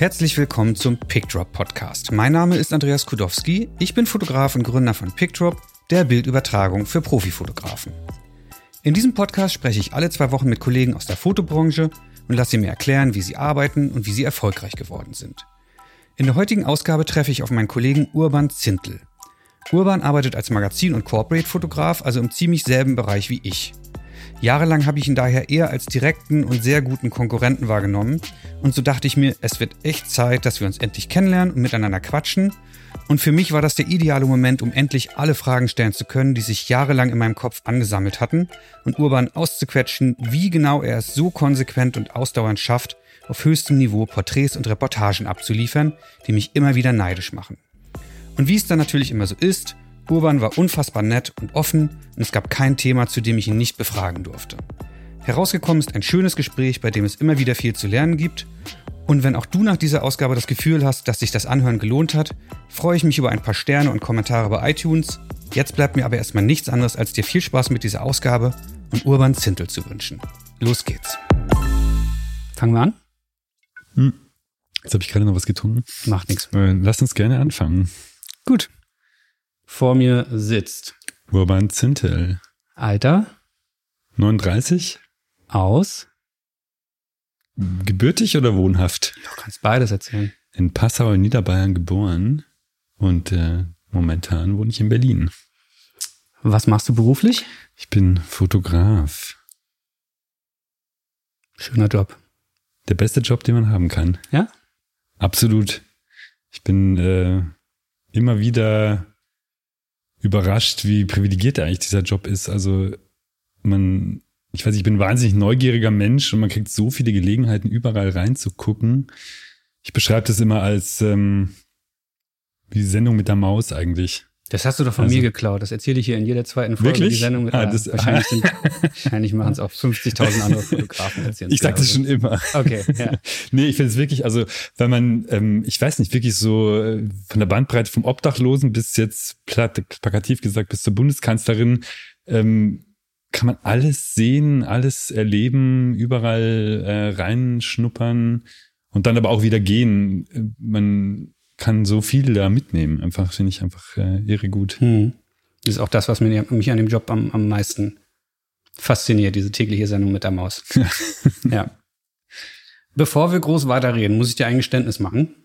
Herzlich willkommen zum PickDrop Podcast. Mein Name ist Andreas Kudowski. Ich bin Fotograf und Gründer von PickDrop, der Bildübertragung für Profifotografen. In diesem Podcast spreche ich alle zwei Wochen mit Kollegen aus der Fotobranche und lasse sie mir erklären, wie sie arbeiten und wie sie erfolgreich geworden sind. In der heutigen Ausgabe treffe ich auf meinen Kollegen Urban Zintel. Urban arbeitet als Magazin- und Corporate-Fotograf, also im ziemlich selben Bereich wie ich. Jahrelang habe ich ihn daher eher als direkten und sehr guten Konkurrenten wahrgenommen und so dachte ich mir, es wird echt Zeit, dass wir uns endlich kennenlernen und miteinander quatschen. Und für mich war das der ideale Moment, um endlich alle Fragen stellen zu können, die sich jahrelang in meinem Kopf angesammelt hatten und Urban auszuquetschen, wie genau er es so konsequent und ausdauernd schafft, auf höchstem Niveau Porträts und Reportagen abzuliefern, die mich immer wieder neidisch machen. Und wie es dann natürlich immer so ist, Urban war unfassbar nett und offen und es gab kein Thema, zu dem ich ihn nicht befragen durfte. Herausgekommen ist ein schönes Gespräch, bei dem es immer wieder viel zu lernen gibt. Und wenn auch du nach dieser Ausgabe das Gefühl hast, dass sich das Anhören gelohnt hat, freue ich mich über ein paar Sterne und Kommentare bei iTunes. Jetzt bleibt mir aber erstmal nichts anderes, als dir viel Spaß mit dieser Ausgabe und Urban Zintel zu wünschen. Los geht's. Fangen wir an? Hm. Jetzt habe ich gerade noch was getrunken. Macht nichts. Äh, lass uns gerne anfangen. Gut. Vor mir sitzt Urban Zintel. Alter 39? aus. Gebürtig oder wohnhaft? Du kannst beides erzählen. In Passau in Niederbayern geboren und äh, momentan wohne ich in Berlin. Was machst du beruflich? Ich bin Fotograf. Schöner Job. Der beste Job, den man haben kann. Ja? Absolut. Ich bin äh, immer wieder überrascht, wie privilegiert eigentlich dieser Job ist. Also man, ich weiß, ich bin ein wahnsinnig neugieriger Mensch und man kriegt so viele Gelegenheiten, überall reinzugucken. Ich beschreibe das immer als ähm, wie die Sendung mit der Maus eigentlich. Das hast du doch von Also- mir geklaut. Das erzähle ich hier in jeder zweiten Folge. Wirklich? Die Sendung Ah, ja, das- wahrscheinlich, sind, wahrscheinlich machen es auch 50.000 andere Fotografen. erzählen Ich sag das schon immer. Okay, ja. Nee, ich finde es wirklich, also wenn man, ähm, ich weiß nicht, wirklich so äh, von der Bandbreite vom Obdachlosen bis jetzt, platt, plakativ gesagt, bis zur Bundeskanzlerin, ähm, kann man alles sehen, alles erleben, überall äh, reinschnuppern und dann aber auch wieder gehen. Äh, Man kann so viel da mitnehmen. Einfach finde ich einfach äh, irre gut. Hm. Das ist auch das, was mir, mich an dem Job am, am meisten fasziniert, diese tägliche Sendung mit der Maus. ja. Bevor wir groß weiterreden, muss ich dir ein Geständnis machen.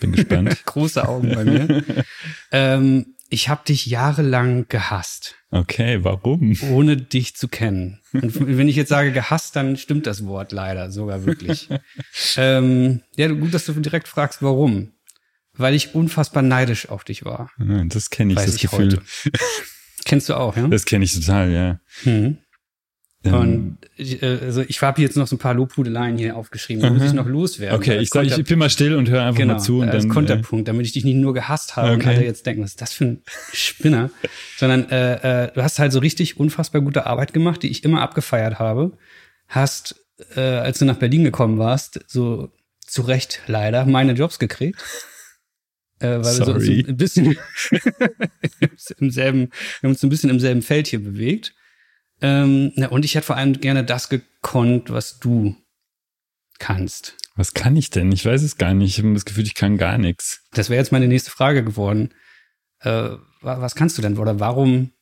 Bin gespannt. Große Augen bei mir. ähm, ich habe dich jahrelang gehasst, Okay, warum? ohne dich zu kennen. Und wenn ich jetzt sage gehasst, dann stimmt das Wort leider sogar wirklich. ähm, ja, gut, dass du direkt fragst, warum. Weil ich unfassbar neidisch auf dich war. Das kenne ich, Weiß das ich Gefühl. heute. Kennst du auch, ja? Das kenne ich total, ja. Mhm. Ähm, Und ich, äh, also ich habe jetzt noch so ein paar Lobhudeleien hier aufgeschrieben, die muss ich noch loswerden. Okay, ich sag, ich bin mal still und höre einfach genau, mal zu und als dann. Äh, Konterpunkt, damit ich dich nicht nur gehasst habe und Okay. alle jetzt denken, was ist das für ein Spinner, sondern äh, äh, du hast halt so richtig unfassbar gute Arbeit gemacht, die ich immer abgefeiert habe. Hast, äh, als du nach Berlin gekommen warst, so zu Recht leider meine Jobs gekriegt. Äh, weil wir so, so Sorry. ein bisschen im selben, wir haben uns ein bisschen im selben Feld hier bewegt. Ähm, na, und ich hätte vor allem gerne das gekonnt, was du kannst. was kann ich denn? Ich weiß es gar nicht. Ich habe das Gefühl, ich kann gar nichts. Das wäre jetzt meine nächste Frage geworden. Äh, wa- was kannst du denn oder warum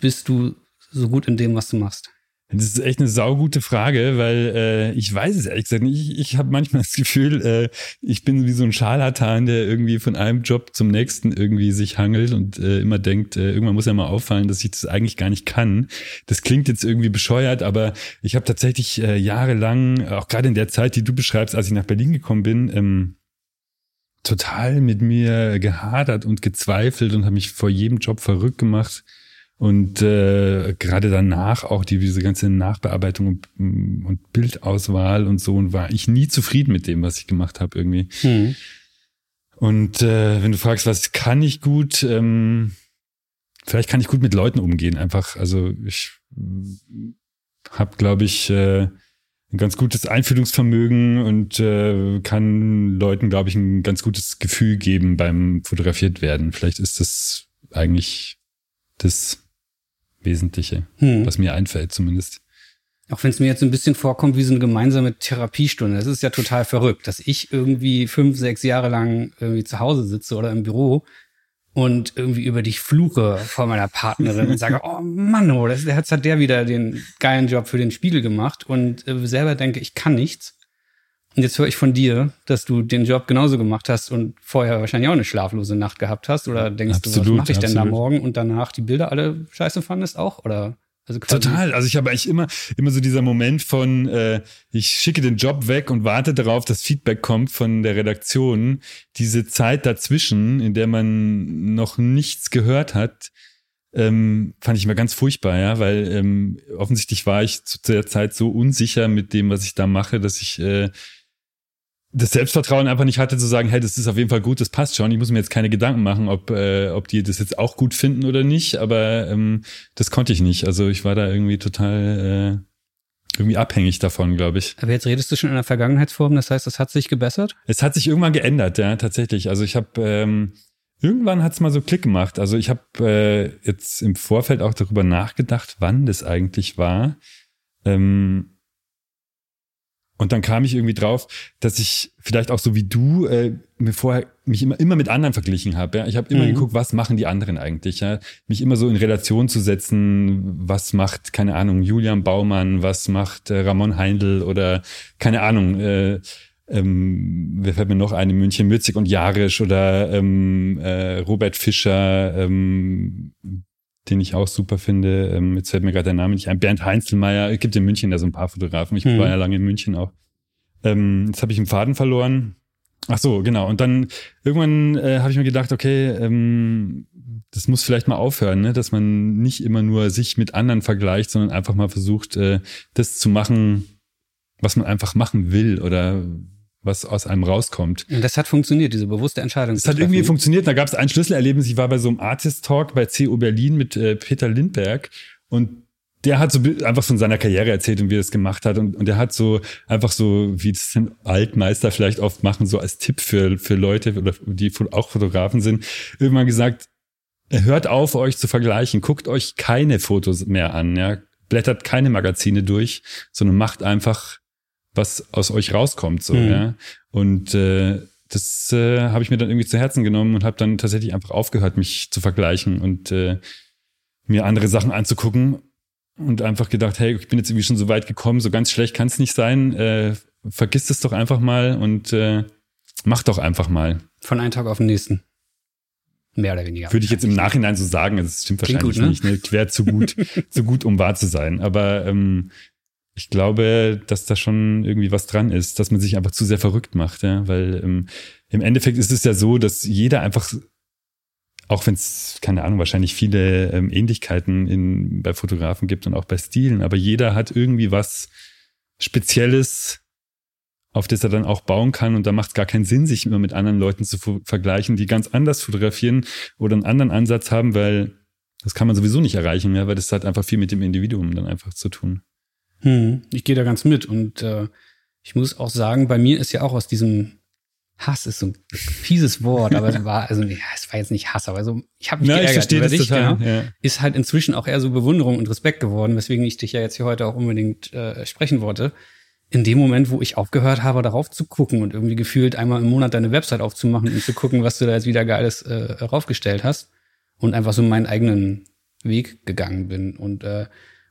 bist du so gut in dem, was du machst? Das ist echt eine saugute Frage, weil äh, ich weiß es ehrlich gesagt nicht. Ich, ich habe manchmal das Gefühl, äh, ich bin wie so ein Scharlatan, der irgendwie von einem Job zum nächsten irgendwie sich hangelt und äh, immer denkt, äh, irgendwann muss ja mal auffallen, dass ich das eigentlich gar nicht kann. Das klingt jetzt irgendwie bescheuert, aber ich habe tatsächlich äh, jahrelang, auch gerade in der Zeit, die du beschreibst, als ich nach Berlin gekommen bin, ähm, total mit mir gehadert und gezweifelt und habe mich vor jedem Job verrückt gemacht. Und äh, gerade danach auch die, diese ganze Nachbearbeitung und, und Bildauswahl und so und war ich nie zufrieden mit dem, was ich gemacht habe irgendwie. Hm. Und äh, wenn du fragst, was kann ich gut, ähm, vielleicht kann ich gut mit Leuten umgehen. Einfach, also ich habe, glaube ich, äh, ein ganz gutes Einfühlungsvermögen und äh, kann Leuten, glaube ich, ein ganz gutes Gefühl geben beim fotografiert werden. Vielleicht ist das eigentlich das Wesentliche, Hm. was mir einfällt zumindest. Auch wenn es mir jetzt ein bisschen vorkommt wie so eine gemeinsame Therapiestunde. Das ist ja total verrückt, dass ich irgendwie fünf, sechs Jahre lang irgendwie zu Hause sitze oder im Büro und irgendwie über dich fluche vor meiner Partnerin und sage, oh Mann, oh, das, jetzt hat der wieder den geilen Job für den Spiegel gemacht und äh, selber denke, ich kann nichts. Und jetzt höre ich von dir, dass du den Job genauso gemacht hast und vorher wahrscheinlich auch eine schlaflose Nacht gehabt hast. Oder denkst absolut, du, was mache ich absolut. denn da morgen? Und danach die Bilder alle scheiße fandest auch? Oder? Also Total. Also ich habe eigentlich immer, immer so dieser Moment von, äh, ich schicke den Job weg und warte darauf, dass Feedback kommt von der Redaktion. Diese Zeit dazwischen, in der man noch nichts gehört hat, ähm, fand ich immer ganz furchtbar, ja, weil ähm, offensichtlich war ich zu der Zeit so unsicher mit dem, was ich da mache, dass ich äh, das Selbstvertrauen einfach nicht hatte zu sagen, hey, das ist auf jeden Fall gut, das passt schon. Ich muss mir jetzt keine Gedanken machen, ob, äh, ob die das jetzt auch gut finden oder nicht, aber ähm, das konnte ich nicht. Also ich war da irgendwie total äh, irgendwie abhängig davon, glaube ich. Aber jetzt redest du schon in der Vergangenheitsform, das heißt, es hat sich gebessert? Es hat sich irgendwann geändert, ja, tatsächlich. Also ich habe ähm, irgendwann hat's mal so Klick gemacht. Also ich habe äh, jetzt im Vorfeld auch darüber nachgedacht, wann das eigentlich war. Ähm, und dann kam ich irgendwie drauf, dass ich vielleicht auch so wie du äh, mir vorher mich immer immer mit anderen verglichen habe. Ja? Ich habe immer mhm. geguckt, was machen die anderen eigentlich. Ja? Mich immer so in Relation zu setzen, was macht keine Ahnung Julian Baumann, was macht äh, Ramon Heindl oder keine Ahnung. Äh, ähm, wer fällt mir noch ein in München, Mützig und Jarisch oder ähm, äh, Robert Fischer, ähm, den ich auch super finde. Ähm, jetzt fällt mir gerade der Name nicht ein. Bernd Heinzelmeier. Es gibt in München da so ein paar Fotografen. Ich mhm. war ja lange in München auch. Ähm, jetzt habe ich einen Faden verloren. Ach so, genau. Und dann irgendwann äh, habe ich mir gedacht, okay, ähm, das muss vielleicht mal aufhören, ne? dass man nicht immer nur sich mit anderen vergleicht, sondern einfach mal versucht, äh, das zu machen, was man einfach machen will oder was aus einem rauskommt. Und das hat funktioniert, diese bewusste Entscheidung. Das hat irgendwie funktioniert. Da gab es ein Schlüsselerlebnis. Ich war bei so einem Artist Talk bei CO Berlin mit äh, Peter Lindberg und der hat so einfach von seiner Karriere erzählt und wie er es gemacht hat. Und, und der hat so einfach so, wie das den Altmeister vielleicht oft machen, so als Tipp für, für Leute, oder die auch Fotografen sind, irgendwann gesagt, hört auf, euch zu vergleichen. Guckt euch keine Fotos mehr an, ja. Blättert keine Magazine durch, sondern macht einfach was aus euch rauskommt, so, mhm. ja. Und äh, das äh, habe ich mir dann irgendwie zu Herzen genommen und habe dann tatsächlich einfach aufgehört, mich zu vergleichen und äh, mir andere Sachen anzugucken und einfach gedacht, hey, ich bin jetzt irgendwie schon so weit gekommen, so ganz schlecht kann es nicht sein. Äh, vergiss es doch einfach mal und äh, mach doch einfach mal. Von einem Tag auf den nächsten. Mehr oder weniger. Würde ich jetzt im Nachhinein so sagen, das stimmt Klingt wahrscheinlich gut, ne? nicht, ne? Quer zu gut, zu gut, um wahr zu sein. Aber ähm, ich glaube, dass da schon irgendwie was dran ist, dass man sich einfach zu sehr verrückt macht, ja, weil ähm, im Endeffekt ist es ja so, dass jeder einfach, auch wenn es, keine Ahnung, wahrscheinlich viele ähm, Ähnlichkeiten in, bei Fotografen gibt und auch bei Stilen, aber jeder hat irgendwie was Spezielles, auf das er dann auch bauen kann und da macht es gar keinen Sinn, sich immer mit anderen Leuten zu vergleichen, die ganz anders fotografieren oder einen anderen Ansatz haben, weil das kann man sowieso nicht erreichen, ja, weil das hat einfach viel mit dem Individuum dann einfach zu tun. Hm, ich gehe da ganz mit und äh, ich muss auch sagen, bei mir ist ja auch aus diesem Hass ist so ein fieses Wort, aber es war also nee, es war jetzt nicht Hass, aber so ich habe mich ja, geärgert ich über dich, total, genau, ja. ist halt inzwischen auch eher so Bewunderung und Respekt geworden, weswegen ich dich ja jetzt hier heute auch unbedingt äh, sprechen wollte. In dem Moment, wo ich aufgehört habe, darauf zu gucken und irgendwie gefühlt einmal im Monat deine Website aufzumachen und zu gucken, was du da jetzt wieder geiles äh, raufgestellt hast und einfach so meinen eigenen Weg gegangen bin und äh,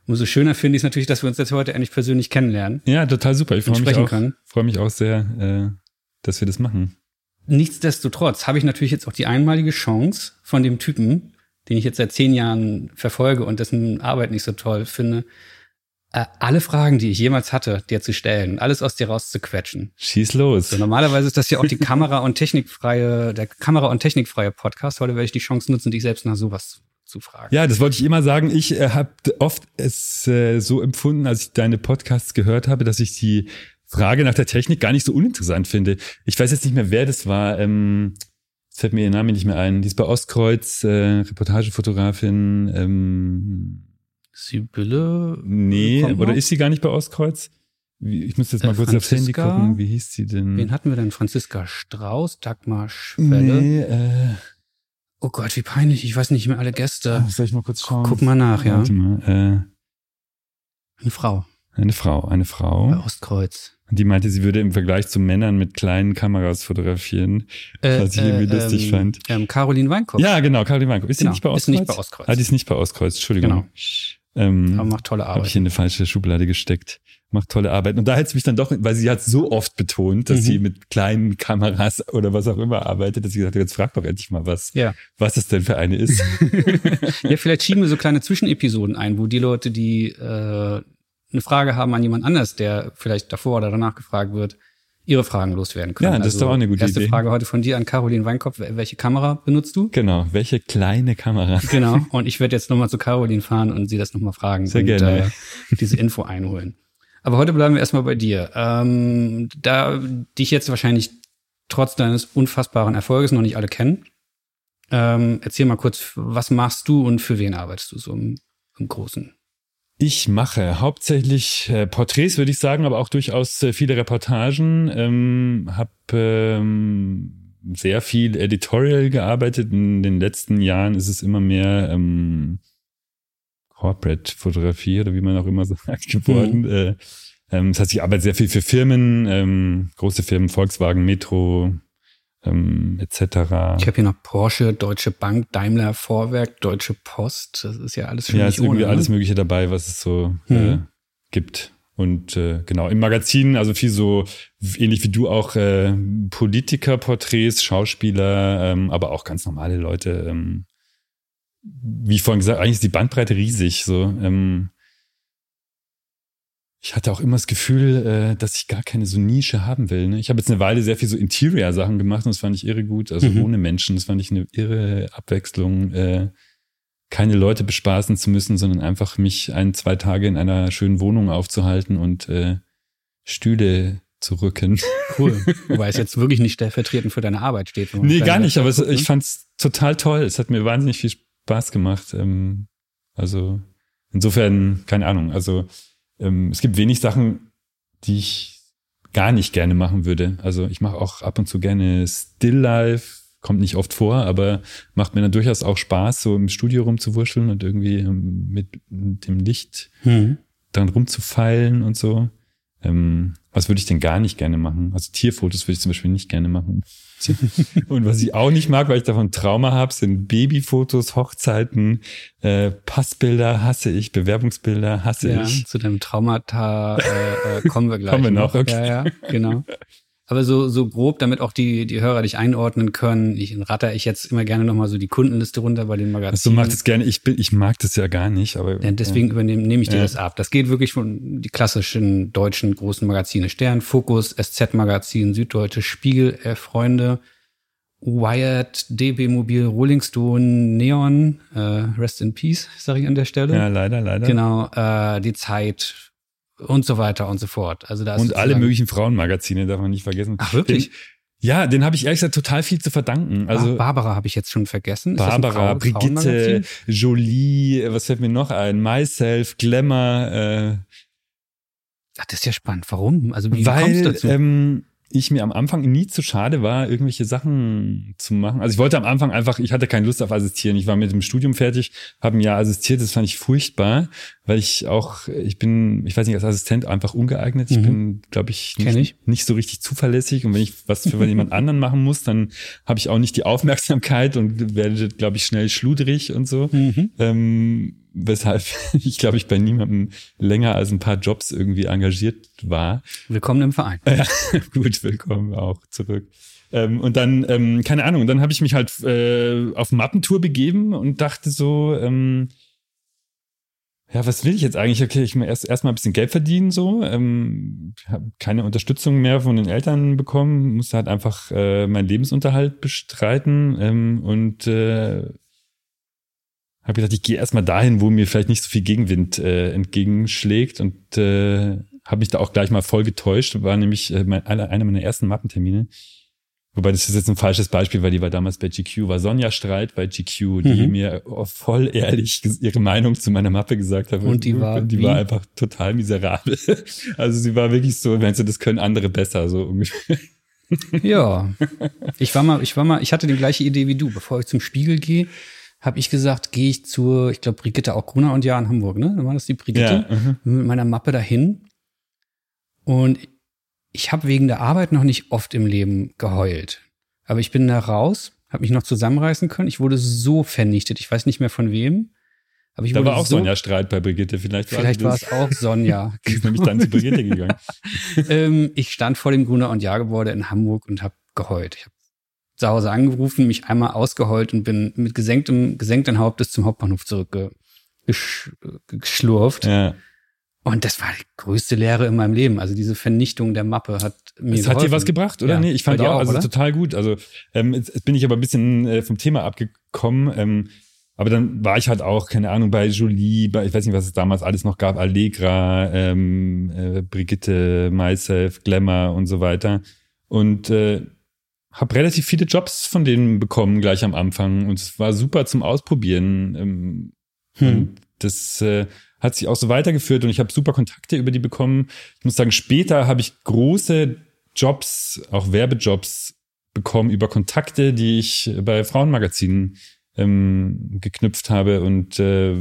Umso schöner finde ich es natürlich, dass wir uns jetzt heute endlich persönlich kennenlernen. Ja, total super. Ich freue mich, auch, freu mich auch sehr, äh, dass wir das machen. Nichtsdestotrotz habe ich natürlich jetzt auch die einmalige Chance von dem Typen, den ich jetzt seit zehn Jahren verfolge und dessen Arbeit nicht so toll finde, äh, alle Fragen, die ich jemals hatte, dir zu stellen, alles aus dir rauszuquetschen. Schieß los. So, normalerweise ist das ja auch die Kamera- und technikfreie, der Kamera- und technikfreie Podcast. Heute werde ich die Chance nutzen, dich selbst nach sowas zu fragen. Ja, das wollte ich immer sagen. Ich äh, habe oft es äh, so empfunden, als ich deine Podcasts gehört habe, dass ich die Frage nach der Technik gar nicht so uninteressant finde. Ich weiß jetzt nicht mehr, wer das war. Ähm, jetzt fällt mir ihr Name nicht mehr ein. Die ist bei Ostkreuz, äh, Reportagefotografin. Ähm, Sibylle? Nee, oder ist sie gar nicht bei Ostkreuz? Ich muss jetzt mal äh, kurz aufs Handy gucken. Wie hieß sie denn? Wen hatten wir denn? Franziska Strauß, Dagmar Schwelle? Nee, äh, Oh Gott, wie peinlich. Ich weiß nicht mehr alle Gäste. Soll ich mal kurz schauen? Guck mal nach, ja. Warte mal. Äh, Eine Frau. Eine Frau, eine Frau. Bei Ostkreuz. Die meinte, sie würde im Vergleich zu Männern mit kleinen Kameras fotografieren, Äh, was ich irgendwie äh, lustig ähm, fand. Ähm, Caroline Weinkopf. Ja, genau, Caroline Weinkow. Ist Genau, sie nicht bei ist Ostkreuz? nicht bei Ostkreuz. Ah, die ist nicht bei Ostkreuz, Entschuldigung. Genau. Ähm, Aber macht tolle Habe Arbeit. ich in eine falsche Schublade gesteckt. Macht tolle Arbeit. Und da hätte es mich dann doch, weil sie hat so oft betont, dass Mhm. sie mit kleinen Kameras oder was auch immer arbeitet, dass sie gesagt hat, jetzt frag doch endlich mal was, Ja. was es denn für eine ist. ja, vielleicht schieben wir so kleine Zwischenepisoden ein, wo die Leute, die äh, eine Frage haben an jemand anders, der vielleicht davor oder danach gefragt wird, ihre Fragen loswerden können. Also Ja, das ist doch auch eine gute erste Idee. Frage heute von dir an Caroline Weinkopf. Welche Kamera benutzt du? genau. Welche kleine Kamera? Genau. Und ich werde jetzt nochmal zu Caroline fahren und sie das nochmal fragen Sehr und gerne. Äh, diese Info einholen. Aber heute bleiben wir erstmal bei dir. Ähm, da dich jetzt wahrscheinlich trotz deines unfassbaren Erfolges noch nicht alle kennen, ähm, erzähl mal kurz, was machst du und für wen arbeitest du so im, im Großen? Ich mache hauptsächlich äh, Porträts, würde ich sagen, aber auch durchaus äh, viele Reportagen. Ähm, hab ähm, sehr viel Editorial gearbeitet. In den letzten Jahren ist es immer mehr ähm, Corporate-Fotografie oder wie man auch immer sagt geworden. Äh, ähm, das heißt, ich arbeite sehr viel für Firmen, ähm, große Firmen, Volkswagen, Metro, ähm, etc. Ich habe hier noch Porsche, Deutsche Bank, Daimler, Vorwerk, Deutsche Post. Das ist ja alles schon Ja, ist irgendwie ohne. alles ne? Mögliche dabei, was es so äh, Mhm. gibt. Und äh, genau, im Magazin, also viel so, ähnlich wie du auch, äh, Politikerporträts, Schauspieler, ähm, aber auch ganz normale Leute. Ähm, wie vorhin gesagt, eigentlich ist die Bandbreite riesig. So, ähm, ich hatte auch immer das Gefühl, äh, dass ich gar keine so Nische haben will. Ne? Ich habe jetzt eine Weile sehr viel so Interior-Sachen gemacht und das fand ich irre gut. Also Mhm. ohne Menschen, das fand ich eine irre Abwechslung. Äh, keine Leute bespaßen zu müssen, sondern einfach mich ein, zwei Tage in einer schönen Wohnung aufzuhalten und äh, Stühle zu rücken. Cool. Wobei es jetzt wirklich nicht stellvertretend für deine Arbeit steht. nee, gar nicht, aber es, Website guckt, ich fand's total toll. Es hat mir wahnsinnig viel Spaß gemacht. Ähm, also insofern, keine Ahnung. Also ähm, es gibt wenig Sachen, die ich gar nicht gerne machen würde. Also ich mache auch ab und zu gerne Still Life, kommt nicht oft vor, aber macht mir dann durchaus auch Spaß, so im Studio rumzuwurscheln und irgendwie ähm, mit, dem Licht? Hm. dran rumzufeilen und so. Ähm, was würde ich denn gar nicht gerne machen? Also Tierfotos würde ich zum Beispiel nicht gerne machen. und was ich auch nicht mag, weil ich davon Trauma habe, sind Babyfotos, Hochzeiten, äh, Passbilder hasse ich, Bewerbungsbilder hasse Ja, ich. zu deinem Traumata äh, äh, kommen wir gleich. Kommen wir noch, okay. Ja, ja, genau. Aber so, so grob, damit auch die, die Hörer dich einordnen können, ich ratter ich jetzt immer gerne nochmal so die Kundenliste runter bei den So Magazinen. macht es gerne. Ich bin, ich mag das ja gar nicht, aber Ja, deswegen übernehme nehme ich dir Ja. das ab. Das geht wirklich von die klassischen deutschen großen Magazine. Stern, Fokus, SZ-Magazin, Süddeutsche, Spiegel, äh, Freunde, Wired, DB Mobil, Rolling Stone, Neon, äh, Rest in Peace, sage ich an der Stelle. ja, leider, leider. Genau, äh, die Zeit und so weiter und so fort. Also da ist Und alle möglichen Frauenmagazine darf man nicht vergessen. Ach, wirklich? Den, ja, den habe ich ehrlich gesagt total viel zu verdanken. Also Ach, Barbara habe ich jetzt schon vergessen. Ist Barbara, Brigitte? Jolie, was fällt mir noch ein? Myself, Glamour, äh, Ach, das ist ja spannend. Warum? Also wie kommst du weil dazu? ähm, ich mir am Anfang nie zu schade war, irgendwelche Sachen zu machen. Also ich wollte am Anfang einfach, ich hatte keine Lust auf Assistieren. Ich war mit dem Studium fertig, habe ein Jahr assistiert, das fand ich furchtbar, weil ich auch, ich bin, ich weiß nicht, als Assistent einfach ungeeignet. Ich Mhm. bin, glaube ich, nicht, ich. nicht so richtig zuverlässig. Und wenn ich was für jemand anderen machen muss, dann habe ich auch nicht die Aufmerksamkeit und werde, glaube ich, schnell schludrig und so. Mhm. Ähm, weshalb ich, glaube ich, bei niemandem länger als ein paar Jobs irgendwie engagiert war. Willkommen im Verein. Ja, gut, willkommen auch zurück. Ähm, und dann, ähm, keine Ahnung, dann habe ich mich halt äh, auf Mappentour begeben und dachte so, ähm, ja, was will ich jetzt eigentlich? Okay, ich muss erst erstmal ein bisschen Geld verdienen, so. Ähm, habe keine Unterstützung mehr von den Eltern bekommen, musste halt einfach äh, meinen Lebensunterhalt bestreiten ähm, und äh, habe gedacht, ich gehe erstmal dahin, wo mir vielleicht nicht so viel Gegenwind äh, entgegenschlägt und äh, habe mich da auch gleich mal voll getäuscht. War nämlich äh, mein, einer meiner ersten Mappentermine. Wobei das ist jetzt ein falsches Beispiel, weil die war damals bei GQ, war Sonja Streit bei GQ, die Mhm. mir voll ehrlich ihre Meinung zu meiner Mappe gesagt hat. Und die war die wie? war einfach total miserabel. Also sie war wirklich so, meinst du, das können andere besser, so ungefähr. Ja. Ich war mal, ich war mal, ich hatte die gleiche Idee wie du. Bevor ich zum Spiegel gehe, habe ich gesagt, gehe ich zur, ich glaube, Brigitte auch Gruner und ja in Hamburg, ne? Dann war das die Brigitte. Ja, uh mit meiner Mappe dahin. Und ich habe wegen der Arbeit noch nicht oft im Leben geheult. Aber ich bin da raus, habe mich noch zusammenreißen können. Ich wurde so vernichtet. Ich weiß nicht mehr von wem. Aber ich da war auch so, Sonja Streit bei Brigitte. Vielleicht, vielleicht war es auch Sonja. Die ist nämlich dann zu Brigitte gegangen. ähm, ich stand vor dem Gruner und Jahrgebäude in Hamburg und habe geheult. Ich habe zu Hause angerufen, mich einmal ausgeheult und bin mit gesenktem, gesenktem Hauptes zum Hauptbahnhof zurückgeschlurft. Ja. Und das war die größte Lehre in meinem Leben. Also diese Vernichtung der Mappe hat mir. Es hat dir was gebracht, oder? Ja, nee, ich fand auch, auch, also oder? total gut. Also ähm, jetzt, jetzt bin ich aber ein bisschen äh, vom Thema abgekommen. Ähm, aber dann war ich halt auch, keine Ahnung, bei Jolie, bei, ich weiß nicht, was es damals alles noch gab, Allegra, ähm, äh, Brigitte, Myself, Glamour und so weiter. Und äh, habe relativ viele Jobs von denen bekommen gleich am Anfang und es war super zum Ausprobieren. Ähm, hm. das äh, hat sich auch so weitergeführt und ich habe super Kontakte über die bekommen. Ich muss sagen, später habe ich große Jobs, auch Werbejobs bekommen über Kontakte, die ich bei Frauenmagazinen ähm, geknüpft habe und äh,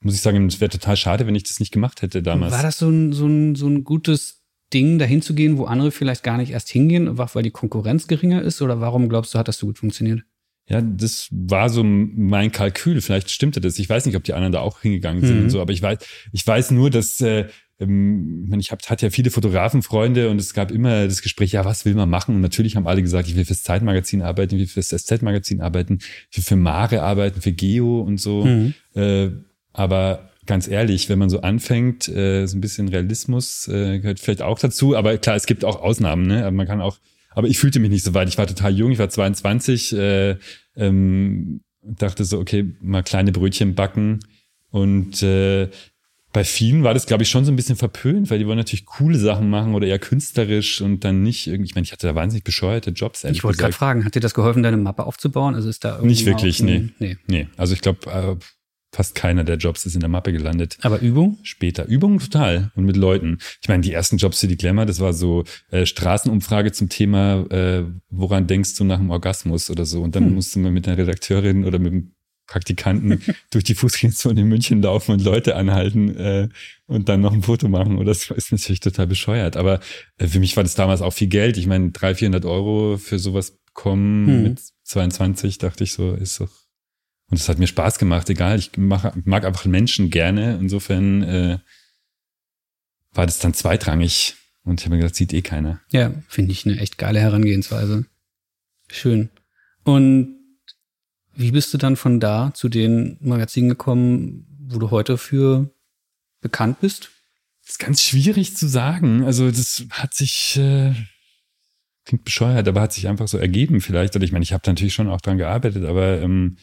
muss ich sagen, es wäre total schade, wenn ich das nicht gemacht hätte damals. War das so ein, so ein, so ein gutes Ding, dahin zu gehen, wo andere vielleicht gar nicht erst hingehen, weil die Konkurrenz geringer ist? Oder warum glaubst du, hat das so gut funktioniert? Ja, das war so mein Kalkül. Vielleicht stimmte das. Ich weiß nicht, ob die anderen da auch hingegangen sind mhm. und so, aber ich weiß, ich weiß nur, dass äh, ähm, ich hab, hatte ja viele Fotografenfreunde und es gab immer das Gespräch, ja, was will man machen? Und natürlich haben alle gesagt, ich will fürs Zeitmagazin arbeiten, ich will fürs SZ-Magazin arbeiten, ich will für Mare arbeiten, für Geo und so. Mhm. Äh, aber ganz ehrlich, wenn man so anfängt, äh, so ein bisschen Realismus äh, gehört vielleicht auch dazu. Aber klar, es gibt auch Ausnahmen, ne? Aber man kann auch aber ich fühlte mich nicht so weit. Ich war total jung, ich war 22, äh, ähm, dachte so, okay, mal kleine Brötchen backen. Und äh, bei vielen war das, glaube ich, schon so ein bisschen verpönt, weil die wollen natürlich coole Sachen machen oder eher künstlerisch und dann nicht irgendwie, ich meine, ich hatte da wahnsinnig bescheuerte Jobs. Ich wollte gerade fragen, hat dir das geholfen, deine Mappe aufzubauen? Also ist da irgendwie Nicht wirklich, nee. nee. Nee, also ich glaube, äh, fast keiner der Jobs ist in der Mappe gelandet. Aber Übung? Später. Übung total. Und mit Leuten. Ich meine, die ersten Jobs für die Glamour, das war so äh, Straßenumfrage zum Thema, äh, woran denkst du nach dem Orgasmus oder so. Und dann hm. musste man mit einer Redakteurin oder mit dem Praktikanten durch die Fußgängerzone in München laufen und Leute anhalten äh, und dann noch ein Foto machen. Oder das ist natürlich total bescheuert. Aber äh, für mich war das damals auch viel Geld. Ich meine, 300, 400 Euro für sowas bekommen hm. mit 22, dachte ich so, ist doch und es hat mir Spaß gemacht, egal. Ich mach, mag einfach Menschen gerne. Insofern äh, war das dann zweitrangig. Und ich habe mir gedacht, sieht eh keiner. Ja, finde ich eine echt geile Herangehensweise. Schön. Und wie bist du dann von da zu den Magazinen gekommen, wo du heute für bekannt bist? Das ist ganz schwierig zu sagen. Also das hat sich, äh, klingt bescheuert, aber hat sich einfach so ergeben vielleicht. Oder ich meine, ich habe natürlich schon auch dran gearbeitet, aber ähm,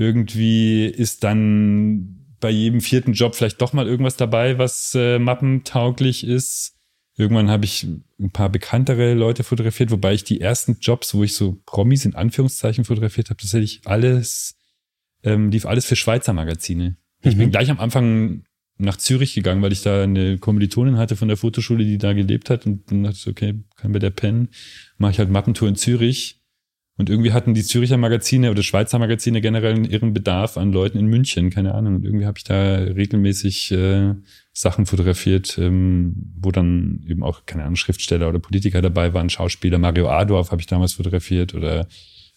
irgendwie ist dann bei jedem vierten Job vielleicht doch mal irgendwas dabei, was äh, mappentauglich ist. Irgendwann habe ich ein paar bekanntere Leute fotografiert, wobei ich die ersten Jobs, wo ich so Promis in Anführungszeichen fotografiert habe, tatsächlich alles, ähm, lief alles für Schweizer Magazine. Mhm. Ich bin mhm. gleich am Anfang nach Zürich gegangen, weil ich da eine Kommilitonin hatte von der Fotoschule, die da gelebt hat und dann dachte ich, okay, kann bei der pennen, mache ich halt Mappentour in Zürich und irgendwie hatten die Züricher Magazine oder Schweizer Magazine generell ihren Bedarf an Leuten in München, keine Ahnung. Und irgendwie habe ich da regelmäßig äh, Sachen fotografiert, ähm, wo dann eben auch, keine Ahnung, Schriftsteller oder Politiker dabei waren, Schauspieler. Mario Adorf habe ich damals fotografiert oder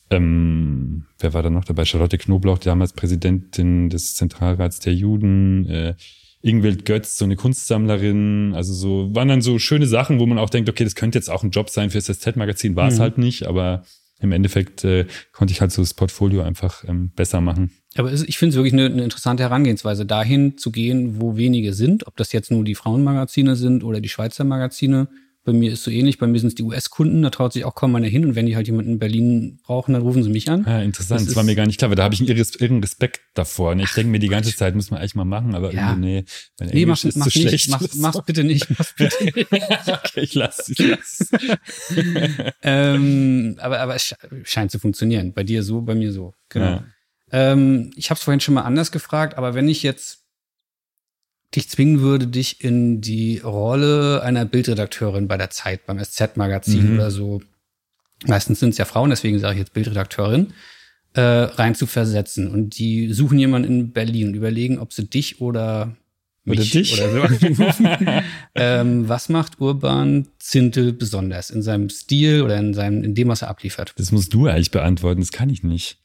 ähm, wer war da noch dabei? Charlotte Knoblauch, damals Präsidentin des Zentralrats der Juden. Äh, Ingwild Götz, so eine Kunstsammlerin, also so, waren dann so schöne Sachen, wo man auch denkt, okay, das könnte jetzt auch ein Job sein fürs SZ-Magazin, war es mhm. halt nicht, aber im Endeffekt äh, konnte ich halt so das Portfolio einfach ähm, besser machen. Aber ich finde es wirklich eine, eine, interessante Herangehensweise, dahin zu gehen, wo wenige sind, ob das jetzt nur die Frauenmagazine sind oder die Schweizer Magazine. Bei mir ist so ähnlich, bei mir sind es die US-Kunden, da traut sich auch kaum einer hin und wenn die halt jemanden in Berlin brauchen, dann rufen sie mich an. Ja, interessant, das, das war mir gar nicht klar, weil da habe ich einen Respekt davor. Ne? Ich denke mir die ganze Zeit, muss man eigentlich mal machen, aber ja. nee, mein nee, Englisch mach, ist mach zu nicht, schlecht. Mach, mach's bitte nicht, mach's bitte nicht. okay, ich lass, ich lass. ähm, aber, aber es scheint zu funktionieren. Bei dir so, bei mir so. Genau. Ja. Ähm, ich habe es vorhin schon mal anders gefragt, aber wenn ich jetzt dich zwingen würde, dich in die Rolle einer Bildredakteurin bei der Zeit, beim SZ-Magazin mhm. oder so. Meistens sind es ja Frauen, deswegen sage ich jetzt Bildredakteurin. äh, rein zu versetzen. Und die suchen jemanden in Berlin und überlegen, ob sie dich oder oder dich oder so ähm, was macht Urban Zintel besonders in seinem Stil oder in seinem, in dem, was er abliefert? Das musst du eigentlich beantworten, das kann ich nicht.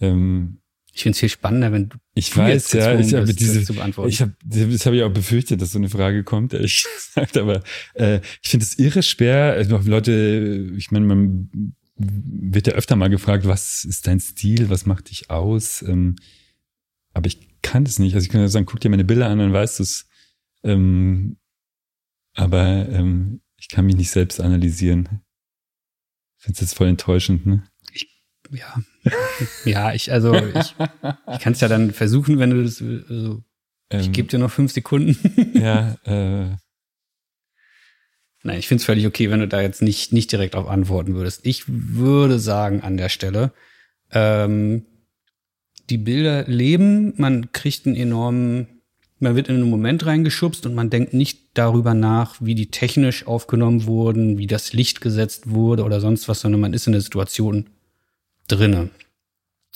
Ähm, ich finde es viel spannender, wenn du ich weiß ja, ich habe diese, zu beantworten. ich habe, das habe ich auch befürchtet, dass so eine Frage kommt, ehrlich gesagt. Aber äh, ich finde es irre schwer. Also Leute, ich meine, man wird ja öfter mal gefragt, was ist dein Stil, was macht dich aus? Ähm, aber ich kann das nicht. Also ich kann ja sagen, guck dir meine Bilder an, dann weißt du es. Ähm, aber ähm, ich kann mich nicht selbst analysieren. Ich finde es jetzt voll enttäuschend, ne? Ich, ja. ja, ich, also ich, ich kann es ja dann versuchen, wenn du das. Also, ich ähm, gebe dir noch fünf Sekunden. ja, äh. Nein, ich finde es völlig okay, wenn du da jetzt nicht, nicht direkt auf antworten würdest. Ich würde sagen an der Stelle, ähm, die Bilder leben, man kriegt einen enormen, man wird in einen Moment reingeschubst und man denkt nicht darüber nach, wie die technisch aufgenommen wurden, wie das Licht gesetzt wurde oder sonst was, sondern man ist in der Situation drinne.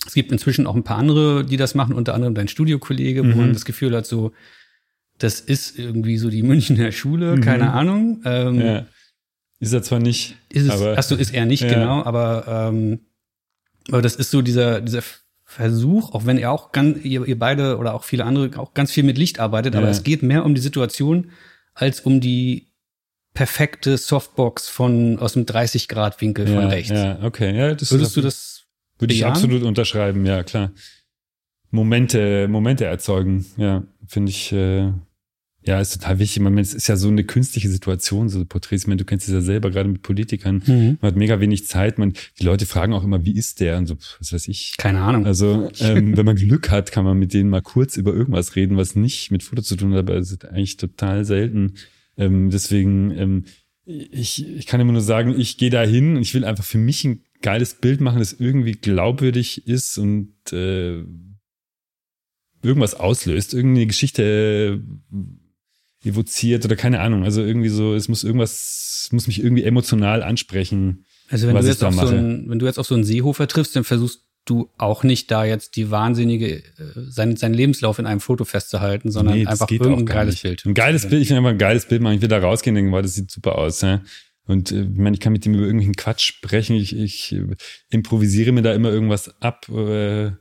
Es gibt inzwischen auch ein paar andere, die das machen, unter anderem dein Studiokollege, wo mhm. man das Gefühl hat, so, das ist irgendwie so die Münchner Schule, mhm. keine Ahnung. Ähm, ja. Ist er zwar nicht. Ist es, aber, achso, ist er nicht, ja. genau, aber, ähm, aber das ist so dieser, dieser Versuch, auch wenn ihr auch ganz, ihr, ihr beide oder auch viele andere auch ganz viel mit Licht arbeitet, ja. aber es geht mehr um die Situation als um die perfekte Softbox von aus dem 30 Grad Winkel ja, von rechts. Ja, okay. Ja, das Würdest du das würde ich absolut unterschreiben, ja, klar. Momente, Momente erzeugen, ja, finde ich, äh, ja, ist total wichtig. Man, es ist ja so eine künstliche Situation, so Porträts. Ich meine, du kennst es ja selber, gerade mit Politikern. Mhm. Man hat mega wenig Zeit. Man, die Leute fragen auch immer, wie ist der? Und so, was weiß ich. Keine Ahnung. Also, ähm, wenn man Glück hat, kann man mit denen mal kurz über irgendwas reden, was nicht mit Foto zu tun hat, aber es ist eigentlich total selten. Ähm, deswegen, ähm, ich, ich kann immer nur sagen, ich gehe da hin und ich will einfach für mich ein geiles Bild machen, das irgendwie glaubwürdig ist und äh, irgendwas auslöst, irgendeine Geschichte evoziert oder keine Ahnung. Also irgendwie so, es muss irgendwas, muss mich irgendwie emotional ansprechen. Also wenn du jetzt auf so einen, wenn du jetzt auf so einen Seehofer triffst, dann versuchst du auch nicht da jetzt die wahnsinnige, äh, sein, seinen Lebenslauf in einem Foto festzuhalten, sondern nee, einfach irgendein geiles Bild. Ein geiles Bild, ich will einfach ein geiles Bild machen. Ich will da rausgehen und denken, wow, das sieht super aus. Ja? Und äh, ich meine, ich kann mit dem über irgendwelchen Quatsch sprechen. Ich, ich äh, improvisiere mir da immer irgendwas ab, äh,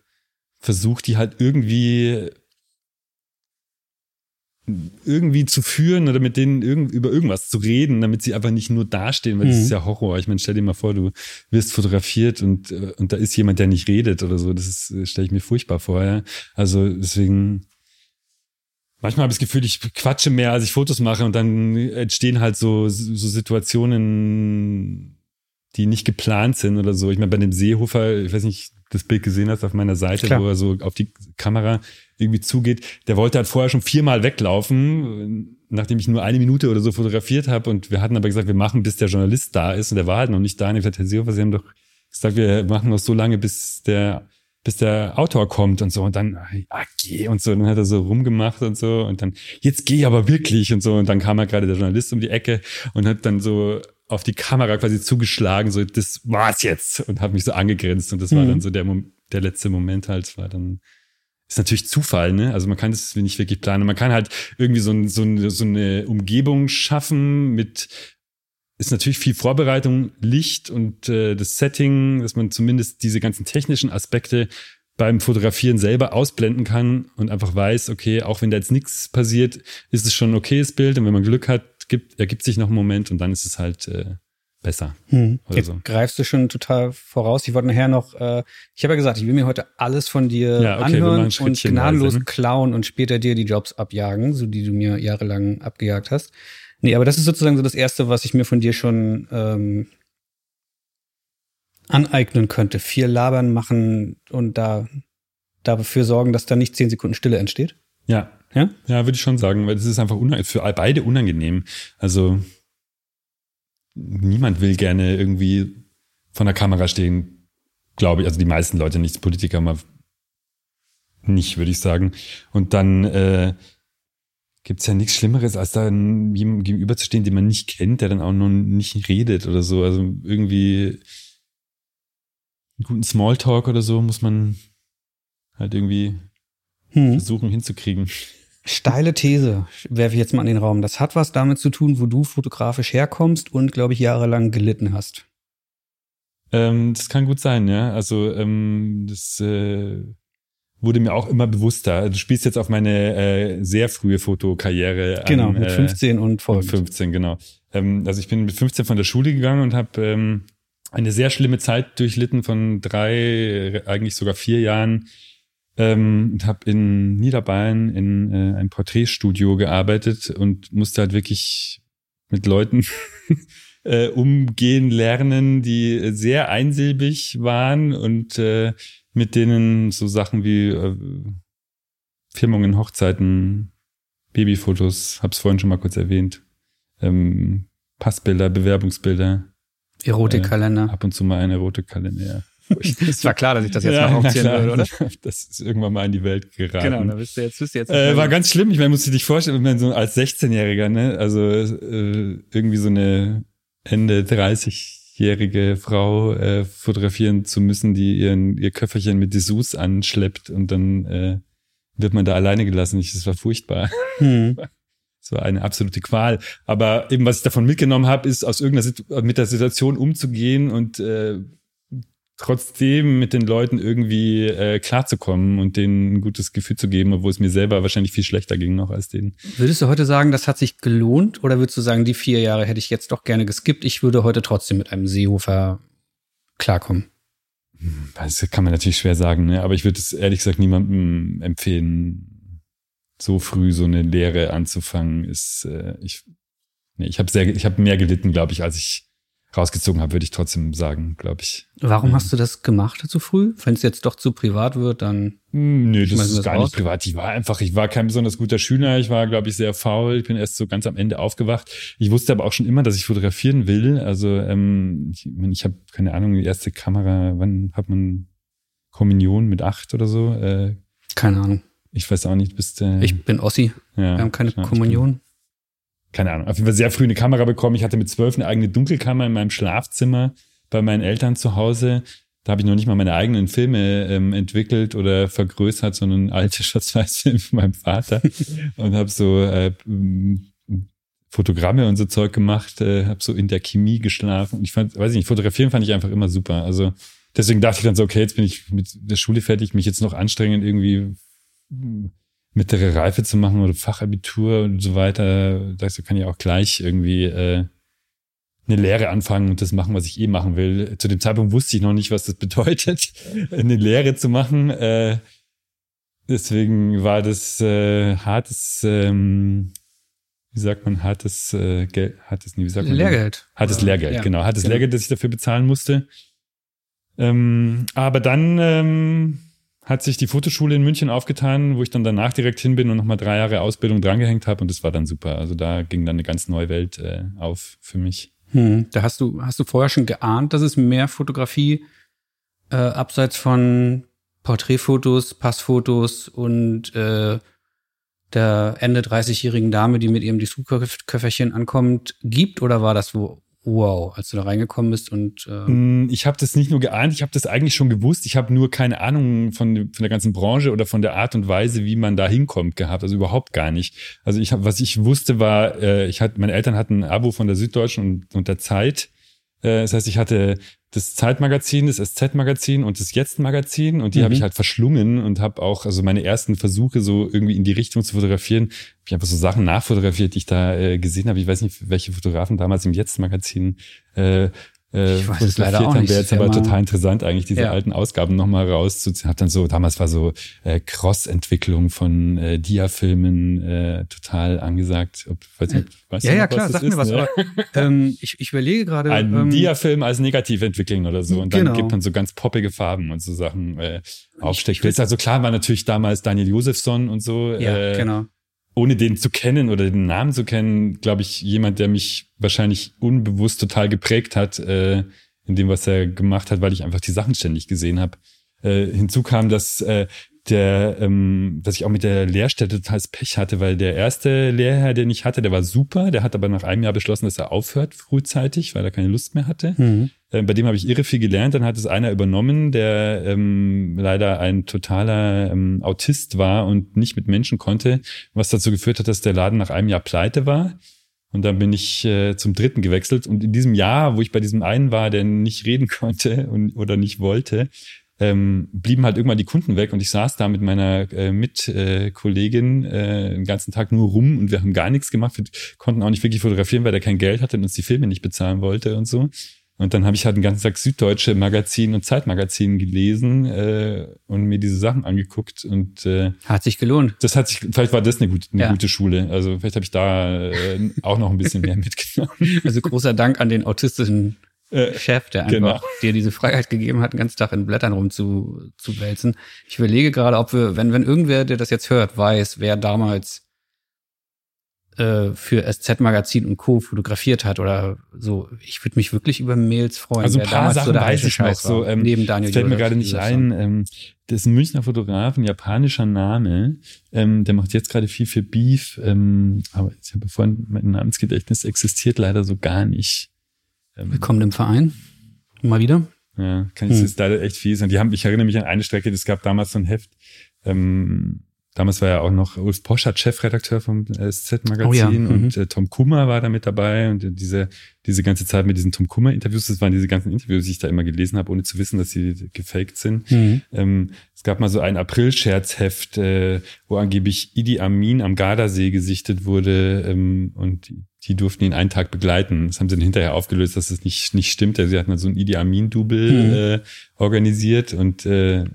versuche die halt irgendwie irgendwie zu führen oder mit denen irgend, über irgendwas zu reden, damit sie einfach nicht nur dastehen, weil mhm. das ist ja Horror. Ich meine, stell dir mal vor, du wirst fotografiert und, äh, und da ist jemand, der nicht redet oder so. Das äh, stelle ich mir furchtbar vor. Ja? Also deswegen, manchmal habe ich das Gefühl, ich quatsche mehr, als ich Fotos mache und dann entstehen halt so, so Situationen, die nicht geplant sind oder so. Ich meine, bei dem Seehofer, ich weiß nicht, das Bild gesehen hast auf meiner Seite, Klar. wo er so auf die Kamera irgendwie zugeht. Der wollte halt vorher schon viermal weglaufen, nachdem ich nur eine Minute oder so fotografiert habe. Und wir hatten aber gesagt, wir machen, bis der Journalist da ist. Und der war halt noch nicht da. Und ich gesagt, Herr Seehofer, Sie haben doch gesagt, wir machen noch so lange, bis der, bis der Autor kommt und so. Und dann, ja, geh und so. Und dann hat er so rumgemacht und so. Und dann, jetzt geh aber wirklich und so. Und dann kam halt gerade der Journalist um die Ecke und hat dann so auf die Kamera quasi zugeschlagen, so, das war's jetzt. Und hat mich so angegrinst. Und das mhm. war dann so der, der letzte Moment halt, war dann, ist natürlich Zufall, ne? Also man kann das nicht wirklich planen. Man kann halt irgendwie so, ein, so, eine, so eine Umgebung schaffen mit ist natürlich viel Vorbereitung, Licht und äh, das Setting, dass man zumindest diese ganzen technischen Aspekte beim Fotografieren selber ausblenden kann und einfach weiß, okay, auch wenn da jetzt nichts passiert, ist es schon ein okayes Bild und wenn man Glück hat, gibt, ergibt sich noch ein Moment und dann ist es halt äh, besser. Hm. Jetzt so. greifst du schon total voraus. Ich wollte nachher noch, äh, ich habe ja gesagt, ich will mir heute alles von dir ja, okay, anhören und gnadenlos ne? klauen und später dir die Jobs abjagen, so die du mir jahrelang abgejagt hast. Nee, aber das ist sozusagen so das Erste, was ich mir von dir schon ähm, aneignen könnte. Viel labern, machen und da dafür sorgen, dass da nicht zehn Sekunden Stille entsteht. Ja. Ja? Ja, würde ich schon sagen, weil das ist einfach für beide unangenehm. Also niemand will gerne irgendwie von der Kamera stehen, glaube ich. Also die meisten Leute nicht, Politiker mal nicht, würde ich sagen. Und dann äh, gibt ja nichts Schlimmeres, als da jemandem gegenüberzustehen, den man nicht kennt, der dann auch noch nicht redet oder so. Also irgendwie guten Smalltalk oder so muss man halt irgendwie hm. versuchen hinzukriegen. Steile These werfe ich jetzt mal in den Raum. Das hat was damit zu tun, wo du fotografisch herkommst und, glaube ich, jahrelang gelitten hast. Ähm, das kann gut sein, ja. Also ähm, das äh, wurde mir auch immer bewusster. Du spielst jetzt auf meine äh, sehr frühe Fotokarriere. Genau, an, mit 15 äh, und folgend. 15, genau. Ähm, also ich bin mit 15 von der Schule gegangen und habe ähm, eine sehr schlimme Zeit durchlitten von drei, eigentlich sogar vier Jahren ähm, und habe in Niederbayern in äh, ein Porträtstudio gearbeitet und musste halt wirklich mit Leuten äh, umgehen lernen, die sehr einsilbig waren und äh, mit denen so Sachen wie äh, Firmungen, Hochzeiten, Babyfotos, hab's vorhin schon mal kurz erwähnt, ähm, Passbilder, Bewerbungsbilder. Erotikkalender. Äh, ab und zu mal ein Erotikkalender, ja. Es war klar, dass ich das jetzt ja, mal aufziehen würde, oder? Das ist irgendwann mal in die Welt geraten. Genau, da bist du jetzt, bist du jetzt. Äh, war ganz schlimm. Ich meine, musst du dich vorstellen, meine, so als 16-Jähriger, ne, also äh, irgendwie so eine Ende 30-jährige Frau äh, fotografieren zu müssen, die ihren ihr Köfferchen mit Dessous anschleppt und dann äh, wird man da alleine gelassen. Ich, das war furchtbar. Hm. Das war eine absolute Qual. Aber eben, was ich davon mitgenommen habe, ist, aus irgendeiner mit der Situation umzugehen und äh, trotzdem mit den Leuten irgendwie äh, klarzukommen und denen ein gutes Gefühl zu geben, obwohl es mir selber wahrscheinlich viel schlechter ging noch als denen. Würdest du heute sagen, das hat sich gelohnt oder würdest du sagen, die vier Jahre hätte ich jetzt doch gerne geskippt, ich würde heute trotzdem mit einem Seehofer klarkommen? Das kann man natürlich schwer sagen, ne? aber ich würde es ehrlich gesagt niemandem empfehlen, so früh so eine Lehre anzufangen. Ist, äh, ich nee, ich habe sehr, ich habe mehr gelitten, glaube ich, als ich rausgezogen habe, würde ich trotzdem sagen, glaube ich. Warum mhm. hast du das gemacht so früh? Wenn es jetzt doch zu privat wird, dann. Hm, nö, das ist gar raus? nicht privat. Ich war einfach, ich war kein besonders guter Schüler. Ich war, glaube ich, sehr faul. Ich bin erst so ganz am Ende aufgewacht. Ich wusste aber auch schon immer, dass ich fotografieren will. Also ähm, ich, ich habe keine Ahnung, die erste Kamera. Wann hat man Kommunion mit acht oder so? Äh, keine Ahnung. Ich weiß auch nicht. Bist äh, Ich bin Ossi. Ja, Wir haben keine Kommunion keine Ahnung, auf jeden Fall sehr früh eine Kamera bekommen. Ich hatte mit zwölf eine eigene Dunkelkammer in meinem Schlafzimmer bei meinen Eltern zu Hause. Da habe ich noch nicht mal meine eigenen Filme ähm, entwickelt oder vergrößert, sondern alte Schatzweißfilme von meinem Vater und habe so äh, Fotogramme und so Zeug gemacht, äh, habe so in der Chemie geschlafen. Und ich fand, weiß ich nicht, fotografieren fand ich einfach immer super. Also deswegen dachte ich dann so, okay, jetzt bin ich mit der Schule fertig, mich jetzt noch anstrengen, irgendwie mittlere Reife zu machen oder Fachabitur und so weiter, da kann ich auch gleich irgendwie äh, eine Lehre anfangen und das machen, was ich eh machen will. Zu dem Zeitpunkt wusste ich noch nicht, was das bedeutet, eine Lehre zu machen. Äh, deswegen war das äh, hartes, ähm, wie sagt man, hartes äh, Geld, hartes, wie sagt man? Lehrgeld. Hartes Lehrgeld, ja. genau. Hartes genau. Lehrgeld, das ich dafür bezahlen musste. Ähm, aber dann ähm, hat sich die Fotoschule in München aufgetan, wo ich dann danach direkt hin bin und nochmal drei Jahre Ausbildung drangehängt habe und das war dann super. Also da ging dann eine ganz neue Welt äh, auf für mich. Hm. Da hast du, hast du vorher schon geahnt, dass es mehr Fotografie äh, abseits von Porträtfotos, Passfotos und äh, der Ende 30-jährigen Dame, die mit ihrem Dessous-Köfferchen ankommt, gibt oder war das wo wow, als du da reingekommen bist und äh mm, ich habe das nicht nur geahnt, ich habe das eigentlich schon gewusst. Ich habe nur keine Ahnung von, von der ganzen Branche oder von der Art und Weise, wie man da hinkommt gehabt. Also überhaupt gar nicht. Also ich habe, was ich wusste, war, äh, ich hatte, meine Eltern hatten ein Abo von der Süddeutschen und, und der Zeit. Äh, das heißt, ich hatte das Zeitmagazin, das SZ-Magazin und das Jetzt-Magazin und die mhm. habe ich halt verschlungen und habe auch, also meine ersten Versuche so irgendwie in die Richtung zu fotografieren, habe ich einfach so Sachen nachfotografiert, die ich da äh, gesehen habe. Ich weiß nicht, welche Fotografen damals im Jetzt-Magazin äh, äh, ich weiß es leider auch nicht. Wäre jetzt aber total interessant, eigentlich diese ja. alten Ausgaben nochmal rauszuziehen. Hab dann so, damals war so äh, Cross-Entwicklung von äh, Dia-Filmen äh, total angesagt. Ob, weiß nicht, weißt ja, du, ja, klar, sag ist, mir was. Ne? Aber, ähm, ich, ich überlege gerade. Ein ähm, Dia-Film als negativ entwickeln oder so. Und dann genau. gibt man so ganz poppige Farben und so Sachen äh, aufsteckt. Also klar war natürlich damals Daniel Josefsson und so. Ja, äh, genau ohne den zu kennen oder den Namen zu kennen, glaube ich, jemand, der mich wahrscheinlich unbewusst total geprägt hat äh, in dem, was er gemacht hat, weil ich einfach die Sachen ständig gesehen habe. Äh, hinzu kam, dass äh, der, ähm, dass ich auch mit der Lehrstätte total Pech hatte, weil der erste Lehrherr, den ich hatte, der war super, der hat aber nach einem Jahr beschlossen, dass er aufhört frühzeitig, weil er keine Lust mehr hatte. Mhm. Äh, bei dem habe ich irre viel gelernt. Dann hat es einer übernommen, der ähm, leider ein totaler ähm, Autist war und nicht mit Menschen konnte, was dazu geführt hat, dass der Laden nach einem Jahr pleite war. Und dann bin ich äh, zum dritten gewechselt. Und in diesem Jahr, wo ich bei diesem einen war, der nicht reden konnte und, oder nicht wollte, ähm, blieben halt irgendwann die Kunden weg und ich saß da mit meiner äh, Mitkollegin äh, den ganzen Tag nur rum und wir haben gar nichts gemacht. Wir konnten auch nicht wirklich fotografieren, weil der kein Geld hatte und uns die Filme nicht bezahlen wollte und so. Und dann habe ich halt den ganzen Tag Süddeutsche Magazin und Zeitmagazin gelesen äh, und mir diese Sachen angeguckt und äh, hat sich gelohnt. Das hat sich, vielleicht war das eine gute, eine ja. gute Schule. Also vielleicht habe ich da äh, auch noch ein bisschen mehr mitgenommen. Also großer Dank an den autistischen äh, Chef, der einfach genau. dir diese Freiheit gegeben hat, den ganzen Tag in Blättern rumzuwälzen. zu wälzen. Ich überlege gerade, ob wir, wenn, wenn irgendwer, der das jetzt hört, weiß, wer damals äh, für SZ-Magazin und Co. fotografiert hat oder so. Ich würde mich wirklich über Mails freuen. Also ein paar Sachen so weiß ich noch so. Ähm, neben Daniel fällt mir gerade nicht ein. Ähm, das ist ein Münchner Fotograf, ein japanischer Name. Ähm, der macht jetzt gerade viel für Beef. Ähm, aber ich habe vorhin, mein Namensgedächtnis existiert leider so gar nicht. Ähm, Willkommen im Verein. Mal wieder. Ja, kann ich hm. jetzt leider echt fies. Und die haben, ich erinnere mich an eine Strecke, es gab damals so ein Heft, ähm, Damals war ja auch noch Ulf Poschert Chefredakteur vom SZ-Magazin oh ja, und mhm. äh, Tom Kummer war da mit dabei und diese, diese ganze Zeit mit diesen Tom Kummer-Interviews, das waren diese ganzen Interviews, die ich da immer gelesen habe, ohne zu wissen, dass sie gefaked sind. Mhm. Ähm, es gab mal so ein April-Scherzheft, äh, wo angeblich Idi Amin am Gardasee gesichtet wurde ähm, und die durften ihn einen Tag begleiten. Das haben sie dann hinterher aufgelöst, dass das nicht, nicht stimmt. Also sie hatten dann so ein Idi Amin-Double mhm. äh, organisiert und äh,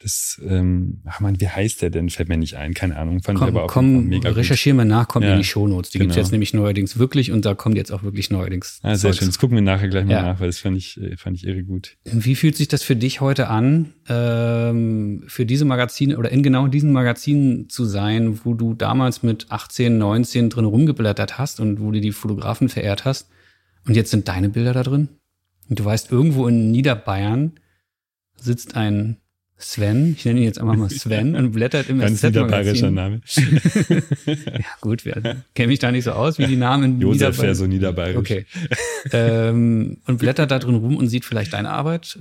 das, ähm, ach man, wie heißt der denn? Fällt mir nicht ein, keine Ahnung. Fand komm, ich aber auch komm, mega recherchieren wir nach, kommt ja, in die Shownotes. Die genau. gibt's jetzt nämlich neuerdings wirklich und da kommt jetzt auch wirklich neuerdings. Ah, sehr Zeugs. schön. Das gucken wir nachher gleich mal ja. nach, weil das fand ich, äh, fand ich irre gut. Wie fühlt sich das für dich heute an, ähm, für diese Magazine oder in genau diesen Magazinen zu sein, wo du damals mit 18, 19 drin rumgeblättert hast und wo du die Fotografen verehrt hast und jetzt sind deine Bilder da drin? Und du weißt, irgendwo in Niederbayern sitzt ein Sven, ich nenne ihn jetzt einfach mal Sven und blättert im Ganz niederbayerischer Name. ja gut, wir kenne mich da nicht so aus wie die Namen. Josef wäre so niederbayerisch. Okay. ähm, und blättert da drin rum und sieht vielleicht deine Arbeit.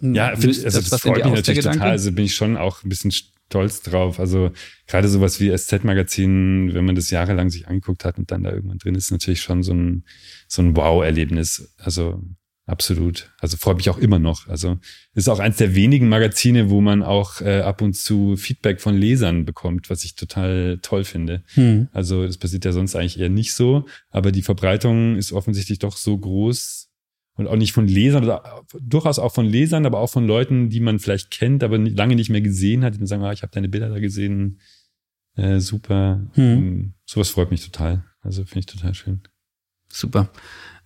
Ja, find, also das, das freut mich natürlich total. Also bin ich schon auch ein bisschen stolz drauf. Also gerade sowas wie SZ-Magazin, wenn man das jahrelang sich angeguckt hat und dann da irgendwann drin ist, natürlich schon so ein, so ein Wow-Erlebnis. Also Absolut. Also freue mich auch immer noch. Also ist auch eins der wenigen Magazine, wo man auch äh, ab und zu Feedback von Lesern bekommt, was ich total toll finde. Hm. Also das passiert ja sonst eigentlich eher nicht so, aber die Verbreitung ist offensichtlich doch so groß und auch nicht von Lesern, oder durchaus auch von Lesern, aber auch von Leuten, die man vielleicht kennt, aber nicht, lange nicht mehr gesehen hat, die dann sagen, ah, ich habe deine Bilder da gesehen, äh, super. Hm. Ähm, sowas freut mich total. Also finde ich total schön. Super.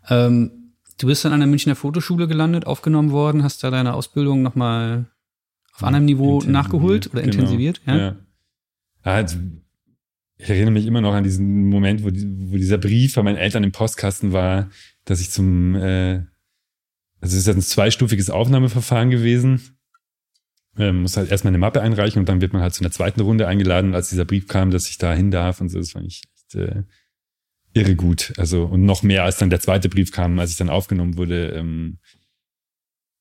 Ähm Du bist dann an der Münchner Fotoschule gelandet, aufgenommen worden, hast da deine Ausbildung nochmal auf anderem Niveau nachgeholt oder genau. intensiviert? Ja. ja. Also, ich erinnere mich immer noch an diesen Moment, wo, wo dieser Brief von meinen Eltern im Postkasten war, dass ich zum, äh, also es ist ein zweistufiges Aufnahmeverfahren gewesen. Ähm, muss halt erstmal eine Mappe einreichen und dann wird man halt zu einer zweiten Runde eingeladen. Und als dieser Brief kam, dass ich da hin darf und so, das fand ich echt, äh, irre gut. Also, und noch mehr als dann der zweite Brief kam, als ich dann aufgenommen wurde, ähm,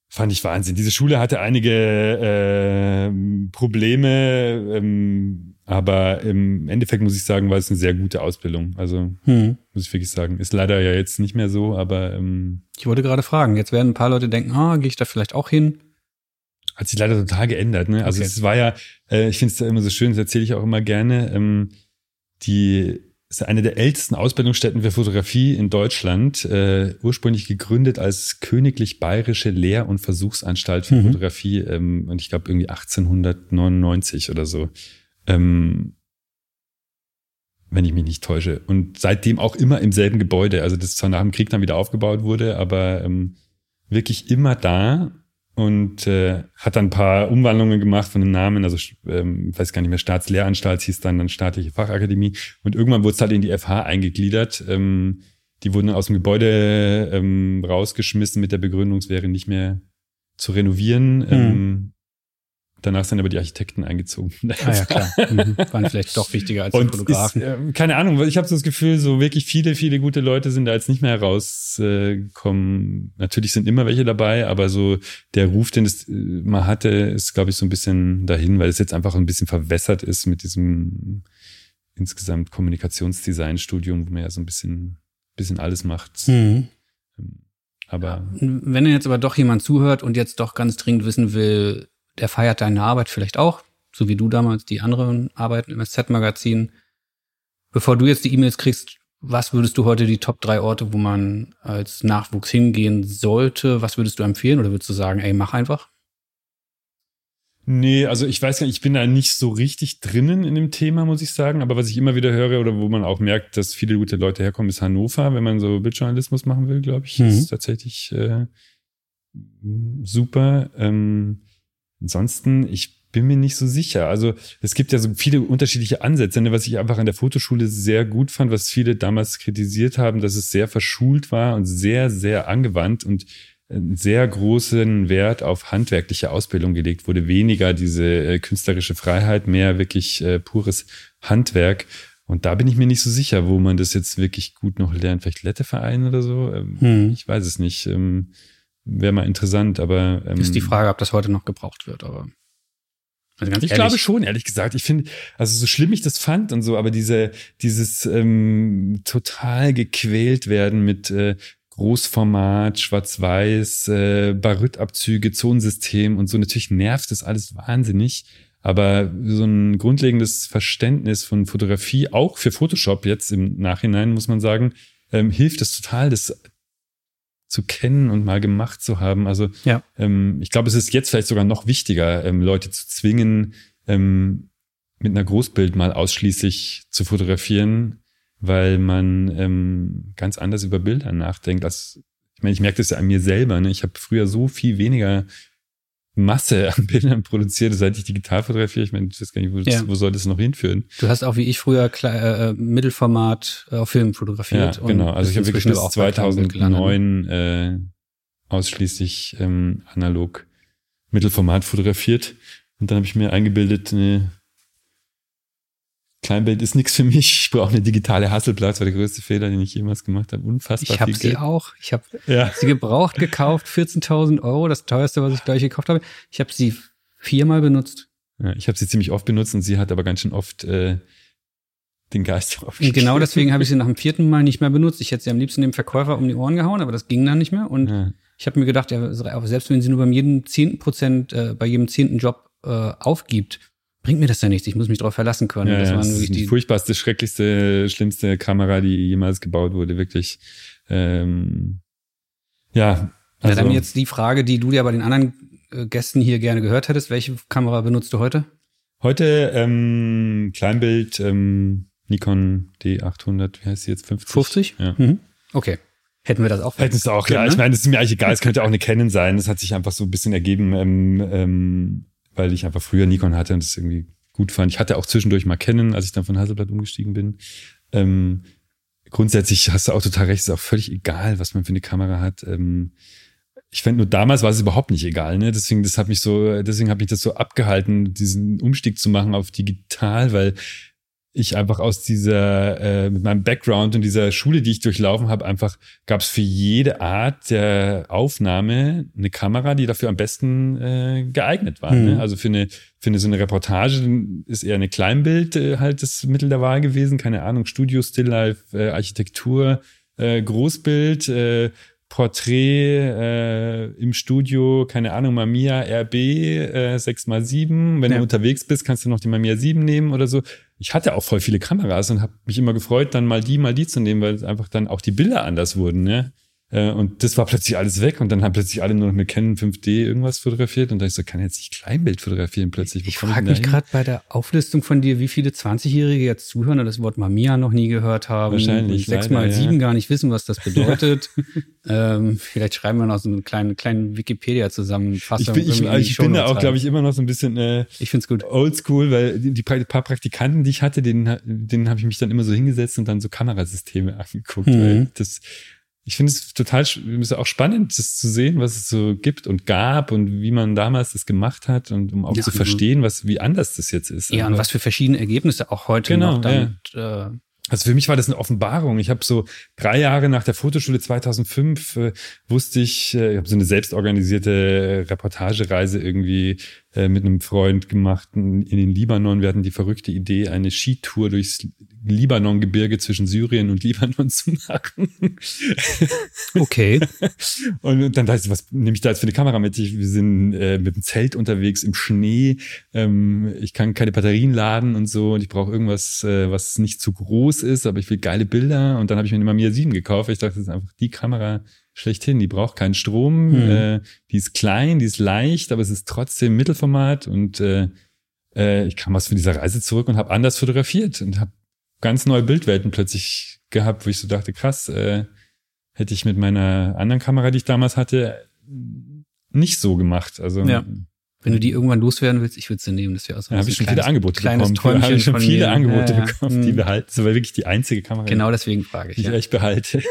fand ich Wahnsinn. Diese Schule hatte einige äh, Probleme, ähm, aber im Endeffekt muss ich sagen, war es eine sehr gute Ausbildung. Also hm. muss ich wirklich sagen. Ist leider ja jetzt nicht mehr so, aber ähm, ich wollte gerade fragen. Jetzt werden ein paar Leute denken, ah, gehe ich da vielleicht auch hin? Hat sich leider total geändert. Ne? Also okay. es war ja, äh, ich finde es immer so schön, das erzähle ich auch immer gerne. Ähm, die ist eine der ältesten Ausbildungsstätten für Fotografie in Deutschland, äh, ursprünglich gegründet als Königlich Bayerische Lehr- und Versuchsanstalt für mhm. Fotografie ähm, und ich glaube irgendwie 1899 oder so. Ähm, wenn ich mich nicht täusche. Und seitdem auch immer im selben Gebäude. Also das zwar nach dem Krieg dann wieder aufgebaut wurde, aber ähm, wirklich immer da und äh, hat dann ein paar Umwandlungen gemacht von den Namen, also ähm, weiß gar nicht mehr, Staatslehranstalt hieß dann dann staatliche Fachakademie und irgendwann wurde es halt in die FH eingegliedert. Ähm, die wurden aus dem Gebäude ähm, rausgeschmissen mit der Begründung, es wäre nicht mehr zu renovieren. Mhm. Ähm, danach sind aber die Architekten eingezogen. Ah ja, klar. Mhm. Waren vielleicht doch wichtiger als die Fotografen. Ist, äh, keine Ahnung, ich habe so das Gefühl, so wirklich viele, viele gute Leute sind da jetzt nicht mehr herausgekommen. Äh, Natürlich sind immer welche dabei, aber so der Ruf, den es äh, mal hatte, ist, glaube ich, so ein bisschen dahin, weil es jetzt einfach ein bisschen verwässert ist mit diesem insgesamt Kommunikationsdesign-Studium, wo man ja so ein bisschen, bisschen alles macht. Mhm. Aber. Wenn jetzt aber doch jemand zuhört und jetzt doch ganz dringend wissen will, der feiert deine Arbeit vielleicht auch, so wie du damals die anderen Arbeiten im SZ-Magazin. Bevor du jetzt die E-Mails kriegst, was würdest du heute die Top drei Orte, wo man als Nachwuchs hingehen sollte? Was würdest du empfehlen? Oder würdest du sagen, ey, mach einfach? Nee, also ich weiß gar nicht, ich bin da nicht so richtig drinnen in dem Thema, muss ich sagen. Aber was ich immer wieder höre oder wo man auch merkt, dass viele gute Leute herkommen, ist Hannover, wenn man so Bildjournalismus machen will, glaube ich. Mhm. ist tatsächlich äh, super. Ähm, ansonsten, ich bin mir nicht so sicher. Also es gibt ja so viele unterschiedliche Ansätze, ne, was ich einfach an der Fotoschule sehr gut fand, was viele damals kritisiert haben, dass es sehr verschult war und sehr, sehr angewandt und einen sehr großen Wert auf handwerkliche Ausbildung gelegt wurde, weniger diese äh, künstlerische Freiheit, mehr wirklich äh, pures Handwerk. Und da bin ich mir nicht so sicher, wo man das jetzt wirklich gut noch lernt. Vielleicht Letteverein oder so? Ähm, hm. Ich weiß es nicht. Wäre mal interessant, aber. Ähm, ist die Frage, ob das heute noch gebraucht wird, aber. Also ich ehrlich. glaube schon, ehrlich gesagt. Ich finde, also so schlimm ich das fand und so, aber diese, dieses ähm, total gequält werden mit äh, Großformat, Schwarz-Weiß, äh, Baryt-Abzüge, Zonensystem und so. Natürlich nervt das alles wahnsinnig. Aber so ein grundlegendes Verständnis von Fotografie, auch für Photoshop jetzt im Nachhinein, muss man sagen, ähm, hilft es total, das zu kennen und mal gemacht zu haben. Also ja. ähm, ich glaube, es ist jetzt vielleicht sogar noch wichtiger, ähm, Leute zu zwingen, ähm, mit einer Großbild mal ausschließlich zu fotografieren, weil man ähm, ganz anders über Bilder nachdenkt. Als, ich meine, ich merke das ja an mir selber. Ne? Ich habe früher so viel weniger Masse an Bildern produziert, seit ich digital fotografiere. Ich meine, ich weiß gar nicht, wo, ja. wo soll das noch hinführen? Du hast auch wie ich früher äh, Mittelformat äh, auf Film fotografiert. Ja, genau. Also ich habe wirklich bis 2009 äh, ausschließlich ähm, analog Mittelformat fotografiert. Und dann habe ich mir eingebildet, ne, Kleinbild ist nichts für mich. Ich brauche eine digitale Hasselblatt. Das war der größte Fehler, den ich jemals gemacht habe. Unfassbar. Ich habe sie auch. Ich habe ja. sie gebraucht gekauft, 14.000 Euro, das teuerste, was ich gleich gekauft habe. Ich habe sie viermal benutzt. Ja, ich habe sie ziemlich oft benutzt und sie hat aber ganz schön oft äh, den Geist aufgegeben. Genau deswegen habe ich sie nach dem vierten Mal nicht mehr benutzt. Ich hätte sie am liebsten dem Verkäufer um die Ohren gehauen, aber das ging dann nicht mehr. Und ja. ich habe mir gedacht, ja, selbst wenn sie nur beim jedem zehnten Prozent, äh, bei jedem zehnten Job äh, aufgibt, bringt mir das ja nichts. Ich muss mich darauf verlassen können. Ja, das, ja, das ist die furchtbarste, schrecklichste, schlimmste Kamera, die jemals gebaut wurde, wirklich. Ähm, ja. Also. Ja, dann jetzt die Frage, die du ja bei den anderen äh, Gästen hier gerne gehört hättest. Welche Kamera benutzt du heute? Heute ähm, Kleinbild ähm, Nikon D800, wie heißt sie jetzt? 50? 50? Ja. Mhm. Okay. Hätten wir das auch. Hätten es auch, ja. Ne? Ich meine, das ist mir eigentlich egal. Es könnte auch eine Canon sein. Das hat sich einfach so ein bisschen ergeben. Ähm, ähm, weil ich einfach früher Nikon hatte und das irgendwie gut fand. Ich hatte auch zwischendurch mal Canon, als ich dann von Hasselblad umgestiegen bin. Ähm, grundsätzlich hast du auch total recht, ist auch völlig egal, was man für eine Kamera hat. Ähm, ich fand nur damals war es überhaupt nicht egal, ne? Deswegen, das hat mich so, deswegen habe ich das so abgehalten, diesen Umstieg zu machen auf digital, weil ich einfach aus dieser, äh, mit meinem Background und dieser Schule, die ich durchlaufen habe, einfach gab es für jede Art der Aufnahme eine Kamera, die dafür am besten äh, geeignet war. Mhm. Ne? Also für eine, für eine so eine Reportage ist eher eine Kleinbild äh, halt das Mittel der Wahl gewesen. Keine Ahnung, Studio, Stilllife, äh, Architektur, äh, Großbild, äh, Porträt äh, im Studio, keine Ahnung, Mamiya RB äh, 6x7. Wenn ja. du unterwegs bist, kannst du noch die Mamiya 7 nehmen oder so. Ich hatte auch voll viele Kameras und habe mich immer gefreut, dann mal die, mal die zu nehmen, weil einfach dann auch die Bilder anders wurden. Ne? Äh, und das war plötzlich alles weg und dann haben plötzlich alle nur noch mit Canon 5D irgendwas fotografiert und da ich so, kann jetzt nicht Kleinbild fotografieren plötzlich. Ich frage mich gerade bei der Auflistung von dir, wie viele 20-Jährige jetzt zuhören und das Wort Mamiya noch nie gehört haben. Wahrscheinlich. Sechs mal sieben ja. gar nicht wissen, was das bedeutet. ähm, vielleicht schreiben wir noch so einen kleinen, kleinen Wikipedia-Zusammenfassung. Ich bin, ich, ich bin da auch, glaube ich, immer noch so ein bisschen äh, ich find's gut. oldschool, weil die, die paar Praktikanten, die ich hatte, denen, denen habe ich mich dann immer so hingesetzt und dann so Kamerasysteme angeguckt. Mhm. Weil das ich finde es total ist auch spannend, das zu sehen, was es so gibt und gab und wie man damals das gemacht hat und um auch ja, zu verstehen, was wie anders das jetzt ist. Ja, Aber und was für verschiedene Ergebnisse auch heute genau, noch damit ja. äh, also für mich war das eine Offenbarung. Ich habe so drei Jahre nach der Fotoschule 2005 äh, wusste ich, äh, ich habe so eine selbstorganisierte Reportagereise irgendwie äh, mit einem Freund gemacht in, in den Libanon. Wir hatten die verrückte Idee, eine Skitour durchs Libanon-Gebirge zwischen Syrien und Libanon zu machen. Okay. und dann dachte ich, was nehme ich da jetzt für eine Kamera mit? Ich, wir sind äh, mit dem Zelt unterwegs im Schnee. Ähm, ich kann keine Batterien laden und so. Und ich brauche irgendwas, äh, was nicht zu groß ist, aber ich will geile Bilder. Und dann habe ich mir eine Mamiya 7 gekauft. Ich dachte, das ist einfach die Kamera schlechthin. Die braucht keinen Strom. Hm. Äh, die ist klein, die ist leicht, aber es ist trotzdem Mittelformat und äh, äh, ich kam was von dieser Reise zurück und habe anders fotografiert und habe ganz neue Bildwelten plötzlich gehabt, wo ich so dachte, krass, äh, hätte ich mit meiner anderen Kamera, die ich damals hatte, nicht so gemacht. Also ja. Wenn du die irgendwann loswerden willst, ich würde sie nehmen. Das wäre so. Ja, habe ich schon viele Angebote kleines bekommen. Habe ich schon viele mir. Angebote ja, ja. bekommen, die behalten. Das war wirklich die einzige Kamera. Genau deswegen frage ich. Die ich echt behalte.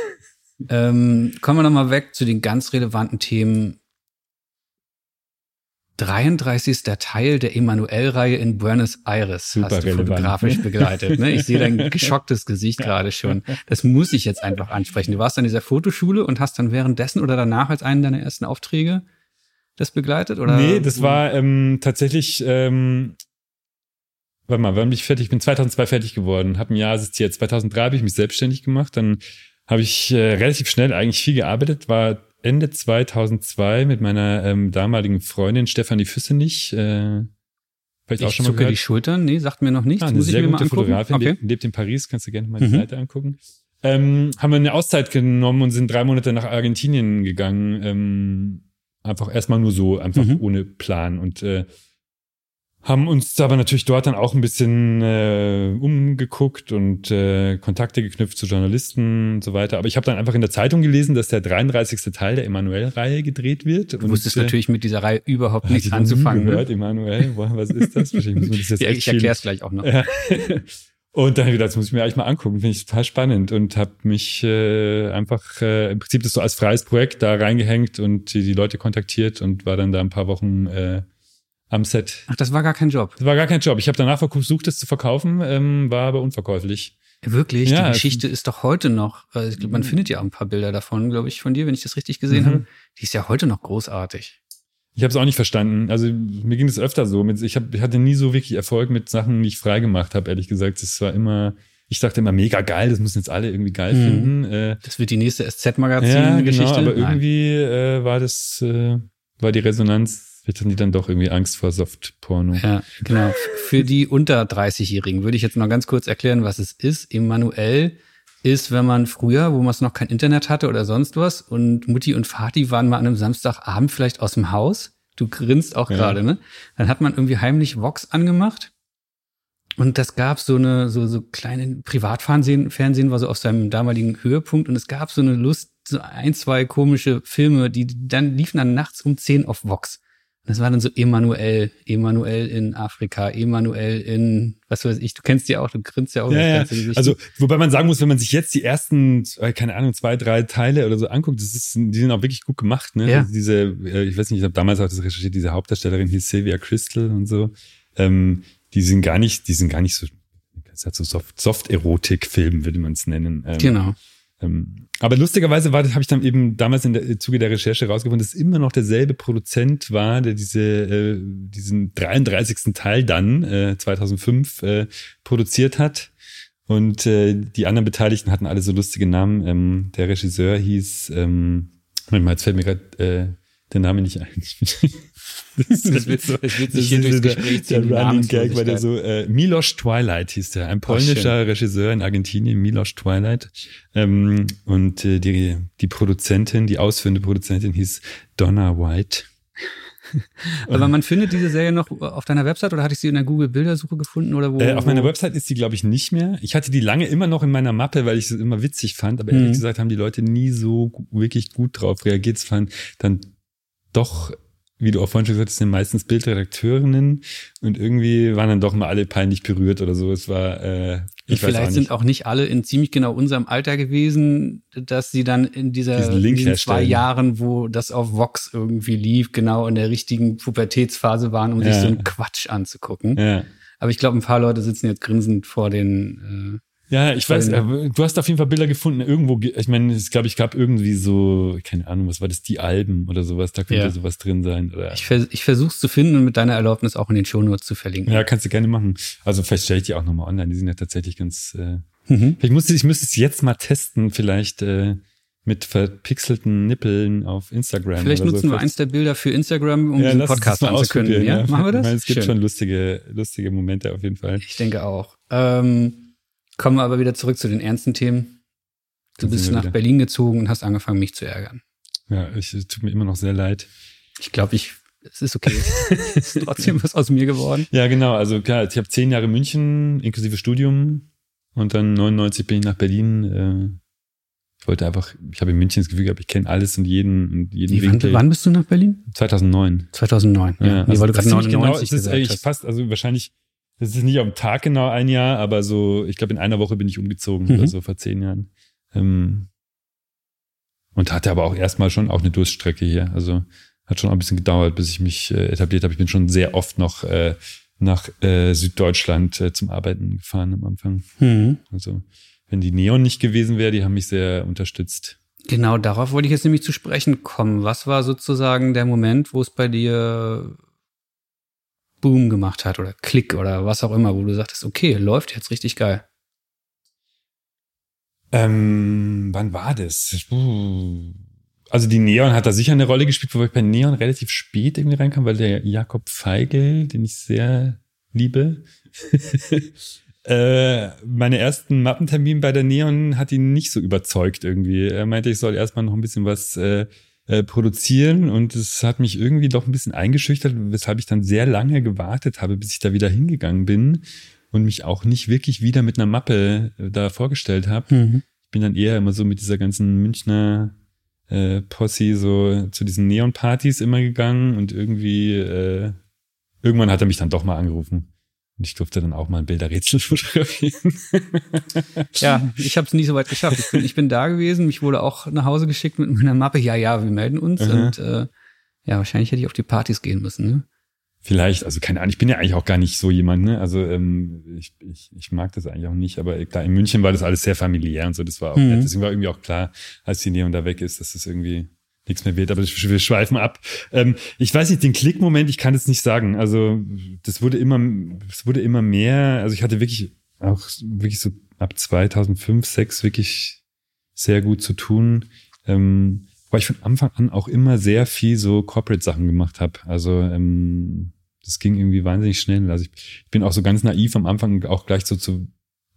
Ähm, kommen wir nochmal weg zu den ganz relevanten Themen 33. Teil der Emanuel-Reihe in Buenos Aires Super hast du relevant. fotografisch begleitet. Ne? Ich sehe dein geschocktes Gesicht gerade schon. Das muss ich jetzt einfach ansprechen. Du warst an dieser Fotoschule und hast dann währenddessen oder danach als einen deiner ersten Aufträge das begleitet? Oder? Nee, das war ähm, tatsächlich, ähm, warte mal, wann bin ich fertig? Ich bin 2002 fertig geworden, habe ein Jahr assistiert. 2003 habe ich mich selbstständig gemacht, dann habe ich äh, relativ schnell eigentlich viel gearbeitet, war Ende 2002 mit meiner ähm, damaligen Freundin Stefanie Füssenich. Äh, vielleicht ich auch schon mal gehört. die Schultern, nee, sagt mir noch nichts. Ah, eine Muss sehr gute Fotografin, okay. lebt, lebt in Paris, kannst du gerne mal die mhm. Seite angucken. Ähm, haben wir eine Auszeit genommen und sind drei Monate nach Argentinien gegangen. Ähm, einfach erstmal nur so, einfach mhm. ohne Plan. Und äh, haben uns aber natürlich dort dann auch ein bisschen äh, umgeguckt und äh, Kontakte geknüpft zu Journalisten und so weiter. Aber ich habe dann einfach in der Zeitung gelesen, dass der 33. Teil der Emanuel-Reihe gedreht wird. Du wusstest äh, natürlich mit dieser Reihe überhaupt nichts anzufangen. Gehört, ne? Emanuel, was ist das? Muss man das jetzt ja, ich erkläre es gleich auch noch. Und dann gedacht, das muss ich mir eigentlich mal angucken, finde ich total spannend und habe mich äh, einfach äh, im Prinzip das so als freies Projekt da reingehängt und die, die Leute kontaktiert und war dann da ein paar Wochen äh, am Set. Ach, das war gar kein Job. Das war gar kein Job. Ich habe danach versucht, das zu verkaufen, ähm, war aber unverkäuflich. Wirklich? Ja, die Geschichte ist doch heute noch, also glaub, man mhm. findet ja auch ein paar Bilder davon, glaube ich, von dir, wenn ich das richtig gesehen mhm. habe. Die ist ja heute noch großartig. Ich habe es auch nicht verstanden. Also mir ging es öfter so. Ich, hab, ich hatte nie so wirklich Erfolg mit Sachen, die ich freigemacht habe, ehrlich gesagt. Es war immer, ich dachte immer mega geil, das müssen jetzt alle irgendwie geil mhm. finden. Äh, das wird die nächste SZ-Magazin-Geschichte. Ja, genau, aber irgendwie äh, war das, äh, war die Resonanz Vielleicht haben die dann doch irgendwie Angst vor Softporno. Ja, genau. Für die unter 30-Jährigen würde ich jetzt noch ganz kurz erklären, was es ist. Emanuel ist, wenn man früher, wo man es noch kein Internet hatte oder sonst was, und Mutti und Vati waren mal an einem Samstagabend vielleicht aus dem Haus. Du grinst auch ja. gerade, ne? Dann hat man irgendwie heimlich Vox angemacht. Und das gab so eine, so, so kleine Privatfernsehen, Fernsehen war so auf seinem damaligen Höhepunkt und es gab so eine Lust, so ein, zwei komische Filme, die dann liefen dann nachts um zehn auf Vox. Das war dann so Emanuel, Emanuel in Afrika, Emanuel in, was weiß ich, du kennst die auch, du grinst ja auch. Ja, ja. Also, wobei man sagen muss, wenn man sich jetzt die ersten, keine Ahnung, zwei, drei Teile oder so anguckt, das ist, die sind auch wirklich gut gemacht, ne? Ja. Also diese, äh, ich weiß nicht, ich habe damals auch das recherchiert, diese Hauptdarstellerin hieß Sylvia Crystal und so. Ähm, die sind gar nicht, die sind gar nicht so, das halt so Soft, Soft-Erotik-Film, würde man es nennen. Ähm, genau. Ähm, aber lustigerweise war, habe ich dann eben damals in der Zuge der Recherche rausgefunden, dass immer noch derselbe Produzent war, der diese äh, diesen 33. Teil dann äh, 2005 äh, produziert hat. Und äh, die anderen Beteiligten hatten alle so lustige Namen. Ähm, der Regisseur hieß, ähm, Moment jetzt fällt mir gerade äh, der Name nicht ein. Das, das, wird, so, das wird sich hier durchs Gespräch. Der Running Gag war der so, äh, Milos Twilight hieß der, ein polnischer Ach, Regisseur in Argentinien, Milos Twilight. Ähm, und äh, die, die Produzentin, die ausführende Produzentin hieß Donna White. Aber man findet diese Serie noch auf deiner Website oder hatte ich sie in der Google-Bildersuche gefunden oder wo? Äh, auf meiner Website ist sie, glaube ich, nicht mehr. Ich hatte die lange immer noch in meiner Mappe, weil ich es immer witzig fand. Aber ehrlich mhm. gesagt haben die Leute nie so wirklich gut drauf reagiert. Es fand dann doch wie du auch vorhin schon gesagt hast, sind meistens Bildredakteurinnen und irgendwie waren dann doch mal alle peinlich berührt oder so. Es war, äh, ich Vielleicht weiß auch sind auch nicht alle in ziemlich genau unserem Alter gewesen, dass sie dann in dieser in diesen zwei Jahren, wo das auf Vox irgendwie lief, genau in der richtigen Pubertätsphase waren, um ja. sich so einen Quatsch anzugucken. Ja. Aber ich glaube, ein paar Leute sitzen jetzt grinsend vor den äh, ja, ich weiß, du hast auf jeden Fall Bilder gefunden. Irgendwo, ich meine, ich glaube, ich gab irgendwie so, keine Ahnung, was war das, die Alben oder sowas, da könnte ja. sowas drin sein. Oder? Ich, vers ich versuche zu finden und mit deiner Erlaubnis auch in den Shownotes zu verlinken. Ja, kannst du gerne machen. Also vielleicht stelle ich die auch nochmal online, die sind ja tatsächlich ganz, äh, mhm. vielleicht musste ich müsste es jetzt mal testen, vielleicht äh, mit verpixelten Nippeln auf Instagram. Vielleicht nutzen so. wir eins der Bilder für Instagram, um ja, diesen Podcast anzukündigen. Ja? ja? Machen wir das? Ich meine, es gibt Schön. schon lustige, lustige Momente auf jeden Fall. Ich denke auch. Ähm, Kommen wir aber wieder zurück zu den ernsten Themen. Du bist nach wieder. Berlin gezogen und hast angefangen, mich zu ärgern. Ja, ich, es tut mir immer noch sehr leid. Ich glaube, ich, es ist okay. es ist trotzdem was aus mir geworden. Ja, genau. Also klar, ich habe zehn Jahre München inklusive Studium und dann 99 bin ich nach Berlin. Äh, ich wollte einfach, ich habe in München das Gefühl gehabt, ich kenne alles und jeden und jeden Wie. Wann, wann bist du nach Berlin? 2009. 2009, ja. ja also weil du gerade 99 genau, es ist eigentlich fast, also wahrscheinlich das ist nicht am Tag genau ein Jahr, aber so, ich glaube, in einer Woche bin ich umgezogen mhm. oder so vor zehn Jahren. Ähm, und hatte aber auch erstmal schon auch eine Durststrecke hier. Also hat schon ein bisschen gedauert, bis ich mich äh, etabliert habe. Ich bin schon sehr oft noch äh, nach äh, Süddeutschland äh, zum Arbeiten gefahren am Anfang. Mhm. Also wenn die Neon nicht gewesen wäre, die haben mich sehr unterstützt. Genau, darauf wollte ich jetzt nämlich zu sprechen kommen. Was war sozusagen der Moment, wo es bei dir Boom gemacht hat oder Klick oder was auch immer, wo du sagtest, okay, läuft jetzt richtig geil? Ähm, wann war das? Also die Neon hat da sicher eine Rolle gespielt, wobei ich bei Neon relativ spät irgendwie reinkam, weil der Jakob Feigl, den ich sehr liebe, äh, meine ersten Mappentermin bei der Neon hat ihn nicht so überzeugt irgendwie. Er meinte, ich soll erstmal noch ein bisschen was äh, äh, produzieren und es hat mich irgendwie doch ein bisschen eingeschüchtert, weshalb ich dann sehr lange gewartet habe, bis ich da wieder hingegangen bin und mich auch nicht wirklich wieder mit einer Mappe äh, da vorgestellt habe. Mhm. Ich bin dann eher immer so mit dieser ganzen Münchner äh, Posse so zu diesen Neon-Partys immer gegangen und irgendwie äh, irgendwann hat er mich dann doch mal angerufen. Und ich durfte dann auch mal ein Bilderrätsel fotografieren. ja, ich habe es nie so weit geschafft. Ich bin, ich bin da gewesen, mich wurde auch nach Hause geschickt mit meiner Mappe. Ja, ja, wir melden uns. Mhm. Und äh, ja, wahrscheinlich hätte ich auf die Partys gehen müssen. Ne? Vielleicht, also keine Ahnung, ich bin ja eigentlich auch gar nicht so jemand, ne? Also ähm, ich, ich, ich mag das eigentlich auch nicht, aber klar, in München war das alles sehr familiär und so, das war auch, mhm. deswegen war irgendwie auch klar, als die Neon da weg ist, dass das irgendwie nichts mehr wird, aber wir schweifen ab. Ähm, ich weiß nicht, den Klickmoment, ich kann es nicht sagen. Also das wurde immer, es wurde immer mehr. Also ich hatte wirklich auch wirklich so ab 2005, 6 wirklich sehr gut zu tun. Ähm, weil ich von Anfang an auch immer sehr viel so Corporate-Sachen gemacht habe. Also ähm, das ging irgendwie wahnsinnig schnell. Also ich, ich bin auch so ganz naiv am Anfang auch gleich so zu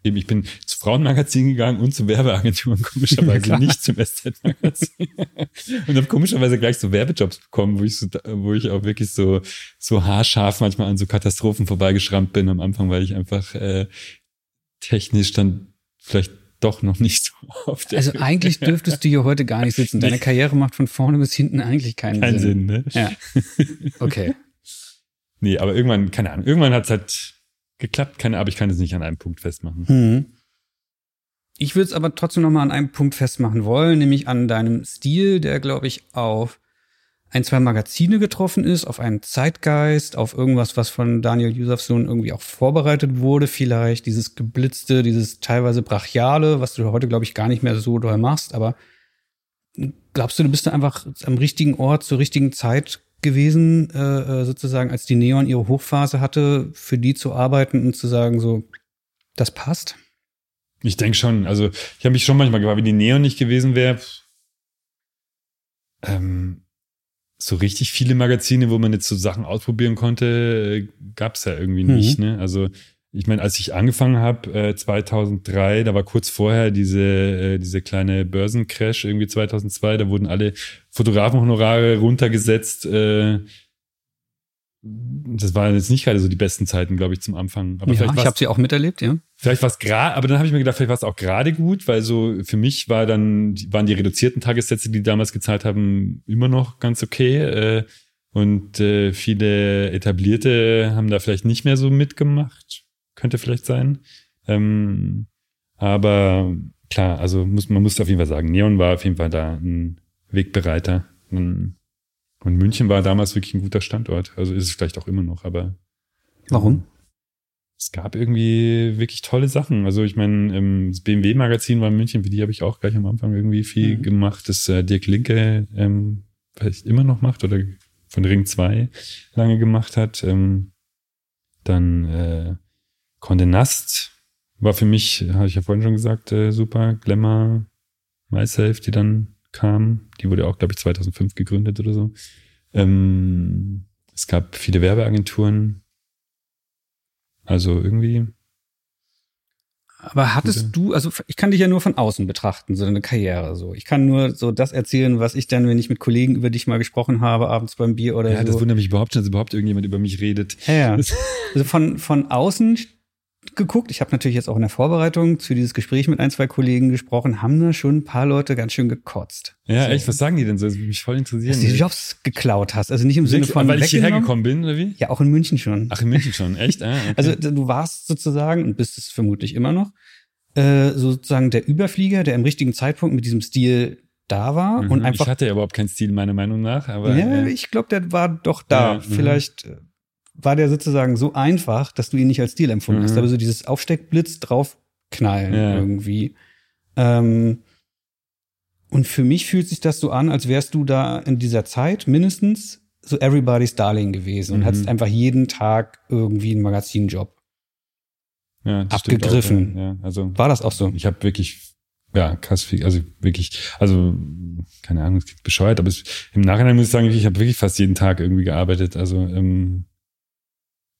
eben, ich bin zu Frauenmagazin gegangen und zu Werbeagenturen, komischerweise ja, nicht zum SZ-Magazin. und habe komischerweise gleich so Werbejobs bekommen, wo ich so, wo ich auch wirklich so, so haarscharf manchmal an so Katastrophen vorbeigeschrammt bin am Anfang, weil ich einfach äh, technisch dann vielleicht doch noch nicht so auf der Also eigentlich dürftest du hier heute gar nicht sitzen. Deine Karriere macht von vorne bis hinten eigentlich keinen Kein Sinn. Sinn, ne? Ja. Okay. nee, aber irgendwann, keine Ahnung, irgendwann hat's halt geklappt, keine, aber ich kann es nicht an einem Punkt festmachen. Hm. Ich würde es aber trotzdem noch mal an einem Punkt festmachen wollen, nämlich an deinem Stil, der, glaube ich, auf ein, zwei Magazine getroffen ist, auf einen Zeitgeist, auf irgendwas, was von Daniel Yusufson irgendwie auch vorbereitet wurde, vielleicht dieses geblitzte, dieses teilweise brachiale, was du heute, glaube ich, gar nicht mehr so doll machst, aber glaubst du, du bist da einfach am richtigen Ort zur richtigen Zeit gewesen, äh, äh, sozusagen, als die Neon ihre Hochphase hatte, für die zu arbeiten und zu sagen, so, das passt? Ich denke schon. Also ich habe mich schon manchmal gefragt, wenn die Neon nicht gewesen wäre, ähm, so richtig viele Magazine, wo man jetzt so Sachen ausprobieren konnte, äh, gab es ja irgendwie nicht. Mhm. Ne? Also ich meine, als ich angefangen habe, äh, 2003, da war kurz vorher diese, äh, diese kleine Börsencrash, irgendwie 2002, da wurden alle Fotografenhonorare runtergesetzt. Äh, das waren jetzt nicht gerade so die besten Zeiten, glaube ich, zum Anfang. Aber ja, ich habe sie auch miterlebt, ja. Vielleicht war es gerade, aber dann habe ich mir gedacht, vielleicht war es auch gerade gut, weil so für mich war dann waren die reduzierten Tagessätze, die damals gezahlt haben, immer noch ganz okay. Äh, Und äh, viele Etablierte haben da vielleicht nicht mehr so mitgemacht. Könnte vielleicht sein. Ähm, aber klar, also muss, man muss auf jeden Fall sagen, Neon war auf jeden Fall da ein Wegbereiter. Und München war damals wirklich ein guter Standort. Also ist es vielleicht auch immer noch, aber. Warum? Es gab irgendwie wirklich tolle Sachen. Also ich meine, das BMW-Magazin war in München, für die habe ich auch gleich am Anfang irgendwie viel mhm. gemacht, das äh, Dirk Linke ähm, vielleicht immer noch macht oder von Ring 2 lange gemacht hat. Ähm, dann äh, Conde Nast war für mich, habe ich ja vorhin schon gesagt, äh, super. Glamour, Myself, die dann kam. Die wurde auch, glaube ich, 2005 gegründet oder so. Ähm, es gab viele Werbeagenturen. Also irgendwie. Aber hattest du, also ich kann dich ja nur von außen betrachten, so deine Karriere so. Ich kann nur so das erzählen, was ich dann, wenn ich mit Kollegen über dich mal gesprochen habe, abends beim Bier oder ja, so. Ja, das wundert mich überhaupt schon, dass überhaupt irgendjemand über mich redet. Ja, ja. Also von, von außen geguckt. Ich habe natürlich jetzt auch in der Vorbereitung zu dieses Gespräch mit ein, zwei Kollegen gesprochen, haben da schon ein paar Leute ganz schön gekotzt. Ja, so. echt, was sagen die denn so? Das würde mich voll interessieren. Dass du die Jobs geklaut hast. Also nicht im Sinne von. Weil ich hierher gekommen bin, oder wie? Ja, auch in München schon. Ach, in München schon, echt? Ah, okay. Also du warst sozusagen und bist es vermutlich immer noch, äh, sozusagen der Überflieger, der im richtigen Zeitpunkt mit diesem Stil da war mhm, und einfach. Ich hatte ja überhaupt keinen Stil, meiner Meinung nach, aber. Ja, äh, ich glaube, der war doch da. Ja, mhm. Vielleicht äh, war der sozusagen so einfach, dass du ihn nicht als Stil empfunden mhm. hast. Aber so dieses Aufsteckblitz draufknallen ja. irgendwie. Ähm, und für mich fühlt sich das so an, als wärst du da in dieser Zeit mindestens so everybody's Darling gewesen mhm. und hattest einfach jeden Tag irgendwie einen Magazinjob ja, abgegriffen. Auch, ja. ja. Also war das auch so? Ich habe wirklich ja krass viel, also wirklich, also keine Ahnung, es klingt bescheuert, aber es, im Nachhinein muss ich sagen, ich habe wirklich fast jeden Tag irgendwie gearbeitet. Also ähm,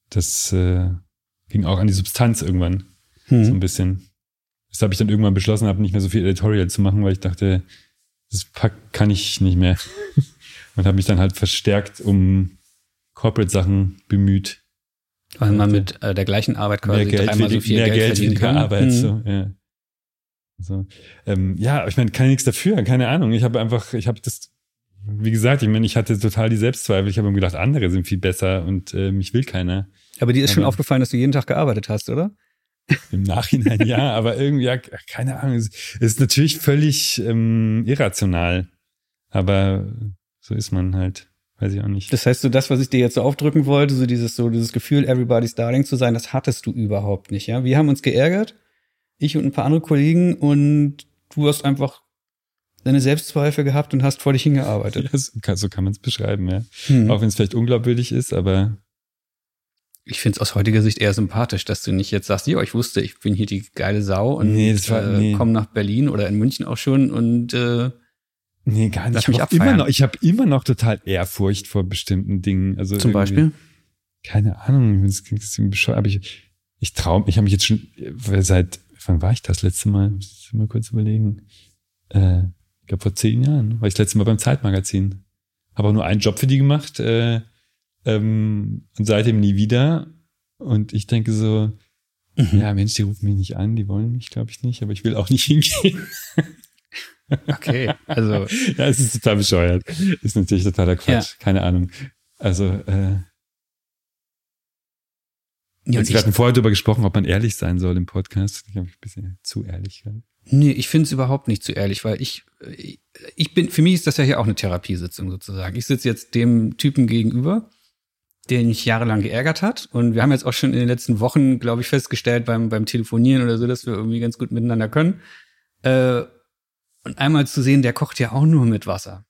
das äh, ging auch an die Substanz irgendwann. Hm. So ein bisschen. Das habe ich dann irgendwann beschlossen, habe nicht mehr so viel Editorial zu machen, weil ich dachte, das Pack kann ich nicht mehr. Und habe mich dann halt verstärkt um Corporate-Sachen bemüht. Weil man mit äh, der gleichen Arbeit quasi mehr Geld dreimal so viel mehr Geld, Geld verdienen kann. Arbeit, hm. so, ja. So, ähm, ja, ich meine, kann nichts dafür, keine Ahnung. Ich habe einfach, ich habe das wie gesagt, ich meine, ich hatte total die Selbstzweifel. Ich habe mir gedacht, andere sind viel besser und äh, mich will keiner. Aber dir ist aber schon aufgefallen, dass du jeden Tag gearbeitet hast, oder? Im Nachhinein ja, aber irgendwie, ja, keine Ahnung. Es ist natürlich völlig ähm, irrational. Aber so ist man halt. Weiß ich auch nicht. Das heißt, so das, was ich dir jetzt so aufdrücken wollte, so dieses, so dieses Gefühl, everybody's darling zu sein, das hattest du überhaupt nicht, ja? Wir haben uns geärgert, ich und ein paar andere Kollegen, und du hast einfach deine Selbstzweifel gehabt und hast vor dich hingearbeitet. Ja, so kann man es beschreiben, ja. Hm. Auch wenn es vielleicht unglaubwürdig ist, aber. Ich finde es aus heutiger Sicht eher sympathisch, dass du nicht jetzt sagst, ja, ich wusste, ich bin hier die geile Sau und nee, war, äh, nee. komm nach Berlin oder in München auch schon und äh, Nee, gar nicht. Ich habe immer noch, ich habe immer noch total Ehrfurcht vor bestimmten Dingen. Also Zum Beispiel? Keine Ahnung, das klingt ein bisschen bescheuert, aber ich, ich traue, ich habe mich jetzt schon seit, wann war ich das letzte Mal? Muss ich mal kurz überlegen. Äh, ich glaube vor zehn Jahren, war ich das letzte Mal beim Zeitmagazin. Habe auch nur einen Job für die gemacht äh, ähm, und seitdem nie wieder. Und ich denke so, mhm. ja Mensch, die rufen mich nicht an, die wollen mich, glaube ich, nicht, aber ich will auch nicht hingehen. Okay, also. ja, es ist total bescheuert. Ist natürlich totaler Quatsch, ja. keine Ahnung. Also, äh, ja, wir hatten vorher darüber gesprochen, ob man ehrlich sein soll im Podcast. Ich glaube, ich ein bisschen zu ehrlich. Gerade. Nee, ich finde es überhaupt nicht zu ehrlich, weil ich, ich bin, für mich ist das ja hier auch eine Therapiesitzung sozusagen. Ich sitze jetzt dem Typen gegenüber, der mich jahrelang geärgert hat. Und wir haben jetzt auch schon in den letzten Wochen, glaube ich, festgestellt beim, beim Telefonieren oder so, dass wir irgendwie ganz gut miteinander können. Äh, und einmal zu sehen, der kocht ja auch nur mit Wasser.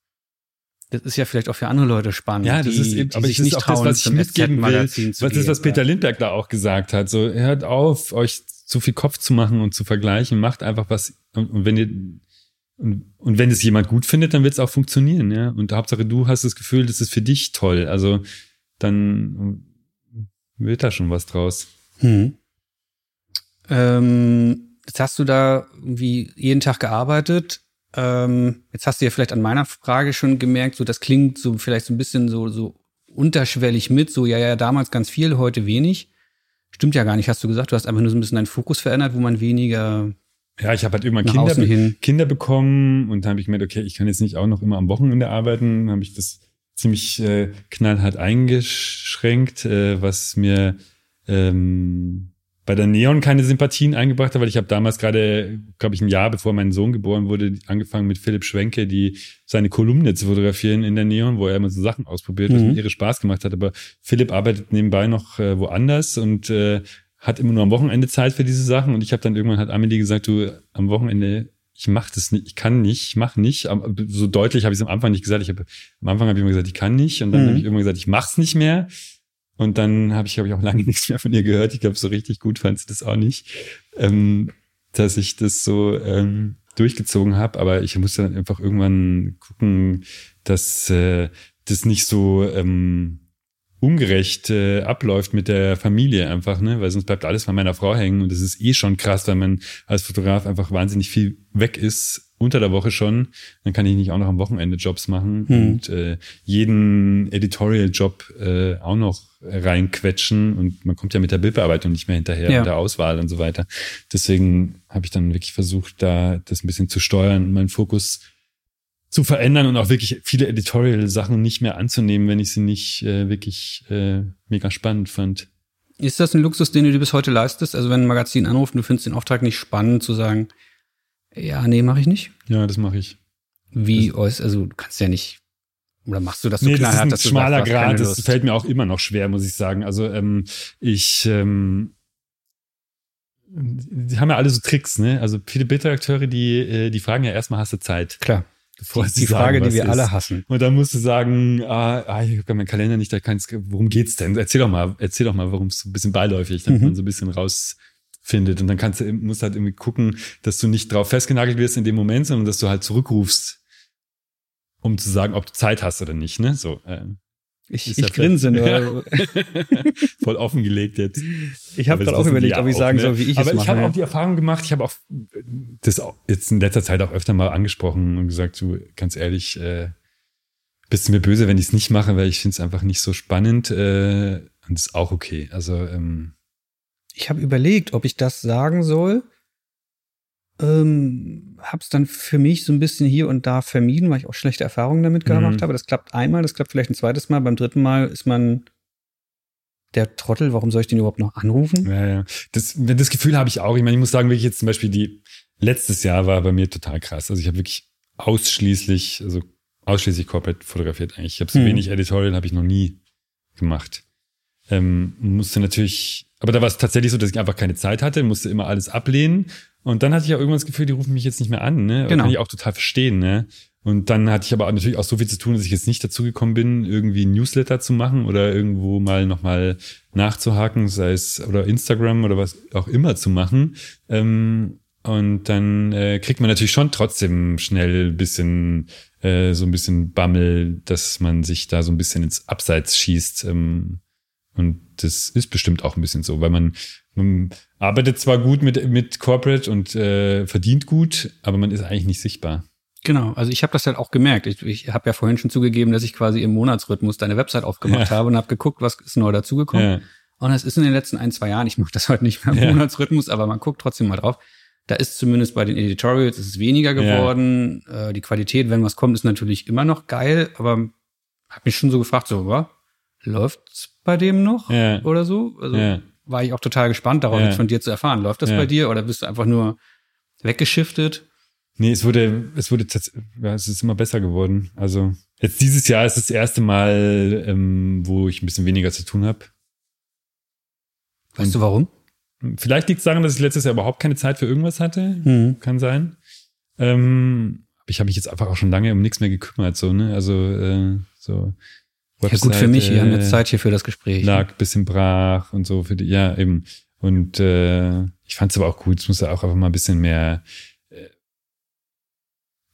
Das ist ja vielleicht auch für andere Leute spannend. Ja, das die, ist eben, aber ich ist auch das, was ich mitgeben will. Was ist, was Peter Lindberg da auch gesagt hat. So, hört auf, euch zu viel Kopf zu machen und zu vergleichen. Macht einfach was. Und, und wenn ihr, und, und wenn es jemand gut findet, dann wird es auch funktionieren, ja. Und Hauptsache du hast das Gefühl, das ist für dich toll. Also, dann wird da schon was draus. Hm. Ähm, jetzt hast du da irgendwie jeden Tag gearbeitet ähm, jetzt hast du ja vielleicht an meiner Frage schon gemerkt, so das klingt so vielleicht so ein bisschen so, so unterschwellig mit, so ja, ja, damals ganz viel, heute wenig. Stimmt ja gar nicht, hast du gesagt. Du hast einfach nur so ein bisschen deinen Fokus verändert, wo man weniger. Ja, ich habe halt immer Kinder, be Kinder bekommen und dann habe ich gemerkt, okay, ich kann jetzt nicht auch noch immer am Wochenende arbeiten. Dann habe ich das ziemlich äh, knallhart eingeschränkt, äh, was mir ähm, bei der Neon keine Sympathien eingebracht hat, weil ich habe damals gerade, glaube ich, ein Jahr bevor mein Sohn geboren wurde, angefangen mit Philipp Schwenke, die seine Kolumne zu fotografieren in der Neon, wo er immer so Sachen ausprobiert, was mhm. mir ihre Spaß gemacht hat. Aber Philipp arbeitet nebenbei noch äh, woanders und äh, hat immer nur am Wochenende Zeit für diese Sachen. Und ich habe dann irgendwann hat Amelie gesagt, du am Wochenende ich mache das nicht, ich kann nicht, ich mache nicht. So deutlich habe ich es am Anfang nicht gesagt. Ich habe am Anfang habe ich immer gesagt, ich kann nicht, und dann mhm. habe ich immer gesagt, ich mach's nicht mehr. Und dann habe ich, glaube ich, auch lange nichts mehr von ihr gehört. Ich glaube, so richtig gut fand sie das auch nicht, ähm, dass ich das so ähm, durchgezogen habe. Aber ich musste dann einfach irgendwann gucken, dass äh, das nicht so ähm, ungerecht äh, abläuft mit der Familie einfach, ne? Weil sonst bleibt alles bei meiner Frau hängen und das ist eh schon krass, weil man als Fotograf einfach wahnsinnig viel weg ist unter der Woche schon, dann kann ich nicht auch noch am Wochenende Jobs machen hm. und äh, jeden Editorial-Job äh, auch noch reinquetschen und man kommt ja mit der Bildbearbeitung nicht mehr hinterher ja. und der Auswahl und so weiter. Deswegen habe ich dann wirklich versucht, da das ein bisschen zu steuern und meinen Fokus zu verändern und auch wirklich viele Editorial-Sachen nicht mehr anzunehmen, wenn ich sie nicht äh, wirklich äh, mega spannend fand. Ist das ein Luxus, den du dir bis heute leistest? Also wenn ein Magazin anruft und du findest den Auftrag nicht spannend, zu sagen, ja, nee, mache ich nicht. Ja, das mache ich. Wie, das, also du kannst ja nicht, oder machst du das so nee, klar, das ist ein dass schmaler sagst, Grad, das fällt mir auch immer noch schwer, muss ich sagen. Also ähm, ich, ähm, die haben ja alle so Tricks, ne? Also viele Bildredakteure, die, äh, die fragen ja erstmal, hast du Zeit? Klar. Bevor die, die Frage, sagen, die wir ist. alle hassen. Und dann musst du sagen, ah, ah ich habe meinen Kalender nicht, da kannst, worum geht's denn? Erzähl doch mal, erzähl doch mal, warum es so ein bisschen beiläufig, damit mhm. man so ein bisschen raus findet. Und dann kannst du, musst halt irgendwie gucken, dass du nicht drauf festgenagelt wirst in dem Moment, sondern dass du halt zurückrufst, um zu sagen, ob du Zeit hast oder nicht, ne? So. Äh, ich, ich grinse nur. Voll offengelegt jetzt. Ich habe gerade auch überlegt, ob ich sagen ne? soll, wie ich Aber es mache. Aber ich habe auch die Erfahrung gemacht, ich habe auch das jetzt in letzter Zeit auch öfter mal angesprochen und gesagt, du, ganz ehrlich, äh, bist du mir böse, wenn ich es nicht mache, weil ich finde es einfach nicht so spannend äh, und ist auch okay. Also ähm, ich habe überlegt, ob ich das sagen soll. Ähm, hab's dann für mich so ein bisschen hier und da vermieden, weil ich auch schlechte Erfahrungen damit mhm. gemacht habe. Das klappt einmal, das klappt vielleicht ein zweites Mal. Beim dritten Mal ist man der Trottel, warum soll ich den überhaupt noch anrufen? Ja, ja. Das, das Gefühl habe ich auch. Ich meine, ich muss sagen, wirklich jetzt zum Beispiel die letztes Jahr war bei mir total krass. Also ich habe wirklich ausschließlich, also ausschließlich Corporate fotografiert eigentlich. Ich habe so mhm. wenig Editorial habe ich noch nie gemacht. Ähm, musste natürlich aber da war es tatsächlich so, dass ich einfach keine Zeit hatte, musste immer alles ablehnen. Und dann hatte ich auch irgendwann das Gefühl, die rufen mich jetzt nicht mehr an. Ne? Genau. Kann ich auch total verstehen. Ne? Und dann hatte ich aber natürlich auch so viel zu tun, dass ich jetzt nicht dazu gekommen bin, irgendwie Newsletter zu machen oder irgendwo mal nochmal nachzuhaken, sei es oder Instagram oder was auch immer zu machen. Ähm, und dann äh, kriegt man natürlich schon trotzdem schnell ein bisschen äh, so ein bisschen Bammel, dass man sich da so ein bisschen ins Abseits schießt. Ähm, und das ist bestimmt auch ein bisschen so, weil man, man arbeitet zwar gut mit, mit Corporate und äh, verdient gut, aber man ist eigentlich nicht sichtbar. Genau, also ich habe das halt auch gemerkt. Ich, ich habe ja vorhin schon zugegeben, dass ich quasi im Monatsrhythmus deine Website aufgemacht ja. habe und habe geguckt, was ist neu dazugekommen. Ja. Und es ist in den letzten ein, zwei Jahren, ich mache das heute nicht mehr im ja. Monatsrhythmus, aber man guckt trotzdem mal drauf. Da ist zumindest bei den Editorials ist es weniger geworden. Äh, die Qualität, wenn was kommt, ist natürlich immer noch geil, aber habe mich schon so gefragt, so, läuft's bei dem noch ja. oder so? Also ja. war ich auch total gespannt darauf, jetzt von dir zu erfahren. Läuft das bei dir oder bist du einfach nur weggeschiftet? Nee, es wurde, es wurde ja, es ist immer besser geworden. Also jetzt dieses Jahr ist das erste Mal, ähm, wo ich ein bisschen weniger zu tun habe. Weißt du warum? Vielleicht liegt es daran, dass ich letztes Jahr überhaupt keine Zeit für irgendwas hatte. Mhm. Kann sein. Ähm, ich habe mich jetzt einfach auch schon lange um nichts mehr gekümmert. So, ne? Also äh, so Website, ja, gut für mich, wir haben jetzt Zeit hier für das Gespräch. Lag bisschen brach und so für die, ja, eben. Und äh, ich fand es aber auch gut, es musste auch einfach mal ein bisschen mehr, äh,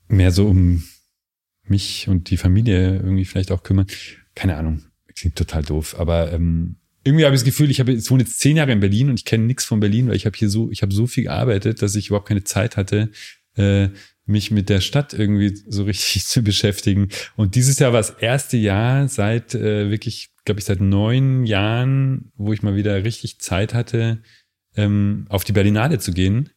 mehr so um mich und die Familie irgendwie vielleicht auch kümmern. Keine Ahnung, klingt total doof, aber ähm, irgendwie habe ich das Gefühl, ich habe ich wohne jetzt zehn Jahre in Berlin und ich kenne nichts von Berlin, weil ich habe hier so, ich habe so viel gearbeitet, dass ich überhaupt keine Zeit hatte, äh, mich mit der Stadt irgendwie so richtig zu beschäftigen. Und dieses Jahr war das erste Jahr seit äh, wirklich, glaube ich, seit neun Jahren, wo ich mal wieder richtig Zeit hatte, ähm, auf die Berlinale zu gehen.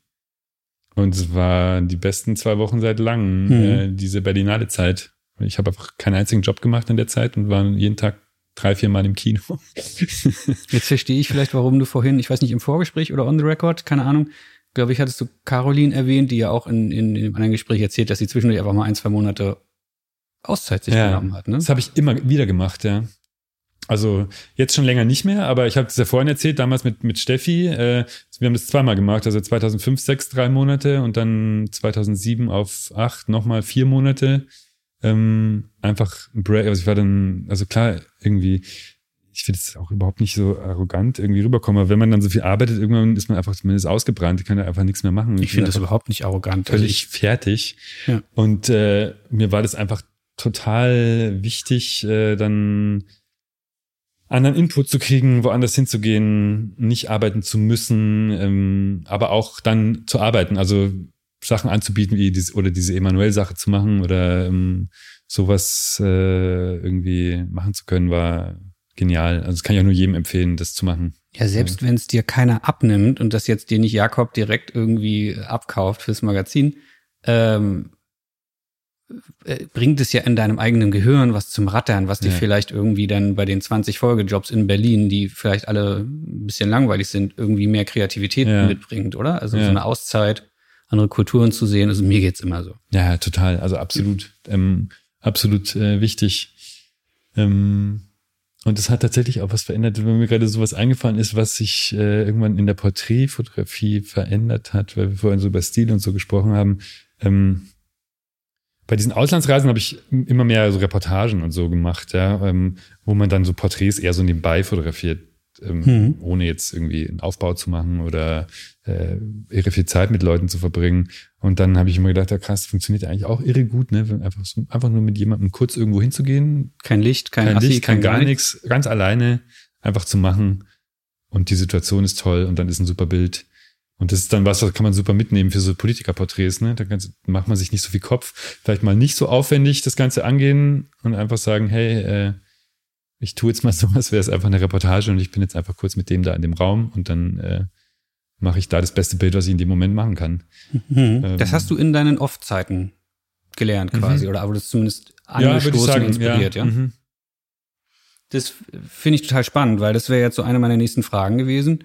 Und es war die besten zwei Wochen seit langem, hm. äh, diese Berlinale Zeit. Ich habe einfach keinen einzigen Job gemacht in der Zeit und war jeden Tag drei, vier Mal im Kino. Jetzt verstehe ich vielleicht, warum du vorhin, ich weiß nicht, im Vorgespräch oder on the record, keine Ahnung, glaube ich, hattest du Caroline erwähnt, die ja auch in, in, in einem anderen Gespräch erzählt, dass sie zwischendurch einfach mal ein, zwei Monate Auszeit sich ja, genommen hat. Ne? Das habe ich immer wieder gemacht, ja. Also jetzt schon länger nicht mehr, aber ich habe es ja vorhin erzählt, damals mit, mit Steffi. Äh, wir haben das zweimal gemacht, also 2005 sechs, drei Monate und dann 2007 auf acht nochmal vier Monate. Ähm, einfach ein Break, also ich war dann, also klar, irgendwie, ich finde es auch überhaupt nicht so arrogant irgendwie rüberkommen, aber wenn man dann so viel arbeitet, irgendwann ist man einfach zumindest ausgebrannt, ich kann ja einfach nichts mehr machen. Ich, ich finde das überhaupt nicht arrogant. Völlig also fertig. Ja. Und äh, mir war das einfach total wichtig, äh, dann anderen Input zu kriegen, woanders hinzugehen, nicht arbeiten zu müssen, ähm, aber auch dann zu arbeiten, also Sachen anzubieten, wie diese, oder diese Emanuel-Sache zu machen oder ähm, sowas äh, irgendwie machen zu können, war genial. Also das kann ich auch nur jedem empfehlen, das zu machen. Ja, selbst ja. wenn es dir keiner abnimmt und das jetzt dir nicht Jakob direkt irgendwie abkauft fürs Magazin, ähm, äh, bringt es ja in deinem eigenen Gehirn was zum Rattern, was dir ja. vielleicht irgendwie dann bei den 20 Folgejobs in Berlin, die vielleicht alle ein bisschen langweilig sind, irgendwie mehr Kreativität ja. mitbringt, oder? Also so eine Auszeit, andere Kulturen zu sehen. Also mir geht's immer so. Ja, total. Also absolut, ähm, absolut äh, wichtig. Ähm, und es hat tatsächlich auch was verändert, wenn mir gerade sowas eingefallen ist, was sich äh, irgendwann in der Porträtfotografie verändert hat, weil wir vorhin so über Stil und so gesprochen haben. Ähm, bei diesen Auslandsreisen habe ich immer mehr so Reportagen und so gemacht, ja, ähm, wo man dann so Porträts eher so nebenbei fotografiert, ähm, mhm. ohne jetzt irgendwie einen Aufbau zu machen oder äh, irre viel Zeit mit Leuten zu verbringen. Und dann habe ich immer gedacht, ja krass, funktioniert eigentlich auch irre gut, ne? Einfach, so, einfach nur mit jemandem kurz irgendwo hinzugehen. Kein Licht, kein, kein Assi, Licht, kein, kein gar nichts, ganz alleine einfach zu machen. Und die Situation ist toll und dann ist ein super Bild. Und das ist dann was, das kann man super mitnehmen für so Politikerporträts, ne? Da macht man sich nicht so viel Kopf. Vielleicht mal nicht so aufwendig das Ganze angehen und einfach sagen, hey, äh, ich tue jetzt mal sowas, wäre es einfach eine Reportage und ich bin jetzt einfach kurz mit dem da in dem Raum und dann äh, mache ich da das beste Bild, was ich in dem Moment machen kann. Mhm. Ähm, das hast du in deinen Off-Zeiten gelernt quasi, mhm. oder aber das zumindest angestoßen, ja, sagen, inspiriert, ja? ja? Mhm. Das finde ich total spannend, weil das wäre jetzt so eine meiner nächsten Fragen gewesen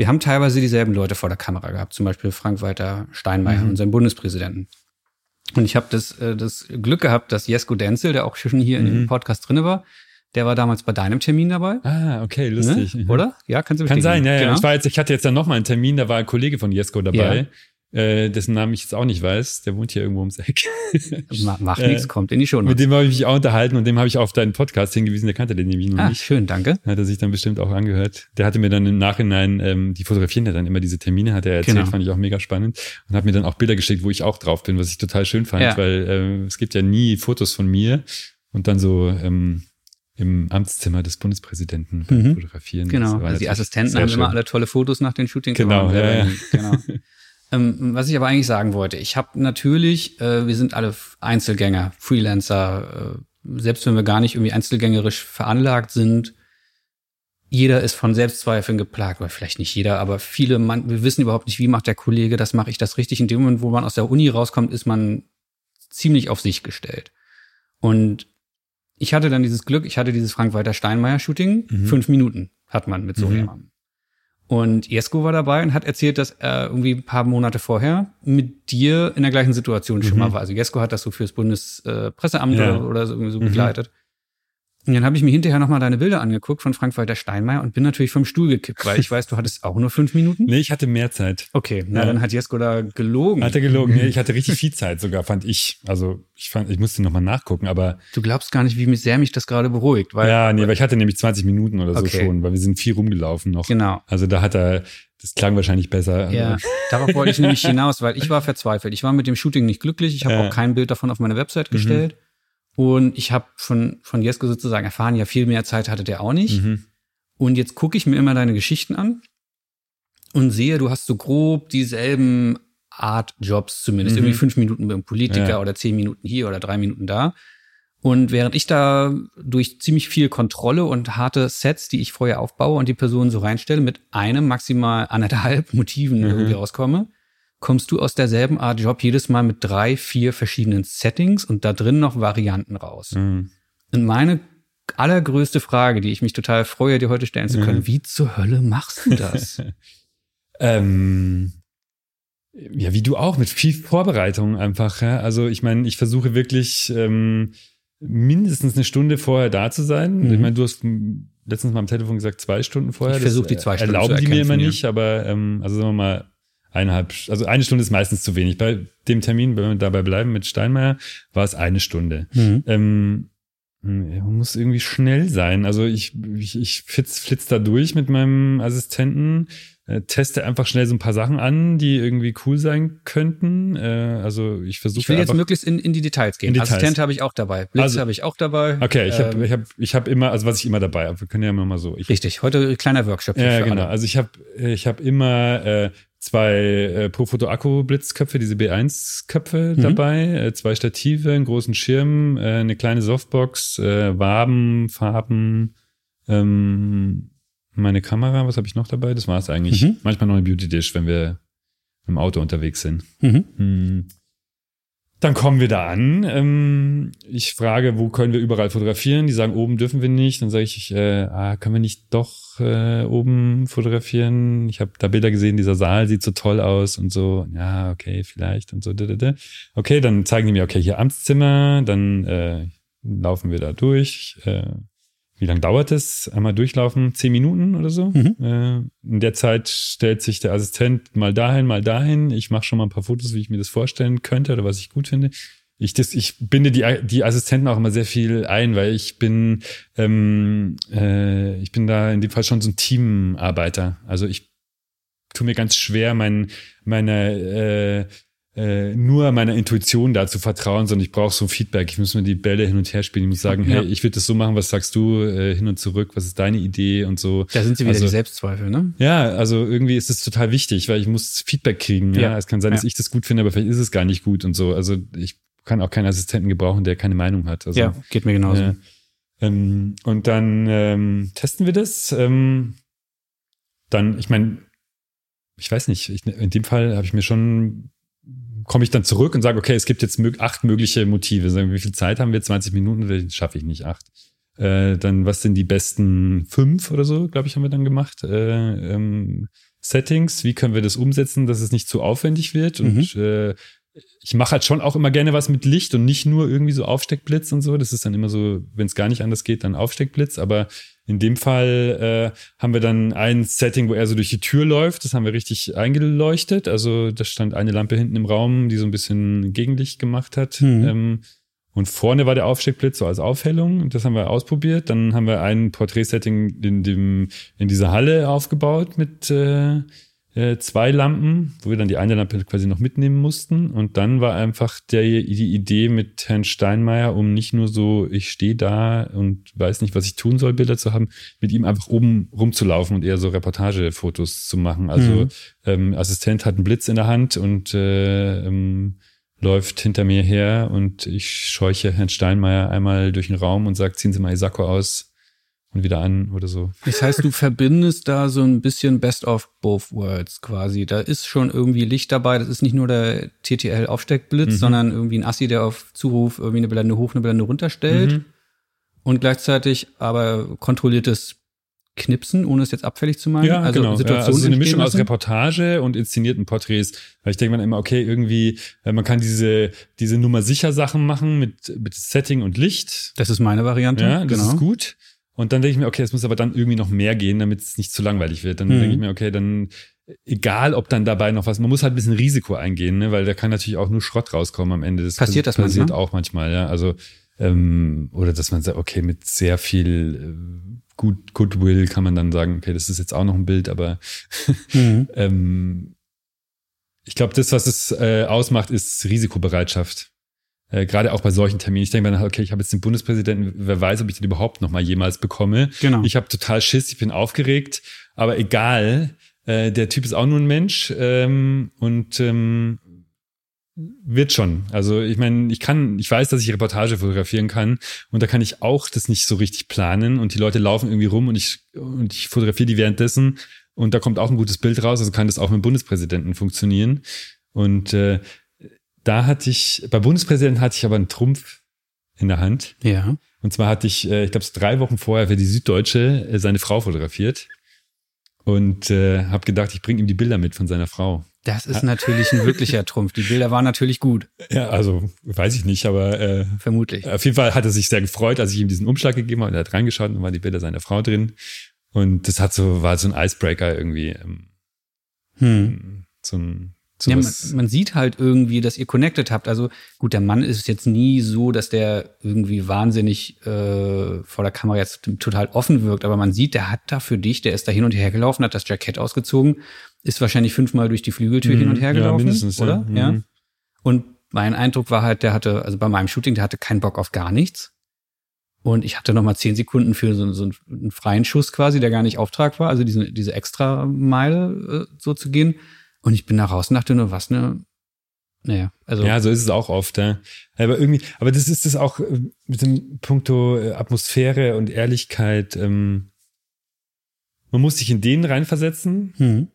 wir haben teilweise dieselben Leute vor der Kamera gehabt, zum Beispiel Frank-Walter Steinmeier, mhm. unseren Bundespräsidenten. Und ich habe das, äh, das Glück gehabt, dass Jesko Denzel, der auch schon hier mhm. in dem mhm. Podcast drinne war, der war damals bei deinem Termin dabei. Ah, okay, lustig. Ne? Oder? Ja, kannst du Kann sein, ja, ja. Genau. Ich, war jetzt, ich hatte jetzt dann noch mal einen Termin, da war ein Kollege von Jesko dabei. Ja äh, dessen Namen ich jetzt auch nicht weiß, der wohnt hier irgendwo ums Eck. Macht nichts, äh, kommt in die Show. Mit dem habe ich mich auch unterhalten und dem habe ich auf deinen Podcast hingewiesen, der kannte den nämlich noch ah, nicht. Schön, danke. Hat er sich dann bestimmt auch angehört. Der hatte mir dann im Nachhinein, ähm, die fotografieren ja dann immer diese Termine, hat er erzählt, genau. fand ich auch mega spannend und hat mir dann auch Bilder geschickt, wo ich auch drauf bin, was ich total schön fand, ja. weil äh, es gibt ja nie Fotos von mir und dann so ähm, im Amtszimmer des Bundespräsidenten mhm. fotografieren. Genau, also die Assistenten haben schön. immer alle tolle Fotos nach den Shootings genau, Ja, ja. genau. Ähm, was ich aber eigentlich sagen wollte, ich habe natürlich, äh, wir sind alle Einzelgänger, Freelancer, äh, selbst wenn wir gar nicht irgendwie einzelgängerisch veranlagt sind, jeder ist von Selbstzweifeln geplagt, oder vielleicht nicht jeder, aber viele, man, wir wissen überhaupt nicht, wie macht der Kollege das, mache ich das richtig. In dem Moment, wo man aus der Uni rauskommt, ist man ziemlich auf sich gestellt. Und ich hatte dann dieses Glück, ich hatte dieses Frank-Walter Steinmeier-Shooting, mhm. fünf Minuten hat man mit so mhm. jemandem. Und Jesko war dabei und hat erzählt, dass er irgendwie ein paar Monate vorher mit dir in der gleichen Situation schon mhm. mal war. Also Jesko hat das so fürs Bundespresseamt ja. oder, oder so irgendwie so mhm. begleitet. Und dann habe ich mir hinterher nochmal deine Bilder angeguckt von Frank-Walter Steinmeier und bin natürlich vom Stuhl gekippt, weil ich weiß, du hattest auch nur fünf Minuten. Nee, ich hatte mehr Zeit. Okay, na ja. dann hat Jesko da gelogen. Hat er gelogen? Nee, ich hatte richtig viel Zeit sogar, fand ich. Also ich fand, ich musste nochmal nachgucken, aber. Du glaubst gar nicht, wie sehr mich das gerade beruhigt, weil. Ja, nee, weil ich hatte nämlich 20 Minuten oder so okay. schon, weil wir sind viel rumgelaufen noch. Genau. Also da hat er, das klang wahrscheinlich besser. Ja, darauf wollte ich nämlich hinaus, weil ich war verzweifelt. Ich war mit dem Shooting nicht glücklich. Ich habe ja. auch kein Bild davon auf meine Website gestellt. Mhm. Und ich habe von, von Jesko sozusagen erfahren, ja, viel mehr Zeit hatte der auch nicht. Mhm. Und jetzt gucke ich mir immer deine Geschichten an und sehe, du hast so grob dieselben Art Jobs zumindest. Mhm. Irgendwie fünf Minuten beim Politiker ja. oder zehn Minuten hier oder drei Minuten da. Und während ich da durch ziemlich viel Kontrolle und harte Sets, die ich vorher aufbaue und die Person so reinstelle, mit einem maximal anderthalb Motiven mhm. irgendwie rauskomme, kommst du aus derselben Art Job jedes Mal mit drei, vier verschiedenen Settings und da drin noch Varianten raus. Mhm. Und meine allergrößte Frage, die ich mich total freue, dir heute stellen zu können, wie zur Hölle machst du das? Ähm, ja, wie du auch, mit viel Vorbereitung einfach. Ja? Also ich meine, ich versuche wirklich ähm, mindestens eine Stunde vorher da zu sein. Mhm. Ich meine, du hast letztens mal am Telefon gesagt, zwei Stunden vorher. Ich versuche die zwei Stunden Erlauben zu die mir immer ja. nicht, aber ähm, also sagen wir mal eineinhalb, also eine Stunde ist meistens zu wenig. Bei dem Termin, wenn wir dabei bleiben mit Steinmeier, war es eine Stunde. Mhm. Ähm, man muss irgendwie schnell sein. Also ich, ich, ich flitz, flitz da durch mit meinem Assistenten, äh, teste einfach schnell so ein paar Sachen an, die irgendwie cool sein könnten. Äh, also ich versuche Ich will jetzt möglichst in, in die Details gehen. Details. Assistent habe ich auch dabei. Blitz Also- habe ich auch dabei. Okay, ich habe Ähm, ich hab, ich hab immer, also was ich immer dabei habe, wir können ja immer mal so. Ich, Richtig, heute kleiner Workshop ja, für genau. alle. Also ich habe ich hab immer äh, zwei äh, Profoto-Akku-Blitzköpfe, diese B1-Köpfe Mhm. dabei, äh, zwei Stative, einen großen Schirm, äh, eine kleine Softbox, äh, Waben, Farben, ähm, meine Kamera, was habe ich noch dabei? Das war es eigentlich. Mhm. Manchmal noch ein Beauty-Dish, wenn wir im Auto unterwegs sind. Mhm. Dann kommen wir da an. Ähm, ich frage, wo können wir überall fotografieren? Die sagen, oben dürfen wir nicht. Dann sage ich, äh, ah, können wir nicht doch äh, oben fotografieren? Ich habe da Bilder gesehen, dieser Saal sieht so toll aus und so. Ja, okay, vielleicht und so. da, da, da. Okay, dann zeigen die mir, okay, hier Amtszimmer. Dann äh, laufen wir da durch. Äh, wie lange dauert es? Einmal durchlaufen? Zehn Minuten oder so? Mhm. Äh, in der Zeit stellt sich der Assistent mal dahin, mal dahin. Ich mache schon mal ein paar Fotos, wie ich mir das vorstellen könnte oder was ich gut finde. Ich, das, ich binde die, die Assistenten auch immer sehr viel ein, weil ich bin, ähm, äh, ich bin da in dem Fall schon so ein Teamarbeiter. Also ich tue mir ganz schwer, mein, meine äh, äh, nur meiner Intuition da zu vertrauen, sondern ich brauche so Feedback. Ich muss mir die Bälle hin und her spielen. Ich muss sagen, Ja. hey, ich würde das so machen, was sagst du, äh, hin und zurück, was ist deine Idee und so. Da sind sie wieder Also- die Selbstzweifel, ne? Ja, also irgendwie ist es total wichtig, weil ich muss Feedback kriegen. Ja, Ja. es kann sein, dass Ja. ich das gut finde, aber vielleicht ist es gar nicht gut und so. Also ich kann auch keinen Assistenten gebrauchen, der keine Meinung hat. Also, ja, geht mir genauso. äh, ähm, und dann ähm, testen wir das. Ähm, dann, ich meine, ich weiß nicht, ich, in dem Fall habe ich mir schon, komme ich dann zurück und sage, okay, es gibt jetzt mög acht mögliche Motive. Sagen wie viel Zeit haben wir? 20 Minuten, das schaffe ich nicht, acht. Äh, dann, was sind die besten fünf oder so, glaube ich, haben wir dann gemacht. Äh, ähm, Settings, wie können wir das umsetzen, dass es nicht zu aufwendig wird und äh, ich mache halt schon auch immer gerne was mit Licht und nicht nur irgendwie so Aufsteckblitz und so. Das ist dann immer so, wenn es gar nicht anders geht, dann Aufsteckblitz. Aber in dem Fall äh, haben wir dann ein Setting, wo er so durch die Tür läuft. Das haben wir richtig eingeleuchtet. Also da stand eine Lampe hinten im Raum, die so ein bisschen Gegenlicht gemacht hat. Mhm. Ähm, und vorne war der Aufsteckblitz so als Aufhellung. Das haben wir ausprobiert. Dann haben wir ein Porträtsetting in dem in dieser Halle aufgebaut mit äh, äh, zwei Lampen, wo wir dann die eine Lampe quasi noch mitnehmen mussten. Und dann war einfach der, die Idee mit Herrn Steinmeier, um nicht nur so, ich stehe da und weiß nicht, was ich tun soll, Bilder zu haben, mit ihm einfach oben rumzulaufen und eher so Reportagefotos zu machen. Also Mhm. ähm, Assistent hat einen Blitz in der Hand und äh, ähm, läuft hinter mir her und ich scheuche Herrn Steinmeier einmal durch den Raum und sage, ziehen Sie mal Ihr Sakko aus und wieder an oder so. Das heißt, du verbindest da so ein bisschen Best of both worlds quasi. Da ist schon irgendwie Licht dabei. Das ist nicht nur der TTL-Aufsteckblitz, Mhm. sondern irgendwie ein Assi, der auf Zuruf irgendwie eine Blende hoch, eine Blende runterstellt. Mhm. Und gleichzeitig aber kontrolliertes Knipsen, ohne es jetzt abfällig zu meinen. Ja, also genau. Ja, Situationen also so eine Mischung aus lassen. Reportage und inszenierten Porträts. Weil ich denke mir immer, okay, irgendwie, äh, man kann diese, diese Nummer sicher Sachen machen mit, mit Setting und Licht. Das ist meine Variante. Ja, das genau. ist gut. Und dann denke ich mir, okay, es muss aber dann irgendwie noch mehr gehen, damit es nicht zu langweilig wird. Dann Mhm. denke ich mir, okay, dann egal, ob dann dabei noch was, man muss halt ein bisschen Risiko eingehen, ne? weil da kann natürlich auch nur Schrott rauskommen am Ende. Das Passiert das passiert manchmal? auch manchmal, ja. Also ähm, oder dass man sagt, okay, mit sehr viel äh, gut Goodwill kann man dann sagen, okay, das ist jetzt auch noch ein Bild, aber Mhm. ähm, ich glaube, das, was es äh, ausmacht, ist Risikobereitschaft. Äh, Gerade auch bei solchen Terminen. Ich denke mir, dann, okay, ich habe jetzt den Bundespräsidenten, wer weiß, ob ich den überhaupt noch mal jemals bekomme. Genau. Ich habe total Schiss, ich bin aufgeregt, aber egal, äh, der Typ ist auch nur ein Mensch ähm, und ähm, wird schon. Also ich meine, ich kann, ich weiß, dass ich Reportage fotografieren kann und da kann ich auch das nicht so richtig planen und die Leute laufen irgendwie rum und ich und ich fotografiere die währenddessen und da kommt auch ein gutes Bild raus, also kann das auch mit dem Bundespräsidenten funktionieren. Und äh, da hatte ich, bei Bundespräsidenten hatte ich aber einen Trumpf in der Hand. Ja. Und zwar hatte ich, äh, ich glaube, drei Wochen vorher für die Süddeutsche äh, seine Frau fotografiert und äh, habe gedacht, ich bringe ihm die Bilder mit von seiner Frau. Das ist natürlich ein wirklicher Trumpf. Die Bilder waren natürlich gut. Ja, also weiß ich nicht, aber äh, vermutlich. Auf jeden Fall hat er sich sehr gefreut, als ich ihm diesen Umschlag gegeben habe. Er hat reingeschaut und waren die Bilder seiner Frau drin. Und das hat so war so ein Icebreaker irgendwie. Ähm, hm. So ein ja, man, man, sieht halt irgendwie, dass ihr connected habt. Also gut, der Mann ist jetzt nie so, dass der irgendwie wahnsinnig äh, vor der Kamera jetzt total offen wirkt, aber man sieht, der hat da für dich, der ist da hin und her gelaufen, hat das Jackett ausgezogen, ist wahrscheinlich fünfmal durch die Flügeltür mhm, hin und her gelaufen, ja, mindestens, oder? Ja. ja. Und mein Eindruck war halt, der hatte, also bei meinem Shooting, der hatte keinen Bock auf gar nichts. Und ich hatte noch mal zehn Sekunden für so, so einen freien Schuss quasi, der gar nicht Auftrag war, also diese, diese extra Meile äh, so zu gehen. Und ich bin da raus und dachte nur, was ne? Naja, also. Ja, so ist es auch oft, ja. Aber irgendwie, aber das ist es auch äh, mit dem Punkto äh, Atmosphäre und Ehrlichkeit. Ähm, man muss sich in den reinversetzen. Hm.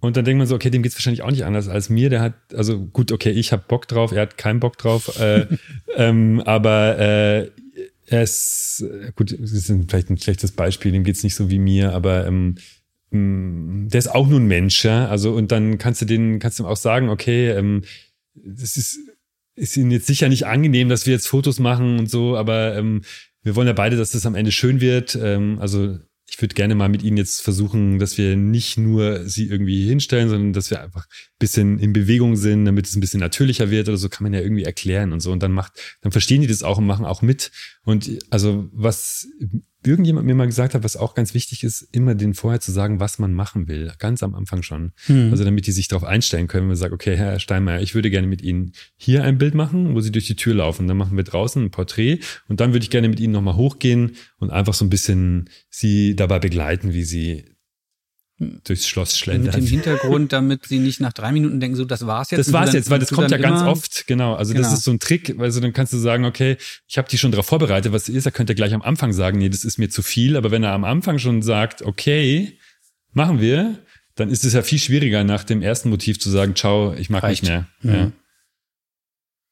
Und dann denkt man so, okay, dem geht's wahrscheinlich auch nicht anders als mir. Der hat, also gut, okay, ich habe Bock drauf, er hat keinen Bock drauf. äh, ähm, aber äh, er ist, gut, das ist vielleicht ein schlechtes Beispiel, dem geht's nicht so wie mir, aber ähm, der ist auch nur ein Mensch, ja. Also, und dann kannst du den, kannst du ihm auch sagen, okay, ähm, das ist, ist ihnen jetzt sicher nicht angenehm, dass wir jetzt Fotos machen und so, aber ähm, wir wollen ja beide, dass das am Ende schön wird. Ähm, also ich würde gerne mal mit Ihnen jetzt versuchen, dass wir nicht nur Sie irgendwie hinstellen, sondern dass wir einfach ein bisschen in Bewegung sind, damit es ein bisschen natürlicher wird oder so, kann man ja irgendwie erklären und so. Und dann macht, dann verstehen die das auch und machen auch mit. Und also was irgendjemand mir mal gesagt hat, was auch ganz wichtig ist, immer den vorher zu sagen, was man machen will. Ganz am Anfang schon. Hm. Also damit die sich darauf einstellen können, wenn man sagt, okay, Herr Steinmeier, ich würde gerne mit Ihnen hier ein Bild machen, wo Sie durch die Tür laufen. Dann machen wir draußen ein Porträt und dann würde ich gerne mit Ihnen nochmal hochgehen und einfach so ein bisschen Sie dabei begleiten, wie Sie durchs Schloss schlendern. Mit dem Hintergrund, damit sie nicht nach drei Minuten denken, so, das war's jetzt. Das war's jetzt, weil das kommt ja ganz oft, genau. Also genau. das ist so ein Trick, also dann kannst du sagen, okay, ich habe die schon darauf vorbereitet, was ist, er könnte gleich am Anfang sagen, nee, das ist mir zu viel, aber wenn er am Anfang schon sagt, okay, machen wir, dann ist es ja viel schwieriger, nach dem ersten Motiv zu sagen, ciao, ich mag Reicht. nicht mehr. Mhm. Ja.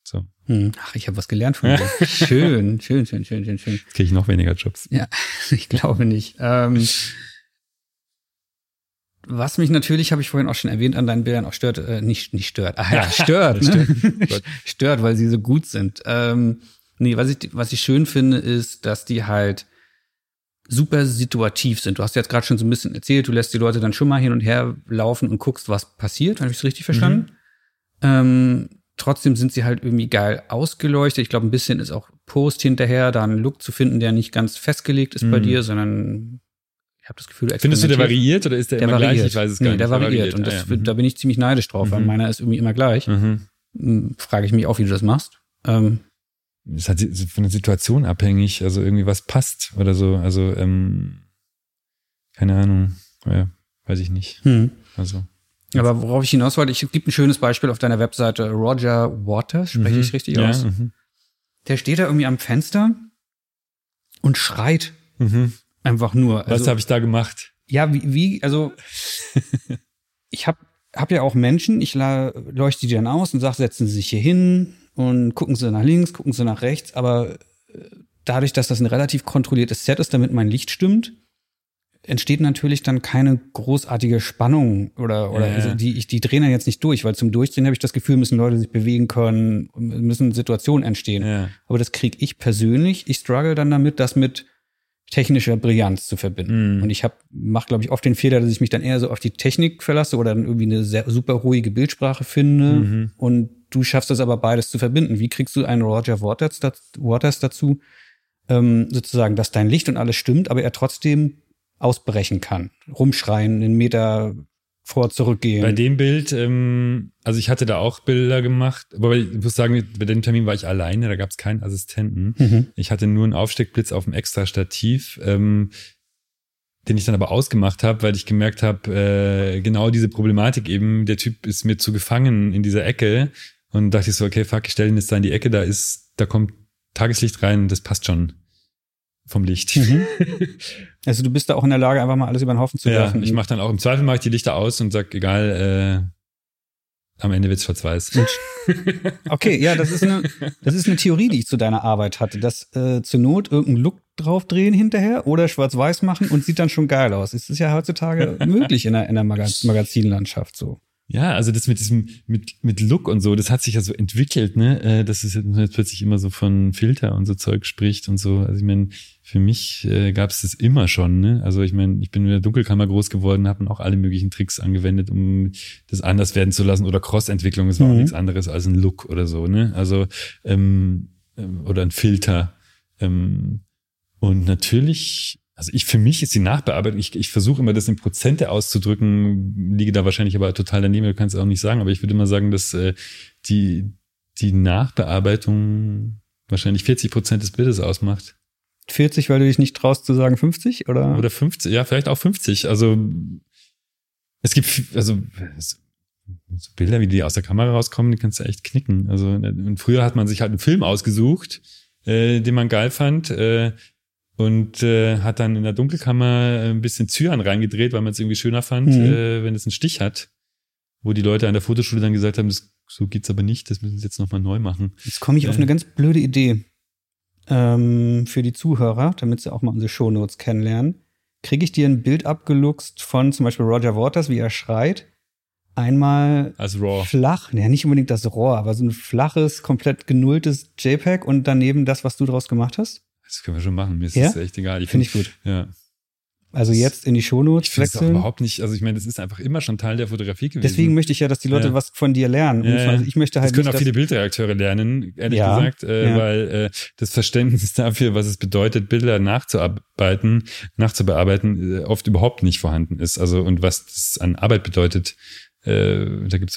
So. Hm. Ach, ich habe was gelernt von dir. schön, schön, schön, schön, schön, schön. Kriege ich noch weniger Jobs. Ja, ich glaube nicht. Ähm, was mich natürlich, habe ich vorhin auch schon erwähnt, an deinen Bildern auch stört, äh, nicht, nicht stört, ah, ja, stört, ne? stört. stört, weil sie so gut sind. Ähm, nee, was ich, was ich schön finde, ist, dass die halt super situativ sind. Du hast jetzt gerade schon so ein bisschen erzählt, du lässt die Leute dann schon mal hin und her laufen und guckst, was passiert. Habe ich es richtig verstanden? Mhm. Ähm, trotzdem sind sie halt irgendwie geil ausgeleuchtet. Ich glaube, ein bisschen ist auch Post hinterher, da einen Look zu finden, der nicht ganz festgelegt ist mhm. bei dir, sondern ich habe das Gefühl, Findest du, der variiert oder ist der, der immer variiert. gleich? Ich weiß es gar nee, nicht. Der variiert. variiert. Und das, ah, ja. da bin ich ziemlich neidisch drauf, mhm. weil meiner ist irgendwie immer gleich. Mhm. Hm, frage ich mich auch, wie du das machst. Ähm, ist halt von der Situation abhängig, also irgendwie was passt oder so. Also, ähm, keine Ahnung. Ja, weiß ich nicht. Mhm. Also. Aber worauf ich hinaus wollte, ich gibt ein schönes Beispiel auf deiner Webseite. Roger Waters, spreche mhm. ich richtig ja, aus? Mhm. Der steht da irgendwie am Fenster und schreit. Mhm. Einfach nur. Also, Was habe ich da gemacht? Ja, wie, wie also ich habe hab ja auch Menschen, ich leuchte die dann aus und sage, setzen Sie sich hier hin und gucken Sie nach links, gucken Sie nach rechts, aber äh, dadurch, dass das ein relativ kontrolliertes Set ist, damit mein Licht stimmt, entsteht natürlich dann keine großartige Spannung oder oder ja. also die ich die drehen dann jetzt nicht durch, weil zum Durchdrehen habe ich das Gefühl, müssen Leute sich bewegen können, müssen Situationen entstehen. Ja. Aber das kriege ich persönlich. Ich struggle dann damit, das mit technischer Brillanz zu verbinden. Mm. Und ich habe mache glaube ich oft den Fehler, dass ich mich dann eher so auf die Technik verlasse oder dann irgendwie eine sehr super ruhige Bildsprache finde mhm. und du schaffst es aber beides zu verbinden. Wie kriegst du einen Roger Waters, Waters dazu, ähm, sozusagen, dass dein Licht und alles stimmt, aber er trotzdem ausbrechen kann, rumschreien, einen Meter vor zurückgehen. Bei dem Bild, ähm, also ich hatte da auch Bilder gemacht, aber ich muss sagen, bei dem Termin war ich alleine, da gab es keinen Assistenten. Mhm. Ich hatte nur einen Aufsteckblitz auf dem extra Stativ, ähm, den ich dann aber ausgemacht habe, weil ich gemerkt habe, äh, genau diese Problematik eben, der Typ ist mir zu gefangen in dieser Ecke und dachte ich so, okay, fuck, ich stelle ihn jetzt da in die Ecke, da ist, da kommt Tageslicht rein, das passt schon vom Licht. Mhm. Also du bist da auch in der Lage, einfach mal alles über den Haufen zu werfen. Ja, ich mache dann auch im Zweifel mache ich die Lichter aus und sag, egal, äh, am Ende wird's schwarz-weiß. Okay, ja, das ist, eine, das ist eine Theorie, die ich zu deiner Arbeit hatte, dass äh, zur Not irgendeinen Look draufdrehen hinterher oder schwarz-weiß machen und sieht dann schon geil aus. Es ist ja heutzutage möglich in der, in der Magaz Magazinlandschaft so. Ja, also das mit diesem, mit, mit Look und so, das hat sich ja so entwickelt, ne, äh, dass es jetzt plötzlich immer so von Filter und so Zeug spricht und so. Also ich meine, für mich äh, gab es das immer schon, ne? Also ich meine, ich bin in der Dunkelkammer groß geworden, habe auch alle möglichen Tricks angewendet, um das anders werden zu lassen. Oder Cross-Entwicklung, das war Mhm. auch nichts anderes als ein Look oder so, ne? Also, ähm, ähm, oder ein Filter. Ähm, und natürlich, also ich für mich ist die Nachbearbeitung, ich, ich versuche immer das in Prozente auszudrücken, liege da wahrscheinlich aber total daneben, du kannst es auch nicht sagen, aber ich würde immer sagen, dass äh, die, die Nachbearbeitung wahrscheinlich 40 Prozent des Bildes ausmacht. 40, weil du dich nicht traust zu sagen 50 oder? Oder 50, ja, vielleicht auch 50. Also es gibt, also so Bilder, wie die aus der Kamera rauskommen, die kannst du echt knicken. Also und früher hat man sich halt einen Film ausgesucht, äh, den man geil fand, äh, und äh, hat dann in der Dunkelkammer ein bisschen Zyan reingedreht, weil man es irgendwie schöner fand, Mhm. äh, wenn es einen Stich hat. Wo die Leute an der Fotoschule dann gesagt haben, das, so geht's aber nicht, das müssen sie jetzt nochmal neu machen. Jetzt komme ich auf Ja. eine ganz blöde Idee ähm, für die Zuhörer, damit sie auch mal unsere Shownotes kennenlernen. Kriege ich dir ein Bild abgeluchst von zum Beispiel Roger Waters, wie er schreit? Einmal Als Raw. flach, ja nicht unbedingt das RAW, aber so ein flaches, komplett genulltes JPEG und daneben das, was du draus gemacht hast? Das können wir schon machen. Mir ist Ja? das echt egal. Ich Finde ich gut. Ja. Also jetzt in die Shownotes Ich finde es auch wechseln. überhaupt nicht, also ich meine, das ist einfach immer schon Teil der Fotografie gewesen. Deswegen möchte ich ja, dass die Leute Ja. was von dir lernen. Ja, Und ja. also ich möchte halt das können nicht, auch viele Bildredakteure lernen, ehrlich gesagt, äh, weil äh, das Verständnis dafür, was es bedeutet, Bilder nachzuarbeiten, nachzubearbeiten, äh, oft überhaupt nicht vorhanden ist. Also und was das an Arbeit bedeutet, äh, da gibt es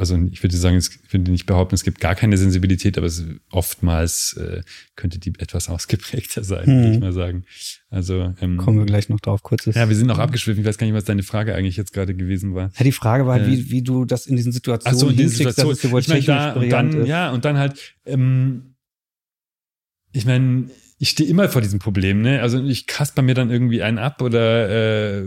also ich würde sagen, es, ich würde nicht behaupten, es gibt gar keine Sensibilität, aber es, oftmals äh, könnte die etwas ausgeprägter sein, würde Hm. ich mal sagen. Also ähm, kommen wir gleich noch drauf, kurzes. ja, wir sind noch abgeschwiffen. Ich weiß gar nicht, was deine Frage eigentlich jetzt gerade gewesen war. Ja, die Frage war halt, Äh, wie, wie du das in diesen Situationen so, in hinkriegst, Situation. dass es sowohl ich technisch da, und dann, ist. ja, und dann halt, ähm, ich meine, ich stehe immer vor diesem Problem, ne? Also ich kasper mir dann irgendwie einen ab oder äh,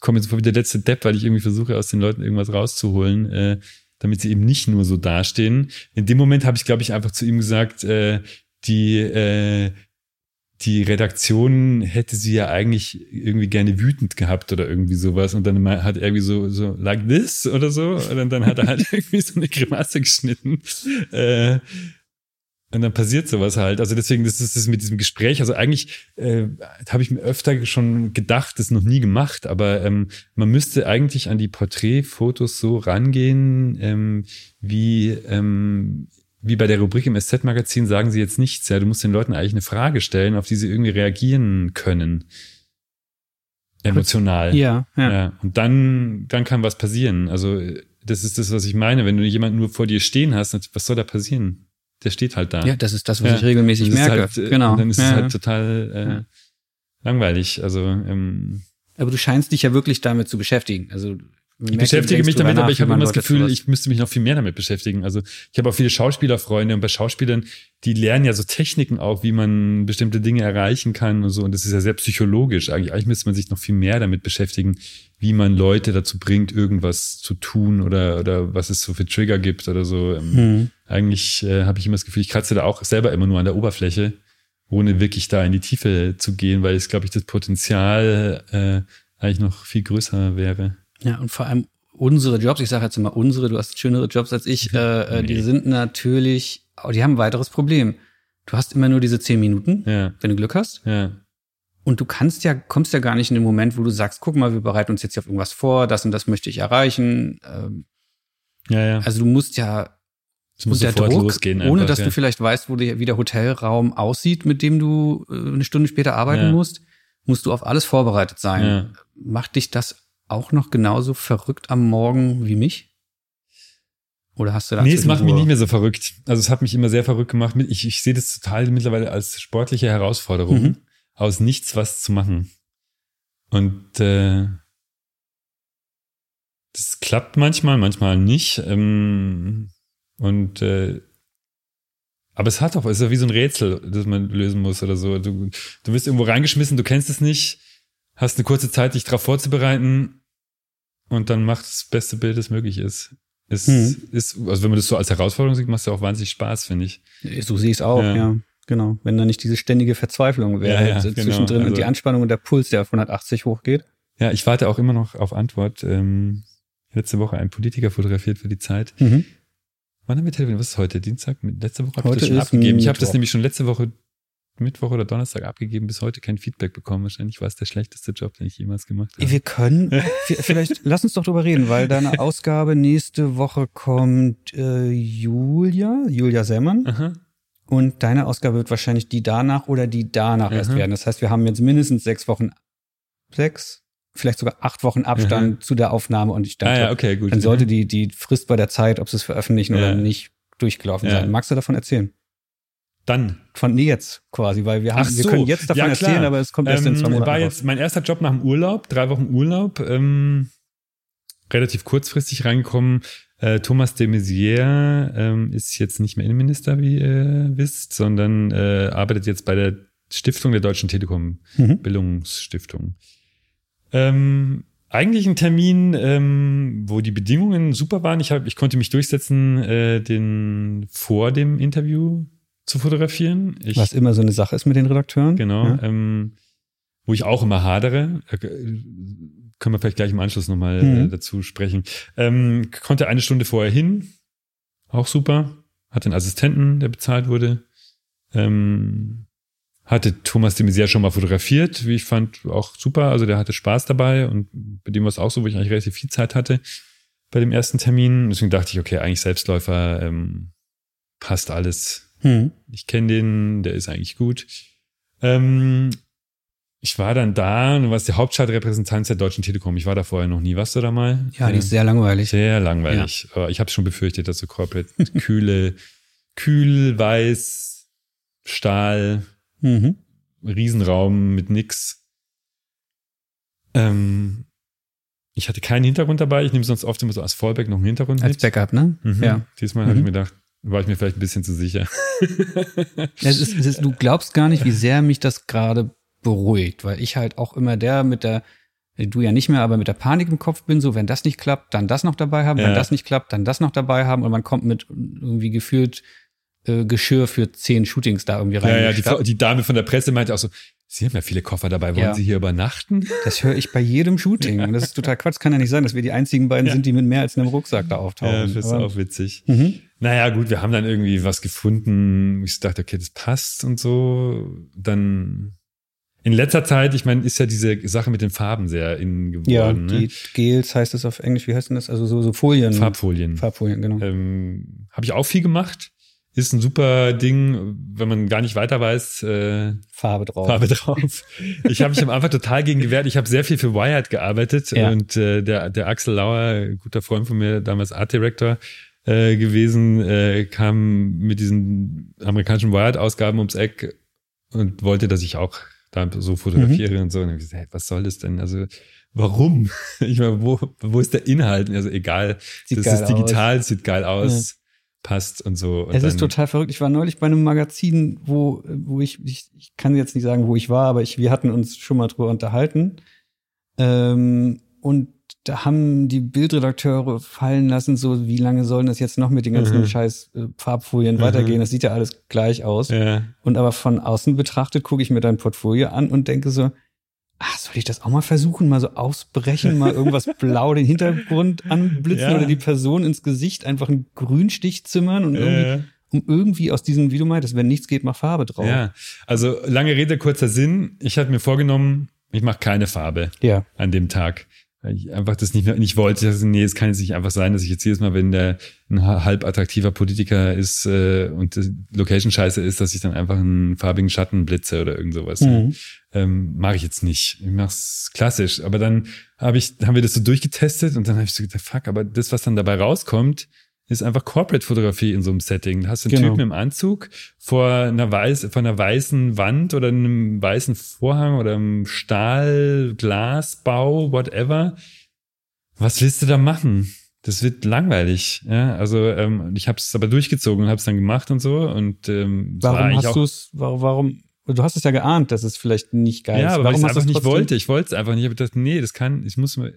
komme jetzt vor wie der letzte Depp, weil ich irgendwie versuche, aus den Leuten irgendwas rauszuholen, äh, damit sie eben nicht nur so dastehen. In dem Moment habe ich, glaube ich, einfach zu ihm gesagt, äh, die, äh, die Redaktion hätte sie ja eigentlich irgendwie gerne wütend gehabt oder irgendwie sowas. Und dann hat er irgendwie so, so, like this oder so. Und dann, dann hat er halt irgendwie so eine Grimasse geschnitten. Äh, und dann passiert sowas halt. Also deswegen, das ist es mit diesem Gespräch. Also eigentlich äh, habe ich mir öfter schon gedacht, das noch nie gemacht, aber ähm, man müsste eigentlich an die Porträtfotos so rangehen, ähm, wie, ähm, wie bei der Rubrik im SZ-Magazin sagen sie jetzt nichts. Ja, du musst den Leuten eigentlich eine Frage stellen, auf die sie irgendwie reagieren können. Emotional. Ja, ja. Ja, und dann, dann kann was passieren. Also, das ist das, was ich meine. Wenn du jemanden nur vor dir stehen hast, was soll da passieren? Der steht halt da. Ja, das ist das, was Ja. ich regelmäßig Das merke. Halt, äh, genau. Und dann ist ja. es halt total äh, langweilig. Also, ähm, Aber du scheinst dich ja wirklich damit zu beschäftigen. Also ich beschäftige mich damit, aber ich habe immer das Gefühl, ich müsste mich noch viel mehr damit beschäftigen. Also ich habe auch viele Schauspielerfreunde und bei Schauspielern, die lernen ja so Techniken auch, wie man bestimmte Dinge erreichen kann und so. Und das ist ja sehr psychologisch. Eigentlich, eigentlich müsste man sich noch viel mehr damit beschäftigen, wie man Leute dazu bringt, irgendwas zu tun oder, oder was es so für Trigger gibt oder so. Hm. Eigentlich äh, habe ich immer das Gefühl, ich kratze da auch selber immer nur an der Oberfläche, ohne wirklich da in die Tiefe zu gehen, weil es, glaube ich, das Potenzial äh, eigentlich noch viel größer wäre. Ja, und vor allem unsere Jobs, ich sage jetzt immer unsere, du hast schönere Jobs als ich, äh, äh, die Nee. sind natürlich, oh, die haben ein weiteres Problem. Du hast immer nur diese zehn Minuten, Ja, wenn du Glück hast. ja. Und du kannst ja, kommst ja gar nicht in den Moment, wo du sagst, guck mal, wir bereiten uns jetzt hier auf irgendwas vor, das und das möchte ich erreichen. Ähm, Ja, ja. Also du musst ja Es muss sofort Druck, losgehen. ohne einfach, dass ja. du vielleicht weißt, wo der, wie der Hotelraum aussieht, mit dem du äh, eine Stunde später arbeiten Ja. musst, musst du auf alles vorbereitet sein. Ja. Macht dich das auch noch genauso verrückt am Morgen wie mich? Oder hast du da Nee, es macht mich nicht mehr so verrückt. Also es hat mich immer sehr verrückt gemacht. Ich, ich sehe das total mittlerweile als sportliche Herausforderung, Mhm. aus nichts was zu machen. Und äh, das klappt manchmal, manchmal nicht. Ähm, und äh, aber es hat auch, es ist ja wie so ein Rätsel, das man lösen muss oder so. Du, du wirst irgendwo reingeschmissen, du kennst es nicht, hast eine kurze Zeit, dich darauf vorzubereiten und dann macht das beste Bild, das möglich ist. Es hm. ist, also wenn man das so als Herausforderung sieht, macht es ja auch wahnsinnig Spaß, finde ich. So sehe ich es auch, ja. ja. Genau. Wenn da nicht diese ständige Verzweiflung wäre ja, ja, also genau. zwischendrin also, und die Anspannung und der Puls, der auf 180 hochgeht. Ja, ich warte auch immer noch auf Antwort. Ähm, letzte Woche ein Politiker fotografiert für die Zeit. Mhm. Wann haben wir telefoniert? Was ist heute? Dienstag? Letzte Woche habe ich das schon abgegeben. Ich habe das nämlich schon letzte Woche Mittwoch oder Donnerstag abgegeben, bis heute kein Feedback bekommen. Wahrscheinlich war es der schlechteste Job, den ich jemals gemacht habe. Wir können, vielleicht, lass uns doch drüber reden, weil deine Ausgabe nächste Woche kommt äh, Julia, Julia Semmann. Aha. Und deine Ausgabe wird wahrscheinlich die danach oder die danach Aha. erst werden. Das heißt, wir haben jetzt mindestens sechs Wochen, sechs, vielleicht sogar acht Wochen Abstand Aha. zu der Aufnahme und ich denke, ah, ja, okay, gut. dann sollte die, die Frist bei der Zeit, ob sie es veröffentlichen ja. oder nicht, durchgelaufen ja. sein. Magst du davon erzählen? Dann. Von jetzt quasi, weil wir haben, so. wir können jetzt davon ja, erzählen, aber es kommt erst ähm, in zwei Monaten. War jetzt mein erster Job nach dem Urlaub, drei Wochen Urlaub, ähm, relativ kurzfristig reingekommen. Äh, Thomas de Maizière ähm, ist jetzt nicht mehr Innenminister, wie ihr wisst, sondern äh, arbeitet jetzt bei der Stiftung der Deutschen Telekom, mhm. Bildungsstiftung. Ähm, eigentlich ein Termin, ähm, wo die Bedingungen super waren. Ich, hab, ich konnte mich durchsetzen, äh, den vor dem Interview zu fotografieren. Ich, Was immer so eine Sache ist mit den Redakteuren. Genau. Ja. Ähm, wo ich auch immer hadere. Äh, können wir vielleicht gleich im Anschluss nochmal mhm. äh, dazu sprechen. Ähm, konnte eine Stunde vorher hin. Auch super. Hatte einen Assistenten, der bezahlt wurde. Ähm, hatte Thomas de Maizière schon mal fotografiert, wie ich fand, auch super. Also der hatte Spaß dabei und bei dem war es auch so, wo ich eigentlich relativ viel Zeit hatte bei dem ersten Termin. Deswegen dachte ich, okay, eigentlich Selbstläufer ähm, passt alles hm. Ich kenne den, der ist eigentlich gut. Ähm, ich war dann da, du warst die Hauptstadtrepräsentanz der Deutschen Telekom. Ich war da vorher noch nie. Warst du da mal? Ja, die ist sehr langweilig. Sehr langweilig. Ja. Ich habe schon befürchtet, dass so Corporate kühle, kühl, weiß, Stahl, mhm. Riesenraum mit nix. Ähm, ich hatte keinen Hintergrund dabei. Ich nehme sonst oft immer so als Fallback noch einen Hintergrund Als mit. Backup, ne? Mhm. Ja. Diesmal mhm. habe ich mir gedacht, war ich mir vielleicht ein bisschen zu sicher. ist, ist, du glaubst gar nicht, wie sehr mich das gerade beruhigt, weil ich halt auch immer der mit der, du ja nicht mehr, aber mit der Panik im Kopf bin, so wenn das nicht klappt, dann das noch dabei haben, ja. wenn das nicht klappt, dann das noch dabei haben und man kommt mit irgendwie gefühlt äh, Geschirr für zehn Shootings da irgendwie rein. Ja, ja, die, die, Dame von der Presse meinte auch so, Sie haben ja viele Koffer dabei. Wollen ja. Sie hier übernachten? Das höre ich bei jedem Shooting. Das ist total Quatsch. Kann ja nicht sein, dass wir die einzigen beiden ja. sind, die mit mehr als einem Rucksack da auftauchen. Ja, das ist Aber, auch witzig. Mhm. Naja, gut, wir haben dann irgendwie was gefunden. Ich dachte, okay, das passt und so. Dann in letzter Zeit, ich meine, ist ja diese Sache mit den Farben sehr in geworden. Ja, die ne? Gels heißt es auf Englisch. Wie heißt denn das? Also so, so Folien. Farbfolien. Farbfolien, genau. Ähm, Habe ich auch viel gemacht ist ein super Ding, wenn man gar nicht weiter weiß. Äh, Farbe drauf. Farbe drauf. Ich habe mich am Anfang total gegen gewehrt. Ich habe sehr viel für Wired gearbeitet ja. und äh, der, der Axel Lauer, guter Freund von mir, damals Art Director äh, gewesen, äh, kam mit diesen amerikanischen Wired-Ausgaben ums Eck und wollte, dass ich auch da so fotografiere mhm. und so. Und ich gesagt, hey, was soll das denn? Also warum? Ich meine, wo, wo ist der Inhalt? Also egal, sieht das ist digital, aus. sieht geil aus. Passt und so. Und es ist total verrückt. Ich war neulich bei einem Magazin, wo, wo ich, ich, ich kann jetzt nicht sagen, wo ich war, aber ich, wir hatten uns schon mal drüber unterhalten. Ähm, und da haben die Bildredakteure fallen lassen, so wie lange sollen das jetzt noch mit den ganzen mhm. scheiß äh, Farbfolien mhm. weitergehen? Das sieht ja alles gleich aus. Ja. Und aber von außen betrachtet gucke ich mir dein Portfolio an und denke so, ah, soll ich das auch mal versuchen, mal so ausbrechen, mal irgendwas blau den Hintergrund anblitzen ja. oder die Person ins Gesicht einfach einen Grünstich zimmern und irgendwie, um irgendwie aus diesem, wie du meintest, wenn nichts geht, mach Farbe drauf. Ja, also lange Rede, kurzer Sinn. Ich hatte mir vorgenommen, ich mache keine Farbe ja. an dem Tag ich einfach das nicht, nicht wollte. Dachte, nee, es kann jetzt nicht einfach sein, dass ich jetzt jedes Mal, wenn der ein halb attraktiver Politiker ist äh, und die Location scheiße ist, dass ich dann einfach einen farbigen Schatten blitze oder irgend sowas. Mhm. Ähm, Mache ich jetzt nicht. Ich mach's klassisch. Aber dann habe ich, haben wir das so durchgetestet und dann habe ich so gedacht, fuck, aber das, was dann dabei rauskommt, ist einfach Corporate-Fotografie in so einem Setting. Da hast du einen genau. Typen im Anzug vor einer, weiß, vor einer weißen Wand oder einem weißen Vorhang oder einem Stahl, Glasbau, whatever. Was willst du da machen? Das wird langweilig. Ja, also ähm, ich habe es aber durchgezogen und habe es dann gemacht und so. Und ähm, warum hast du es? Warum, warum? Du hast es ja geahnt, dass es vielleicht nicht geil ist. Ja, aber warum weil ich es einfach nicht wollte. Ich wollte es einfach nicht. Ich habe gedacht, nee, das kann. Ich muss mir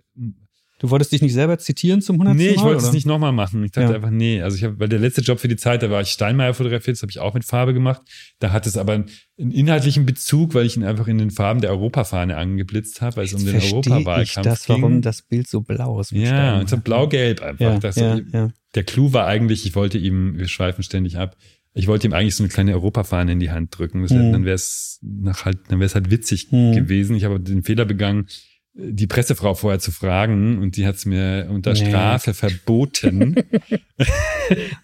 Du wolltest dich nicht selber zitieren zum 100. Nee, ich wollte es nicht nochmal machen. Ich dachte Ja. einfach, nee. Also ich habe, weil der letzte Job für die Zeit, da war ich Steinmeier fotografiert, das habe ich auch mit Farbe gemacht. Da hat es aber einen inhaltlichen Bezug, weil ich ihn einfach in den Farben der Europafahne angeblitzt habe, weil es um den Europawahlkampf das, ging. warum das Bild so blau ist. mit ja, und so blau-gelb einfach. Ja, das, ja, ja. Der Clou war eigentlich, ich wollte ihm, wir schweifen ständig ab, ich wollte ihm eigentlich so eine kleine Europafahne in die Hand drücken. Das wär, Hm. Dann wäre es nach halt, dann wäre es halt witzig Hm. gewesen. Ich habe den Fehler begangen, die Pressefrau vorher zu fragen und die hat es mir unter Nee. Strafe verboten.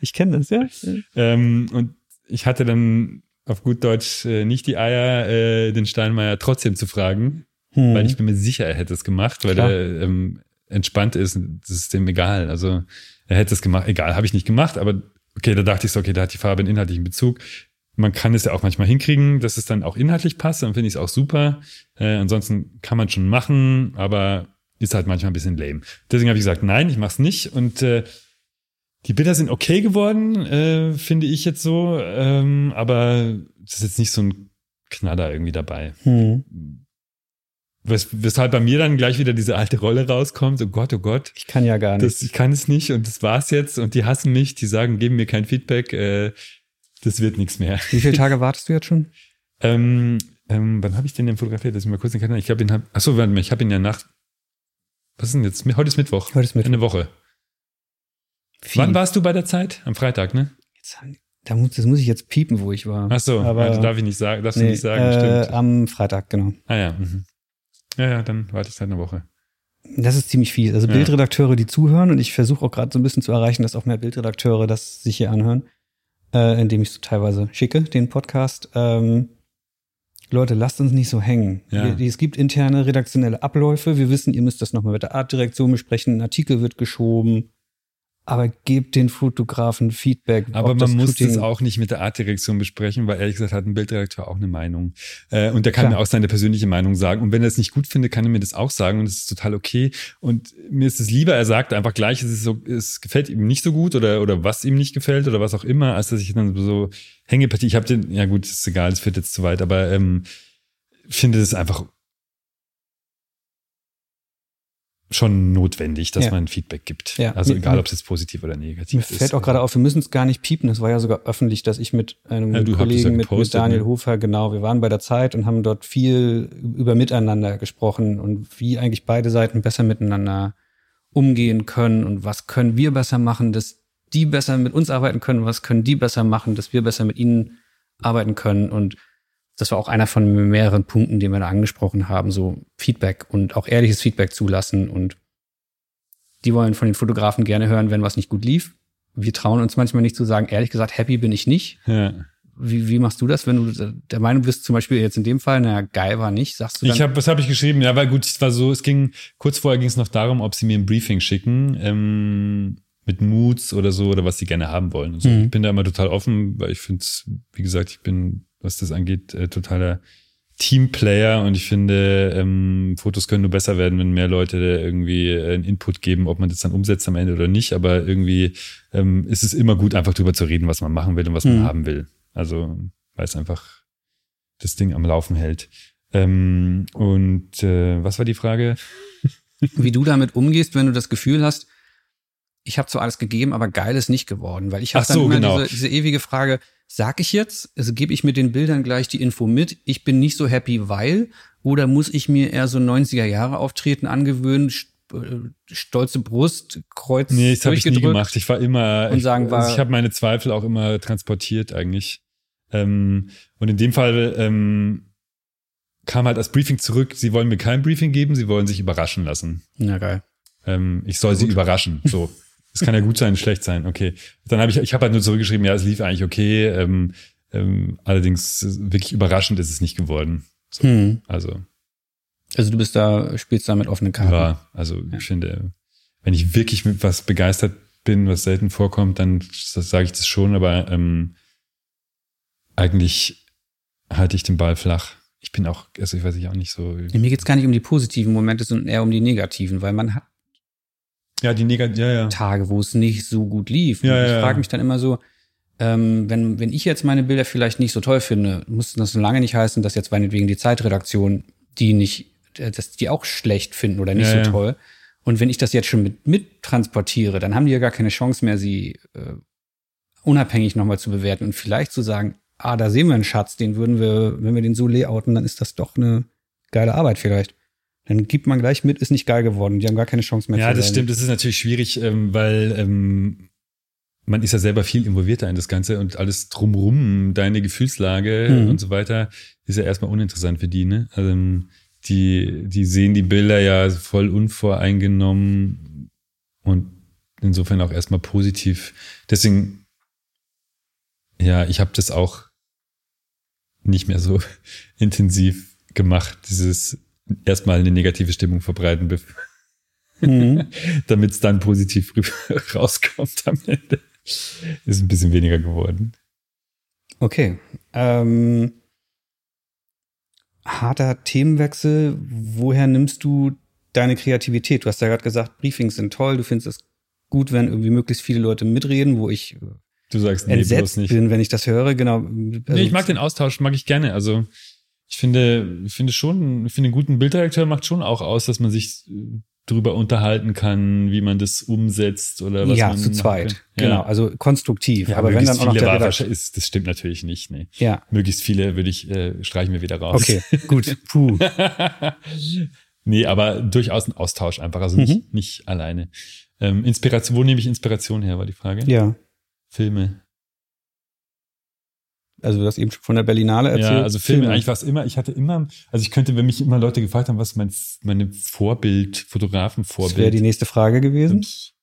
Ich kenne das, ja. ähm, und ich hatte dann auf gut Deutsch äh, nicht die Eier, äh, den Steinmeier trotzdem zu fragen, Hm. weil ich bin mir sicher, er hätte es gemacht, weil Klar. er ähm, entspannt ist. Das ist dem egal. Also er hätte es gemacht. Egal, habe ich nicht gemacht, aber okay, da dachte ich so, okay, da hat die Farbe einen inhaltlichen Bezug. Man kann es ja auch manchmal hinkriegen, dass es dann auch inhaltlich passt, dann finde ich es auch super. Äh, ansonsten kann man schon machen, aber ist halt manchmal ein bisschen lame. Deswegen habe ich gesagt, nein, ich mach's nicht. Und äh, die Bilder sind okay geworden, äh, finde ich jetzt so. Ähm, aber es ist jetzt nicht so ein Knaller irgendwie dabei. Hm. Wes weshalb bei mir dann gleich wieder diese alte Rolle rauskommt. Oh Gott, oh Gott. Ich kann ja gar nicht. Das, ich kann es nicht und das war's jetzt. Und die hassen mich, die sagen, geben mir kein Feedback. Äh, das wird nichts mehr. Wie viele Tage wartest du jetzt schon? Ähm, ähm, wann habe ich den denn fotografiert? Lass mich mal kurz den Kalender. Ich glaube, ihn hab, achso, warte mal, ich habe ihn ja nach. Was ist denn jetzt? Heute ist Mittwoch. Heute ist Mittwoch. Eine Woche. Viel. Wann warst du bei der Zeit? Am Freitag, ne? Jetzt, da muss, das muss ich jetzt piepen, wo ich war. Ach so, Aber- also darf ich nicht sagen, darfst du Nee, nicht sagen, äh, stimmt. am Freitag, genau. Ah ja, mhm. ja, ja, dann warte ich halt eine Woche. Das ist ziemlich viel. Also Ja. Bildredakteure, die zuhören, und ich versuche auch gerade so ein bisschen zu erreichen, dass auch mehr Bildredakteure das sich hier anhören, äh, indem ich so teilweise schicke, den Podcast. Ähm, Leute, lasst uns nicht so hängen. Ja. Es gibt interne redaktionelle Abläufe. Wir wissen, ihr müsst das nochmal mit der Artdirektion besprechen. Ein Artikel wird geschoben. Aber gebt den Fotografen Feedback. Aber man muss das auch nicht mit der Artdirektion besprechen, weil ehrlich gesagt hat ein Bildredakteur auch eine Meinung. Äh, und der kann Klar. mir auch seine persönliche Meinung sagen. Und wenn er es nicht gut findet, kann er mir das auch sagen und das ist total okay. Und mir ist es lieber, er sagt einfach gleich, es, ist so, es gefällt ihm nicht so gut oder, oder was ihm nicht gefällt oder was auch immer, als dass ich dann so Hängepartie, ich habe den, ja gut, ist egal, es führt jetzt zu weit, aber ähm, finde es einfach schon notwendig, dass Ja. man Feedback gibt. Ja. Also Mir- egal, ob es jetzt positiv oder negativ Mir ist. fällt auch gerade auf, wir müssen es gar nicht piepen. Das war ja sogar öffentlich, dass ich mit einem Ja, hattest ja Kollegen, mit, gepostet, Daniel ne? Hofer, genau, wir waren bei der Zeit und haben dort viel über Miteinander gesprochen und wie eigentlich beide Seiten besser miteinander umgehen können und was können wir besser machen, dass die besser mit uns arbeiten können, was können die besser machen, dass wir besser mit ihnen arbeiten können. Und das war auch einer von mehreren Punkten, die wir da angesprochen haben, so Feedback und auch ehrliches Feedback zulassen. Und die wollen von den Fotografen gerne hören, wenn was nicht gut lief. Wir trauen uns manchmal nicht zu sagen, ehrlich gesagt, happy bin ich nicht. Ja. Wie, wie machst du das, wenn du der Meinung bist, zum Beispiel jetzt in dem Fall, naja, geil war nicht, sagst du dann, Ich habe, was habe ich geschrieben? Ja, weil gut, es war so, es ging, kurz vorher ging es noch darum, ob sie mir ein Briefing schicken, ähm, mit Moods oder so, oder was sie gerne haben wollen. Und so. Mhm. Ich bin da immer total offen, weil ich finde wie gesagt, ich bin, was das angeht, äh, totaler Teamplayer und ich finde, ähm, Fotos können nur besser werden, wenn mehr Leute irgendwie äh, einen Input geben, ob man das dann umsetzt am Ende oder nicht. Aber irgendwie ähm, ist es immer gut, einfach drüber zu reden, was man machen will und was man Mhm. haben will. Also, weil es einfach das Ding am Laufen hält. Ähm, und äh, was war die Frage? wie du damit umgehst, wenn du das Gefühl hast, ich habe zwar alles gegeben, aber geil ist nicht geworden, weil ich habe so, dann immer genau. diese, diese ewige Frage, sag ich jetzt, also gebe ich mit den Bildern gleich die Info mit, ich bin nicht so happy, weil, oder muss ich mir eher so 90er Jahre Auftreten angewöhnen, äh, stolze Brust, Kreuz Nee, das habe ich nie gemacht. Ich war immer, Und ich, sagen, war- also ich habe meine Zweifel auch immer transportiert eigentlich. Ähm, und in dem Fall ähm, kam halt das Briefing zurück. Sie wollen mir kein Briefing geben, sie wollen sich überraschen lassen. Na geil. Ähm, ich soll sie überraschen. So. Es kann ja gut sein, schlecht sein. Okay. Dann habe ich, ich habe halt nur zurückgeschrieben, ja, es lief eigentlich okay. Ähm, ähm, allerdings äh, wirklich überraschend ist es nicht geworden. So, Hm. Also Also du bist da, spielst da mit offenen Karten. ja, also ich finde, wenn ich wirklich mit was begeistert bin, was selten vorkommt, dann sage ich das schon, aber ähm, eigentlich halte ich den Ball flach. Ich bin auch, also ich weiß ich auch nicht so. Ja, Mir geht's gar nicht um die positiven Momente, sondern eher um die negativen, weil man hat Ja, die Negat, ja, ja. Tage, wo es nicht so gut lief. Ja, ich ja, frage mich dann immer so, ähm, wenn, wenn ich jetzt meine Bilder vielleicht nicht so toll finde, muss das so lange nicht heißen, dass jetzt meinetwegen die Zeitredaktion die nicht, äh, dass die auch schlecht finden oder nicht so toll. Und wenn ich das jetzt schon mit, mit transportiere, dann haben die ja gar keine Chance mehr, sie äh, unabhängig nochmal zu bewerten und vielleicht zu sagen, ah, da sehen wir einen Schatz, den würden wir, wenn wir den so layouten, dann ist das doch eine geile Arbeit vielleicht. Dann gibt man gleich mit, ist nicht geil geworden. Die haben gar keine Chance mehr. Ja, das stimmt. Das ist natürlich schwierig, ähm, weil ähm, man ist ja selber viel involvierter in das Ganze und alles drumrum, deine Gefühlslage mhm. und so weiter, ist ja erstmal uninteressant für die, ne? Also, ähm, die, die sehen die Bilder ja voll unvoreingenommen und insofern auch erstmal positiv. Deswegen, ja, ich habe das auch nicht mehr so intensiv gemacht, dieses erstmal eine negative Stimmung verbreiten, mhm. damit es dann positiv rauskommt am Ende. Ist ein bisschen weniger geworden. Okay. Ähm, harter Themenwechsel. Woher nimmst du deine Kreativität? Du hast ja gerade gesagt, Briefings sind toll. Du findest es gut, wenn irgendwie möglichst viele Leute mitreden, wo ich du sagst, nee, entsetzt bin, wenn ich das höre. Genau. Also, nee, ich mag den Austausch, mag ich gerne. Also ich finde, ich finde schon, ich finde, einen guten Bildredakteur macht schon auch aus, dass man sich äh, drüber unterhalten kann, wie man das umsetzt oder was ja, man zu zweit. Ja. Genau, also konstruktiv. Ja, aber wenn dann auch noch der Redakteur ist, das stimmt natürlich nicht. Nee. Ja. Möglichst viele würde ich äh, streichen wir wieder raus. Okay, gut. Puh. nee, aber durchaus ein Austausch einfach, also nicht, mhm. nicht alleine. Ähm, Inspiration, wo nehme ich Inspiration her, war die Frage. Ja. Filme. Also du hast eben schon von der Berlinale erzählt. Ja, also Filme, Filme. eigentlich war es immer, ich hatte immer, also ich könnte, wenn mich immer Leute gefragt haben, was mein meine Vorbild, Fotografenvorbild. Das wäre die nächste Frage gewesen. Und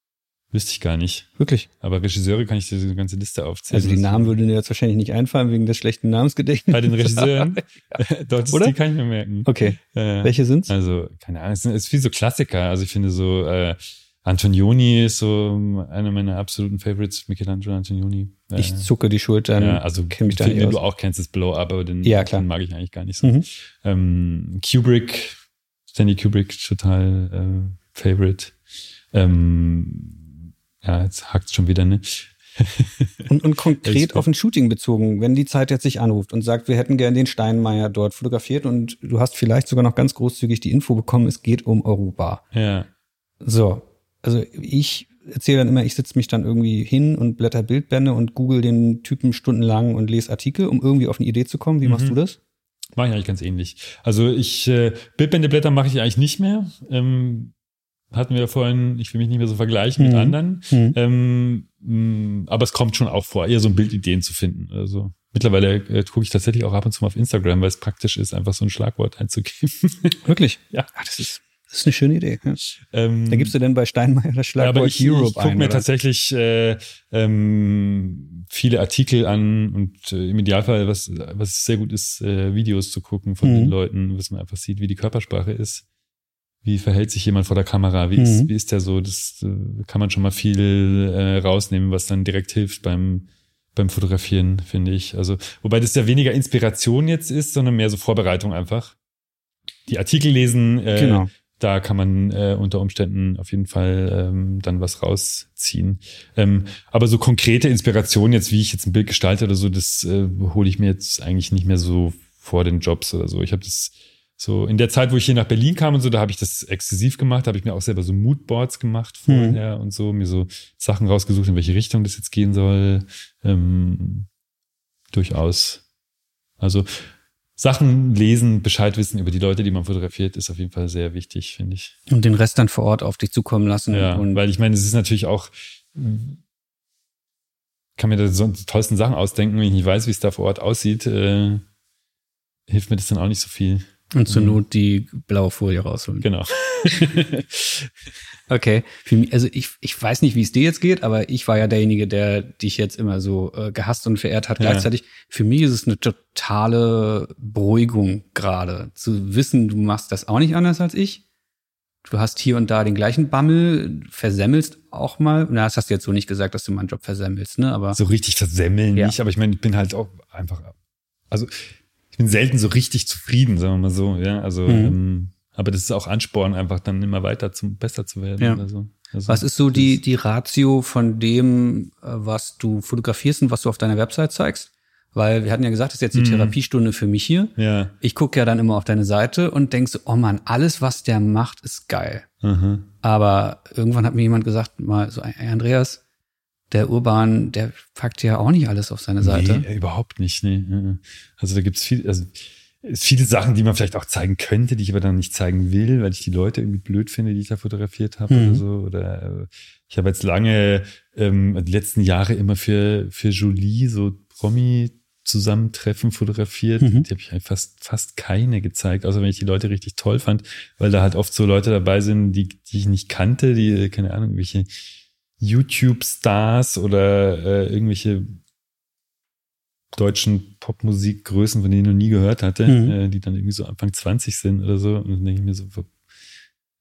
wüsste ich gar nicht. Wirklich. Aber Regisseure kann ich dir diese ganze Liste aufzählen. Also die Namen würden dir jetzt wahrscheinlich nicht einfallen wegen des schlechten Namensgedächtnisses. Bei den Regisseuren? Dort Oder? die kann ich mir merken. Okay. Äh, Welche sind's? Also, keine Ahnung, es ist wie so Klassiker. Also ich finde so, äh, Antonioni ist so einer meiner absoluten Favorites, Michelangelo Antonioni. Ich zucke die Schultern. Ja, also kenn mich Film, den du auch kennst, ist Blow Up, aber den, ja, den mag ich eigentlich gar nicht so. Mhm. Ähm, Kubrick, Stanley Kubrick, total äh, Favorite. Ähm, ja, jetzt hackt's schon wieder, ne? und, und konkret auf ein Shooting bezogen, wenn die Zeit jetzt sich anruft und sagt, wir hätten gern den Steinmeier dort fotografiert und du hast vielleicht sogar noch ganz großzügig die Info bekommen, es geht um Europa. Ja. So, also ich erzähle dann immer, ich sitze mich dann irgendwie hin und blätter Bildbände und google den Typen stundenlang und lese Artikel, um irgendwie auf eine Idee zu kommen. Wie mhm. machst du das? Mache ich eigentlich ganz ähnlich. Also ich äh, Bildbände blättern mache ich eigentlich nicht mehr. Ähm, hatten wir vorhin, ich will mich nicht mehr so vergleichen mhm. mit anderen. Mhm. Ähm, mh, mm, aber es kommt schon auch vor, eher so Bildideen zu finden. Also mittlerweile äh, gucke ich tatsächlich auch ab und zu mal auf Instagram, weil es praktisch ist, einfach so ein Schlagwort einzugeben. Wirklich? ja. Ach, das ist das ist eine schöne Idee. Ja. Ähm, da gibst du denn bei Steinmeier das Schlagwort ja, aber ich, Europe ich guck mir oder? tatsächlich äh, ähm, viele Artikel an und äh, im Idealfall, was, was sehr gut ist, äh, Videos zu gucken von mhm. den Leuten, dass man einfach sieht, wie die Körpersprache ist. Wie verhält sich jemand vor der Kamera? Wie, mhm. ist, wie ist der so? Das äh, kann man schon mal viel äh, rausnehmen, was dann direkt hilft beim beim Fotografieren, finde ich. Also, wobei das ja weniger Inspiration jetzt ist, sondern mehr so Vorbereitung einfach. Die Artikel lesen, äh, genau da kann man äh, unter Umständen auf jeden Fall ähm, dann was rausziehen. Ähm, aber so konkrete Inspiration jetzt, wie ich jetzt ein Bild gestalte oder so, das äh, hole ich mir jetzt eigentlich nicht mehr so vor den Jobs oder so. Ich habe das so in der Zeit, wo ich hier nach Berlin kam und so, da habe ich das exzessiv gemacht, habe ich mir auch selber so Moodboards gemacht vorher mhm. und so, mir so Sachen rausgesucht, in welche Richtung das jetzt gehen soll. Ähm, durchaus. Also Sachen lesen, Bescheid wissen über die Leute, die man fotografiert, ist auf jeden Fall sehr wichtig, finde ich. Und den Rest dann vor Ort auf dich zukommen lassen. Ja, weil ich meine, es ist natürlich auch, kann mir da so die tollsten Sachen ausdenken, wenn ich nicht weiß, wie es da vor Ort aussieht, äh, hilft mir das dann auch nicht so viel. Und zur mhm. Not die blaue Folie rausholen. Genau. Okay. Mich, also ich, ich weiß nicht, wie es dir jetzt geht, aber ich war ja derjenige, der dich jetzt immer so äh, gehasst und verehrt hat. Ja. Gleichzeitig, für mich ist es eine totale Beruhigung gerade, zu wissen, du machst das auch nicht anders als ich. Du hast hier und da den gleichen Bammel, versemmelst auch mal. Na, das hast du jetzt so nicht gesagt, dass du meinen Job versemmelst, ne? Aber so richtig versemmeln ja. nicht, aber ich meine, ich bin halt auch einfach, also ich bin selten so richtig zufrieden, sagen wir mal so, ja. Also mhm. ähm, aber das ist auch Ansporn, einfach dann immer weiter zum besser zu werden. Ja. So. Also, was ist so die, die Ratio von dem, äh, was du fotografierst und was du auf deiner Website zeigst? Weil wir hatten ja gesagt, das ist jetzt die mhm. Therapiestunde für mich hier. Ja. Ich gucke ja dann immer auf deine Seite und denk so, oh man, alles, was der macht, ist geil. Aha. Aber irgendwann hat mir jemand gesagt, mal so, "Ey, Andreas, der Urban, der packt ja auch nicht alles auf seine Seite. Nee, überhaupt nicht. Nee. Also da gibt's viel, also es viele Sachen, die man vielleicht auch zeigen könnte, die ich aber dann nicht zeigen will, weil ich die Leute irgendwie blöd finde, die ich da fotografiert habe Mhm. oder so. Oder äh, ich habe jetzt lange ähm, die letzten Jahre immer für für Jolie so Promi Zusammentreffen fotografiert. Mhm. Die habe ich eigentlich fast fast keine gezeigt, außer wenn ich die Leute richtig toll fand, weil da halt oft so Leute dabei sind, die die ich nicht kannte, die äh, keine Ahnung, welche YouTube-Stars oder äh, irgendwelche deutschen Popmusikgrößen, von denen ich noch nie gehört hatte, Mhm. äh, die dann irgendwie so Anfang 20 sind oder so. Und dann denke ich mir so,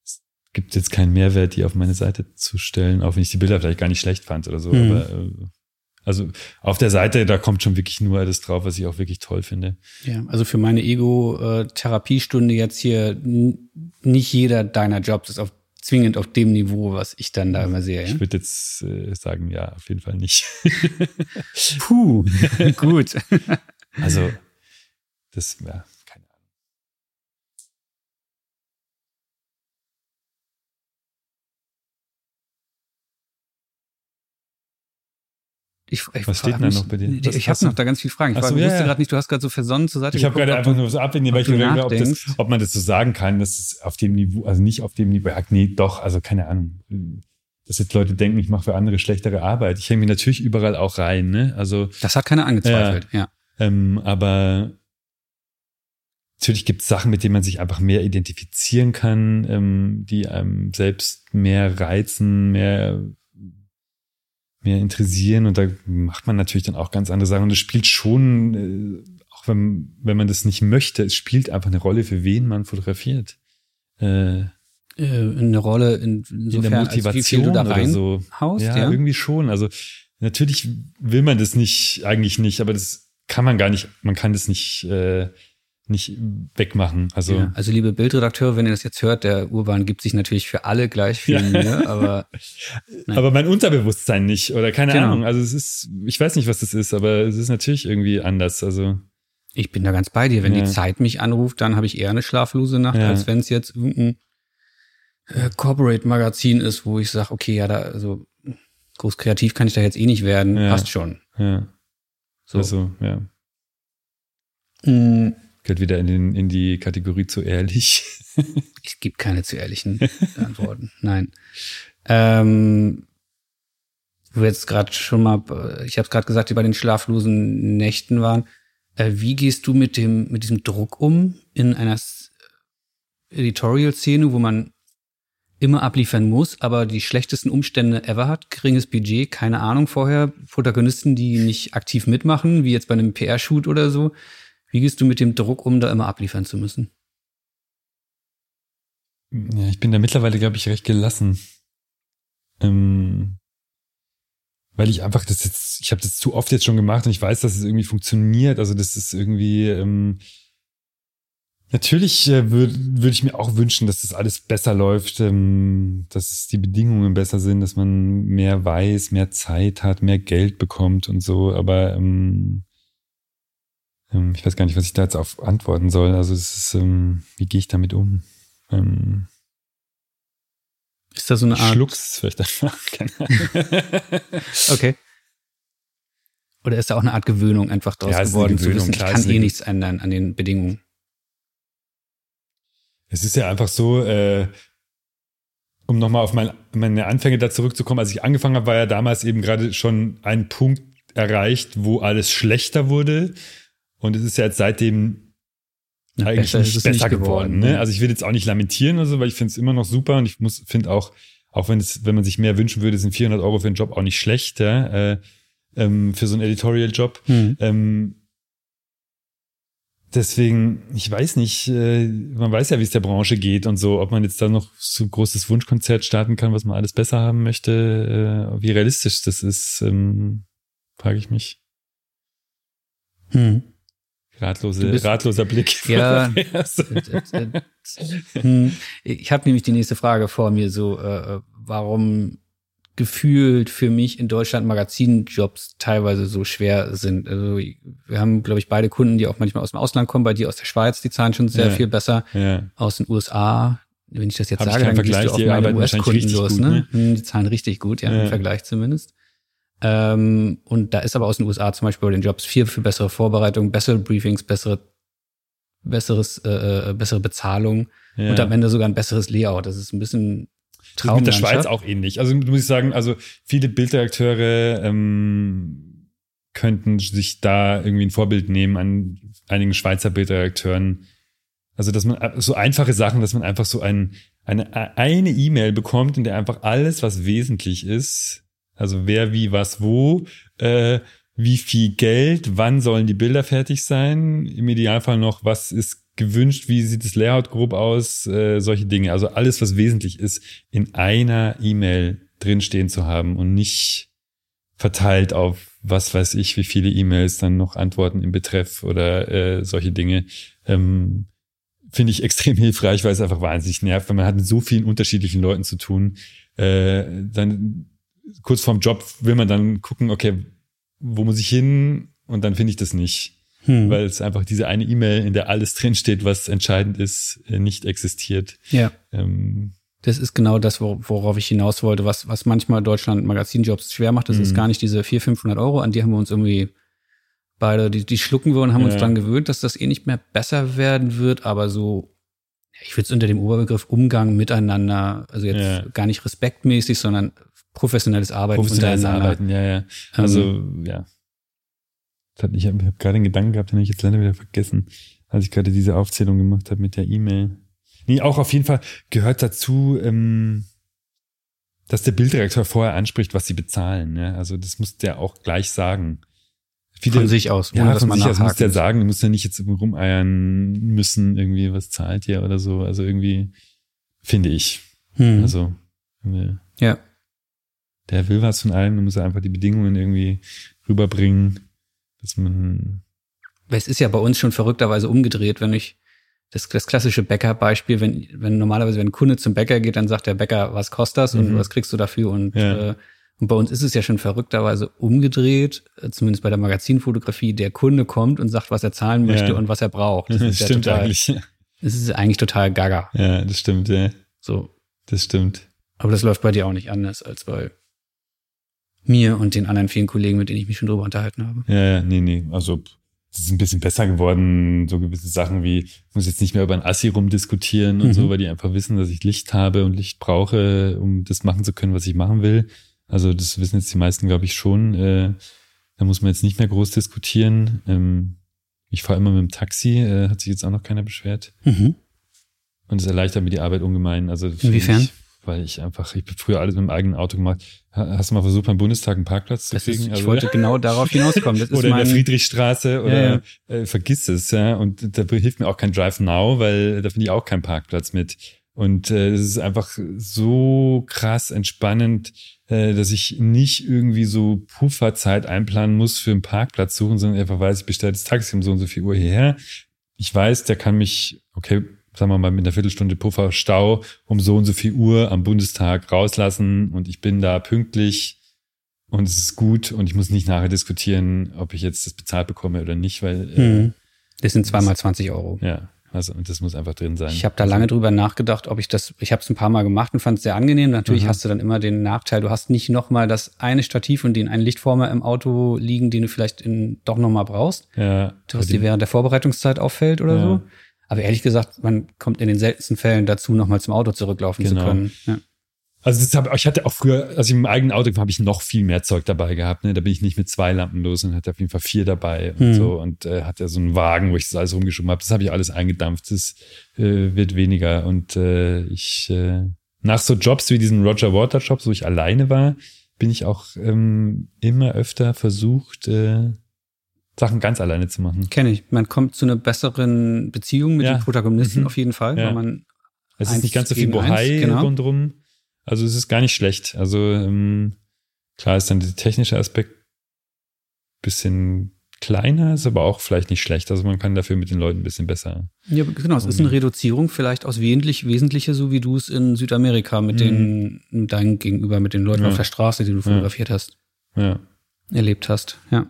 es gibt jetzt keinen Mehrwert, die auf meine Seite zu stellen, auch wenn ich die Bilder vielleicht gar nicht schlecht fand oder so. Mhm. Aber äh, also auf der Seite, da kommt schon wirklich nur alles drauf, was ich auch wirklich toll finde. Ja, also für meine Ego-Therapiestunde jetzt hier, nicht jeder deiner Jobs ist auf, zwingend auf dem Niveau, was ich dann da immer sehe. Ich würde jetzt äh, sagen, ja, auf jeden Fall nicht. Puh, gut. also das, ja, keine Ahnung. Ich, ich Was steht denn da noch bei dir? Was Ich habe noch da ganz viele Fragen. Ich Ach so, war- ja, wusste ja. gerade nicht, du hast gerade so versonnen zur Seite Ich habe gerade einfach nur so abwägen, weil ich überlege, ob, das, ob man das so sagen kann, dass es auf dem Niveau, also nicht auf dem Niveau, ja, nee, doch, also keine Ahnung. Dass jetzt Leute denken, ich mache für andere schlechtere Arbeit. Ich hänge mich natürlich überall auch rein, ne? Also, Das hat keiner angezweifelt, ja. ähm, aber natürlich gibt es Sachen, mit denen man sich einfach mehr identifizieren kann, ähm, die einem selbst mehr reizen, mehr mehr interessieren und da macht man natürlich dann auch ganz andere Sachen und es spielt schon, äh, auch wenn, wenn man das nicht möchte, es spielt einfach eine Rolle, für wen man fotografiert. Äh, Äh, eine Rolle in, in insofern, der wie viel Motivation du da oder so. haust, ja, ja. irgendwie schon. Also natürlich will man das nicht, eigentlich nicht, aber das kann man gar nicht, man kann das nicht, äh, nicht wegmachen. Also ja. Also liebe Bildredakteure, wenn ihr das jetzt hört, der Urban gibt sich natürlich für alle gleich viel Ja. Mühe, aber Nein. aber mein Unterbewusstsein nicht oder keine Genau. Ahnung. Also es ist, ich weiß nicht, was das ist, aber es ist natürlich irgendwie anders. Also ich bin da ganz bei dir. Wenn Ja. die Zeit mich anruft, dann habe ich eher eine schlaflose Nacht, als wenn es jetzt irgendein äh, Corporate-Magazin ist, wo ich sage, okay, ja, da, also groß kreativ kann ich da jetzt eh nicht werden, passt schon. ja, So. also ja, Mm, gehört wieder in den in die Kategorie zu ehrlich. Es gibt keine zu ehrlichen Antworten. Nein. Ähm, wo wir jetzt gerade schon mal, ich habe es gerade gesagt, die bei den schlaflosen Nächten waren. Äh, wie gehst du mit dem mit diesem Druck um in einer Editorial-Szene, wo man immer abliefern muss, aber die schlechtesten Umstände ever hat, geringes Budget, keine Ahnung vorher, Protagonisten, die nicht aktiv mitmachen, wie jetzt bei einem PR-Shoot oder so. Wie gehst du mit dem Druck um, da immer abliefern zu müssen? Ja, ich bin da mittlerweile, glaube ich, recht gelassen. Ähm, weil ich einfach das jetzt, ich habe das zu oft jetzt schon gemacht und ich weiß, dass es irgendwie funktioniert. Also das ist irgendwie, ähm, natürlich äh, würde würd ich mir auch wünschen, dass das alles besser läuft, ähm, dass die Bedingungen besser sind, dass man mehr weiß, mehr Zeit hat, mehr Geld bekommt und so. Aber ähm, ähm, ich weiß gar nicht, was ich da jetzt auf antworten soll. Also es ist, ähm, wie gehe ich damit um? Ähm, Ist das so eine Art Schlucks vielleicht einfach. Okay. Oder ist da auch eine Art Gewöhnung einfach draus Ja, geworden, zu Gewöhnung, wissen, klar, ich kann eh nichts ändern an den Bedingungen. Es ist ja einfach so, äh, um nochmal auf mein, meine Anfänge da zurückzukommen, als ich angefangen habe, war ja damals eben gerade schon ein Punkt erreicht, wo alles schlechter wurde. Und es ist ja jetzt seitdem Na, eigentlich besser ist es besser geworden. geworden, ne? ne? Also ich will jetzt auch nicht lamentieren oder so, weil ich finde es immer noch super und ich muss finde auch, auch wenn es, wenn man sich mehr wünschen würde, sind 400 Euro für einen Job auch nicht schlecht, ja? äh, ähm, für so einen Editorial-Job. Hm. Ähm, deswegen, ich weiß nicht, äh, man weiß ja, wie es der Branche geht und so, ob man jetzt da noch so ein großes Wunschkonzert starten kann, was man alles besser haben möchte, äh, wie realistisch das ist, ähm, frage ich mich. Hm. Ratlose, bist- ratloser Blick. Ja. Hm. Ich habe nämlich die nächste Frage vor mir, so äh, warum gefühlt für mich in Deutschland Magazinjobs teilweise so schwer sind. Also wir haben, glaube ich, beide Kunden, die auch manchmal aus dem Ausland kommen, bei dir aus der Schweiz, die zahlen schon sehr Ja. viel besser. ja, Aus den USA wenn ich das jetzt Hab sage, dann gehst Vergleich, du auf meine US-Kunden los, gut, ne? ne? Hm, Die zahlen richtig gut, ja, Ja. im Vergleich zumindest. Ähm, und da ist aber aus den USA zum Beispiel bei den Jobs viel für bessere Vorbereitung, bessere Briefings, bessere, besseres, äh, äh, bessere Bezahlung Ja. und am Ende sogar ein besseres Layout. Das ist ein bisschen ist mit der Schweiz auch ähnlich. Also muss ich sagen, also viele Bildredakteure ähm, könnten sich da irgendwie ein Vorbild nehmen an einigen Schweizer Bildredakteuren. Also dass man äh, so einfache Sachen, dass man einfach so ein, eine eine E-Mail bekommt, in der einfach alles, was wesentlich ist, also wer, wie, was, wo, äh, wie viel Geld, wann sollen die Bilder fertig sein, im Idealfall noch, was ist gewünscht, wie sieht das Layout grob aus, äh, solche Dinge. Also alles, was wesentlich ist, in einer E-Mail drinstehen zu haben und nicht verteilt auf was weiß ich, wie viele E-Mails dann noch Antworten im Betreff oder äh, solche Dinge. Ähm, Finde ich extrem hilfreich, weil es einfach wahnsinnig nervt, weil man hat mit so vielen unterschiedlichen Leuten zu tun. Äh, dann kurz vorm Job will man dann gucken, okay, wo muss ich hin? Und dann finde ich das nicht Hm. weil es einfach diese eine E-Mail, in der alles drinsteht, was entscheidend ist, äh, nicht existiert. ja. Ähm, Das ist genau das, wor- worauf ich hinaus wollte, was, was manchmal Deutschland Magazinjobs schwer macht. Das ist Mhm. gar nicht diese 400, 500 Euro, an die haben wir uns irgendwie beide, die, die schlucken wir und haben uns Ja. dran gewöhnt, dass das eh nicht mehr besser werden wird, aber so, ich würde es unter dem Oberbegriff Umgang miteinander, also jetzt Ja. gar nicht respektmäßig, sondern professionelles Arbeiten professionelles. Arbeiten, ja, ja. Also, ja. Das hat- Ich habe hab gerade einen Gedanken gehabt, den habe ich jetzt leider wieder vergessen, als ich gerade diese Aufzählung gemacht habe mit der E-Mail. Nee, auch auf jeden Fall gehört dazu, ähm, dass der Bilddirektor vorher anspricht, was sie bezahlen. Ja? Also das muss der auch gleich sagen. Viele, Von sich aus, ohne ja, dass von man sich aus muss der sagen, du musst ja nicht jetzt rumeiern müssen, irgendwie, was zahlt ihr oder so. Also irgendwie, finde ich. Hm. Also, äh, ja. Der will was von allem, dann muss er einfach die Bedingungen irgendwie rüberbringen, dass man, Es ist ja bei uns schon verrückterweise umgedreht, wenn ich das, das klassische Bäckerbeispiel, wenn, wenn normalerweise, wenn ein Kunde zum Bäcker geht, dann sagt der Bäcker, was kostet das und Mhm. was kriegst du dafür? Und, Ja. äh, und bei uns ist es ja schon verrückterweise umgedreht, äh, zumindest bei der Magazinfotografie, der Kunde kommt und sagt, was er zahlen möchte Ja. und was er braucht. Das ist ja stimmt total, eigentlich. Das ist eigentlich total gaga. Ja, das stimmt, ja, So. das stimmt. Aber das läuft bei dir auch nicht anders als bei mir und den anderen vielen Kollegen, mit denen ich mich schon drüber unterhalten habe. Ja, ja, nee, nee, also es ist ein bisschen besser geworden, so gewisse Sachen wie, ich muss jetzt nicht mehr über ein Assi rumdiskutieren und Mhm. so, weil die einfach wissen, dass ich Licht habe und Licht brauche, um das machen zu können, was ich machen will. Also das wissen jetzt die meisten, glaube ich, schon. Äh, da muss man jetzt nicht mehr groß diskutieren. Ähm, ich fahre immer mit dem Taxi, äh, hat sich jetzt auch noch keiner beschwert. Mhm. Und es erleichtert mir die Arbeit ungemein. Also Inwiefern? Ich, weil ich einfach, ich habe früher alles mit dem eigenen Auto gemacht. Ha- Hast du mal versucht, beim Bundestag einen Parkplatz zu Das kriegen? ist, ich Also- wollte genau darauf hinauskommen. Das ist oder in der mein, Friedrichstraße oder Ja, Äh, vergiss es, ja. Und da hilft mir auch kein Drive Now, weil da finde ich auch keinen Parkplatz mit. Und äh, es ist einfach so krass entspannend, äh, dass ich nicht irgendwie so Pufferzeit einplanen muss für einen Parkplatz suchen, sondern einfach weiß, ich bestelle das Taxi um so und so viel Uhr hierher. Ich weiß, der kann mich, okay, sagen wir mal, mit einer Viertelstunde Puffer Stau um so und so viel Uhr am Bundestag rauslassen und ich bin da pünktlich und es ist gut und ich muss nicht nachher diskutieren, ob ich jetzt das bezahlt bekomme oder nicht, weil Mhm. Das sind zweimal 20 Euro. äh, ja, also und das muss einfach drin sein. Ich habe da lange drüber nachgedacht, ob ich das, ich habe es ein paar Mal gemacht und fand es sehr angenehm. Natürlich Mhm. hast du dann immer den Nachteil, du hast nicht nochmal das eine Stativ und den einen Lichtformer im Auto liegen, den du vielleicht in, doch nochmal brauchst, ja, was dir während der Vorbereitungszeit auffällt oder Ja. so. Aber ehrlich gesagt, man kommt in den seltensten Fällen dazu, nochmal zum Auto zurücklaufen Genau. zu können. Ja. Also hab, ich hatte auch früher, als ich im eigenen Auto war, habe ich noch viel mehr Zeug dabei gehabt. Ne? Da bin ich nicht mit zwei Lampen los und hatte auf jeden Fall vier dabei und Hm. so und äh, hatte so einen Wagen, wo ich das alles rumgeschoben habe. Das habe ich alles eingedampft. Das äh, wird weniger und äh, ich äh, nach so Jobs wie diesen Roger Water Jobs, wo ich alleine war, bin ich auch ähm, immer öfter versucht, äh, Sachen ganz alleine zu machen. Kenne ich. Man kommt zu einer besseren Beziehung mit Ja. den Protagonisten Mhm. auf jeden Fall, Ja. weil man Es ist nicht ganz so viel Bohai genau. rundrum. Also es ist gar nicht schlecht. Also ähm, klar ist dann der technische Aspekt bisschen kleiner, ist aber auch vielleicht nicht schlecht. Also man kann dafür mit den Leuten ein bisschen besser. Ja, genau, es ist eine Reduzierung vielleicht aus wesentlich, wesentlicher, so wie du es in Südamerika mit den, mit deinen Gegenüber, mit den Leuten Mhm. Ja. auf der Straße, die du fotografiert hast, Ja. erlebt hast, ja.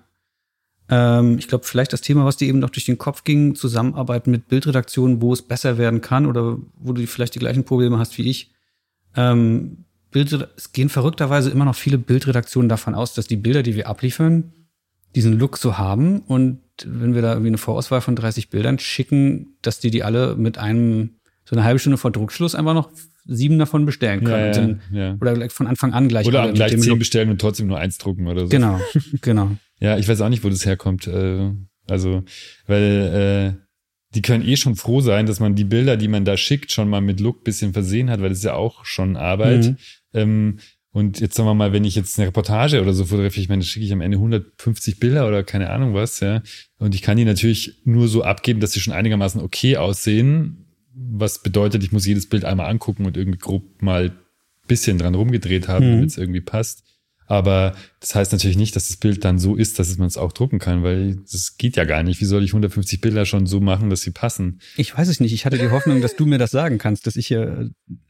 Ähm, ich glaube, vielleicht das Thema, was dir eben noch durch den Kopf ging, Zusammenarbeit mit Bildredaktionen, wo es besser werden kann oder wo du vielleicht die gleichen Probleme hast wie ich. Ähm, Bild, es gehen verrückterweise immer noch viele Bildredaktionen davon aus, dass die Bilder, die wir abliefern, diesen Look so haben. Und wenn wir da irgendwie eine Vorauswahl von 30 Bildern schicken, dass die die alle mit einem, so eine halbe Stunde vor Druckschluss einfach noch sieben davon bestellen können. Ja, dann, ja. Oder von Anfang an gleich. Oder gleich zehn bestellen und trotzdem nur eins drucken oder so. Genau, genau. Ja, ich weiß auch nicht, wo das herkommt. Äh, Also, weil äh, die können eh schon froh sein, dass man die Bilder, die man da schickt, schon mal mit Look bisschen versehen hat, weil das ist ja auch schon Arbeit. Mhm. Ähm, und jetzt sagen wir mal, wenn ich jetzt eine Reportage oder so fotografiere, ich meine, schicke ich am Ende 150 Bilder oder keine Ahnung was, ja. Und ich kann die natürlich nur so abgeben, dass sie schon einigermaßen okay aussehen. Was bedeutet, ich muss jedes Bild einmal angucken und irgendwie grob mal bisschen dran rumgedreht haben, Mhm. damit es irgendwie passt. Aber das heißt natürlich nicht, dass das Bild dann so ist, dass man es auch drucken kann, weil das geht ja gar nicht. Wie soll ich 150 Bilder schon so machen, dass sie passen? Ich weiß es nicht. Ich hatte die Hoffnung, dass du mir das sagen kannst, dass ich hier.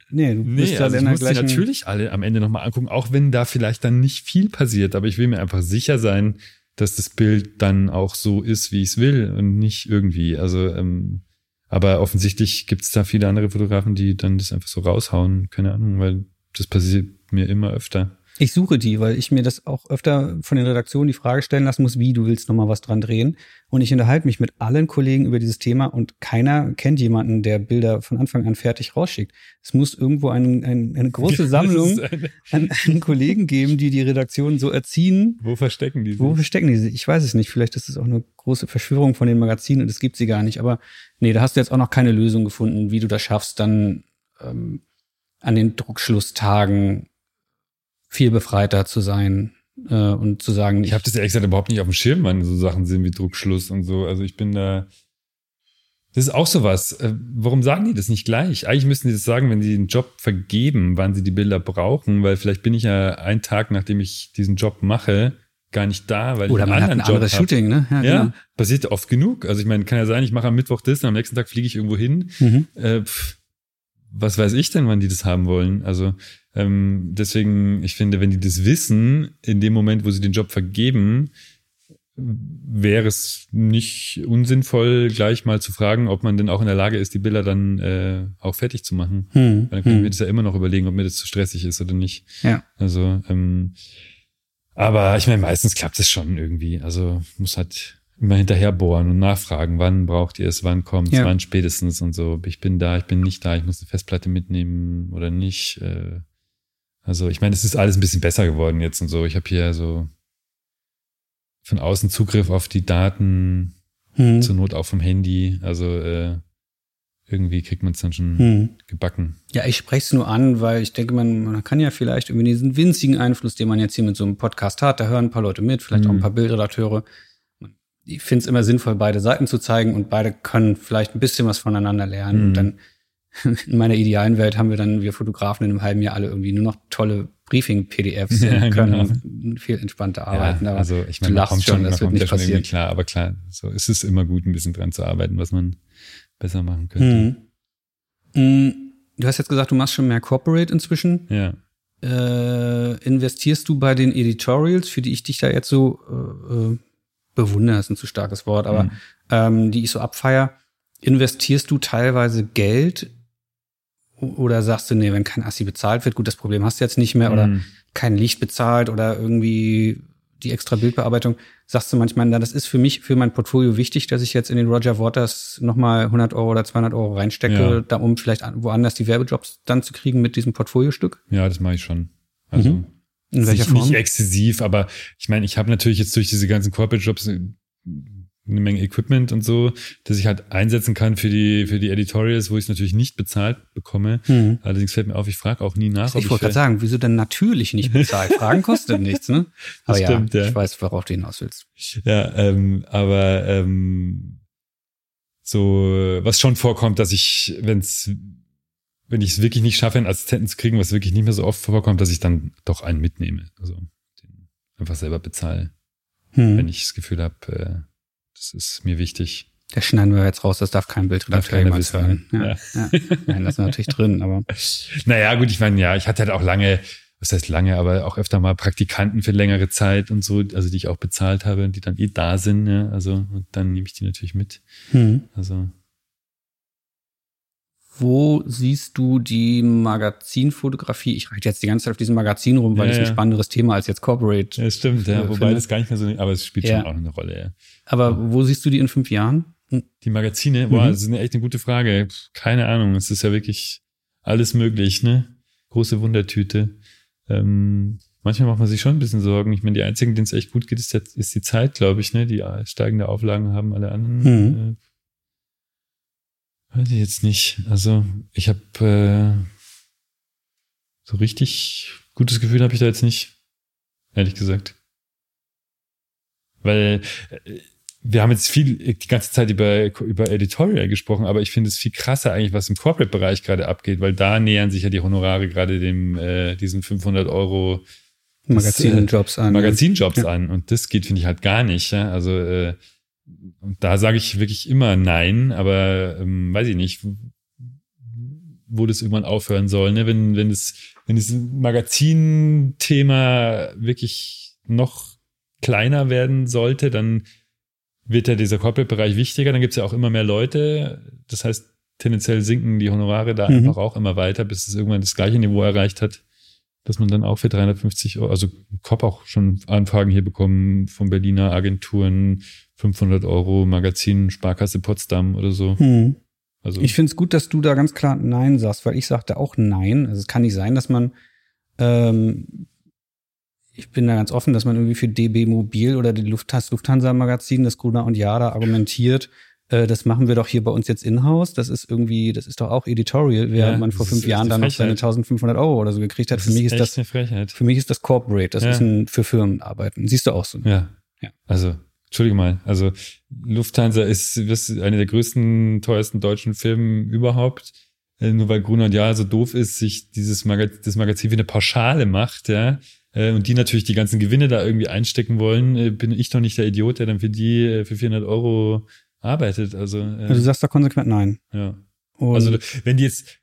Nee, du bist Nee, ja also ich muss gleichen. natürlich alle am Ende nochmal angucken, auch wenn da vielleicht dann nicht viel passiert. Aber ich will mir einfach sicher sein, dass das Bild dann auch so ist, wie ich es will und nicht irgendwie. Also, ähm, aber offensichtlich gibt es da viele andere Fotografen, die dann das einfach so raushauen. Keine Ahnung, weil das passiert mir immer öfter. Ich suche die, weil ich mir das auch öfter von den Redaktionen die Frage stellen lassen muss, wie du willst noch mal was dran drehen. Und ich unterhalte mich mit allen Kollegen über dieses Thema und keiner kennt jemanden, der Bilder von Anfang an fertig rausschickt. Es muss irgendwo ein, ein, eine große Sammlung eine- an, an Kollegen geben, die die Redaktion so erziehen. Wo verstecken die sich? Wo verstecken die sich? Ich weiß es nicht. Vielleicht ist es auch eine große Verschwörung von den Magazinen und es gibt sie gar nicht. Aber nee, da hast du jetzt auch noch keine Lösung gefunden, wie du das schaffst, dann ähm, an den Druckschlusstagen viel befreiter zu sein äh, und zu sagen, Ich habe das ehrlich gesagt überhaupt nicht auf dem Schirm, wann so Sachen sind wie Druckschluss und so. Also ich bin da. Das ist auch sowas. Äh, Warum sagen die das nicht gleich? Eigentlich müssten die das sagen, wenn sie den Job vergeben, wann sie die Bilder brauchen, weil vielleicht bin ich ja einen Tag, nachdem ich diesen Job mache, gar nicht da, weil oder ich man einen hat ein anderen Job anderes hab. Shooting, ne? Ja, genau. passiert oft genug. Also ich meine, kann ja sein, ich mache am Mittwoch das und am nächsten Tag fliege ich irgendwo hin. Mhm. Äh, pff, was weiß ich denn, wann die das haben wollen? Also ähm, deswegen, ich finde, wenn die das wissen, in dem Moment, wo sie den Job vergeben, wäre es nicht unsinnvoll, gleich mal zu fragen, ob man denn auch in der Lage ist, die Bilder dann äh, auch fertig zu machen. Hm. Dann kann ich mir Hm. das ja immer noch überlegen, ob mir das zu stressig ist oder nicht. Ja. Also, ähm, aber ich meine, meistens klappt es schon irgendwie. Also muss halt immer hinterher bohren und nachfragen, wann braucht ihr es, wann kommt es, Ja. wann spätestens und so. Ich bin da, ich bin nicht da, ich muss eine Festplatte mitnehmen oder nicht. Äh, also ich meine, es ist alles ein bisschen besser geworden jetzt und so. Ich habe hier so von außen Zugriff auf die Daten, Hm. zur Not auch vom Handy. Also äh, irgendwie kriegt man es dann schon Hm. gebacken. Ja, ich spreche es nur an, weil ich denke, man, man kann ja vielleicht irgendwie diesen winzigen Einfluss, den man jetzt hier mit so einem Podcast hat, da hören ein paar Leute mit, vielleicht auch ein Mhm. paar Bildredakteure. Ich finde es immer sinnvoll, beide Seiten zu zeigen und beide können vielleicht ein bisschen was voneinander lernen. Und dann in meiner idealen Welt haben wir dann, wir Fotografen in einem halben Jahr alle irgendwie nur noch tolle Briefing-PDFs Ja, und können genau. viel entspannter arbeiten. Ja, also ich meine, man lachst kommt schon, das wird kommt nicht ja schon irgendwie passieren. klar, aber klar, so ist es immer gut, ein bisschen dran zu arbeiten, was man besser machen könnte. Mhm. Mhm. Du hast jetzt gesagt, du machst schon mehr Corporate inzwischen. Ja. äh, investierst du bei den Editorials, für die ich dich da jetzt so äh, äh, bewundere, ist ein zu starkes Wort, aber Mhm. ähm, die ich so abfeier, investierst du teilweise Geld oder sagst du, nee, wenn kein Assi bezahlt wird, gut, das Problem hast du jetzt nicht mehr oder Mhm. kein Licht bezahlt oder irgendwie die extra Bildbearbeitung, sagst du manchmal, na, das ist für mich, für mein Portfolio wichtig, dass ich jetzt in den Roger Waters nochmal 100 Euro oder 200 Euro reinstecke, Ja. da, um vielleicht an, woanders die Werbejobs dann zu kriegen mit diesem Portfoliostück? ja, das mache ich schon. Also Mhm. In welcher Form? nicht exzessiv, aber ich meine, ich habe natürlich jetzt durch diese ganzen Corporate Jobs eine Menge Equipment und so, dass ich halt einsetzen kann für die für die Editorials, wo ich es natürlich nicht bezahlt bekomme. Mhm. Allerdings fällt mir auf, ich frage auch nie nach, Ich wollte gerade sagen, wieso denn natürlich nicht bezahlt? Fragen kostet nichts, ne? Aber Das stimmt, ja, ja. ich weiß, worauf du hinaus willst. Ja, ähm, aber ähm, so, was schon vorkommt, dass ich, wenn's, wenn ich es wirklich nicht schaffe, einen Assistenten zu kriegen, was wirklich nicht mehr so oft vorkommt, dass ich dann doch einen mitnehme. Also den einfach selber bezahle, Hm. wenn ich das Gefühl habe, äh, das ist mir wichtig. Das schneiden wir jetzt raus, das darf kein Darf Bildredakteur keiner jemals wissen, hören. Ja, ja. Nein, das ist natürlich drin, aber Naja, gut, ich meine, ja, ich hatte halt auch lange was heißt lange, aber auch öfter mal Praktikanten für längere Zeit und so, also die ich auch bezahlt habe, die dann eh da sind, ja, also und dann nehme ich die natürlich mit. Hm. Also Wo siehst du die Magazinfotografie? Ich reite jetzt die ganze Zeit auf diesem Magazin rum, weil Ja, es ein ja. spannenderes Thema als jetzt Corporate. ja, stimmt, ja, Äh, wobei das gar nicht mehr so, aber es spielt Ja. schon auch eine Rolle, ja. Aber wo siehst du die in fünf Jahren? Die Magazine, boah, Mhm. das ist eine echt eine gute Frage. Keine Ahnung, es ist ja wirklich alles möglich, ne? Große Wundertüte. Ähm, manchmal macht man sich schon ein bisschen Sorgen. Ich meine, die einzigen, denen es echt gut geht, ist, jetzt, ist die Zeit, glaube ich, ne? Die äh, steigende Auflagen haben alle anderen. Äh, weiß ich jetzt nicht. Also, ich habe äh, so richtig gutes Gefühl habe ich da jetzt nicht, ehrlich gesagt. Weil äh, wir haben jetzt viel die ganze Zeit über, über Editorial gesprochen, aber ich finde es viel krasser eigentlich, was im Corporate-Bereich gerade abgeht, weil da nähern sich ja die Honorare gerade dem äh, diesen 500 Euro Magazinjobs an. Magazinjobs Ja. an und das geht finde ich halt gar nicht. Ja? Also äh, da sage ich wirklich immer Nein, aber ähm, weiß ich nicht, wo das irgendwann aufhören soll. Ne? Wenn wenn es wenn das Magazinthema wirklich noch kleiner werden sollte, dann wird ja dieser Corporate-Bereich wichtiger, dann gibt es ja auch immer mehr Leute. Das heißt, tendenziell sinken die Honorare da Mhm. einfach auch immer weiter, bis es irgendwann das gleiche Niveau erreicht hat, dass man dann auch für 350 Euro, also ich habe auch schon Anfragen hier bekommen von Berliner Agenturen, 500 Euro Magazin, Sparkasse Potsdam oder so. Hm. Also Ich finde es gut, dass du da ganz klar Nein sagst, weil ich sagte auch Nein. Also es kann nicht sein, dass man, ähm, ich bin da ganz offen, dass man irgendwie für DB Mobil oder die Lufthansa, Lufthansa Magazin, das Gruner und Jada argumentiert, äh, das machen wir doch hier bei uns jetzt in-house. Das ist irgendwie, das ist doch auch Editorial, während Ja, man vor fünf ist Jahren dann noch seine Frechheit. 1500 Euro oder so gekriegt hat. das für mich ist echt das, eine Frechheit. für mich ist das Corporate. Das Ja. ist ein für Firmen arbeiten. Siehst du auch so. Ja. Ja. Also, entschuldige mal. Also, Lufthansa ist, ist eine der größten, teuersten deutschen Firmen überhaupt. Äh, Nur weil Gruner und Jahr so doof ist, sich dieses Magazin, das Magazin wie eine Pauschale macht, ja. äh, Und die natürlich die ganzen Gewinne da irgendwie einstecken wollen, äh, bin ich doch nicht der Idiot, der dann für die für 400 Euro arbeitet. Also, äh, Also du sagst da konsequent Nein. ja. Und Also wenn die jetzt,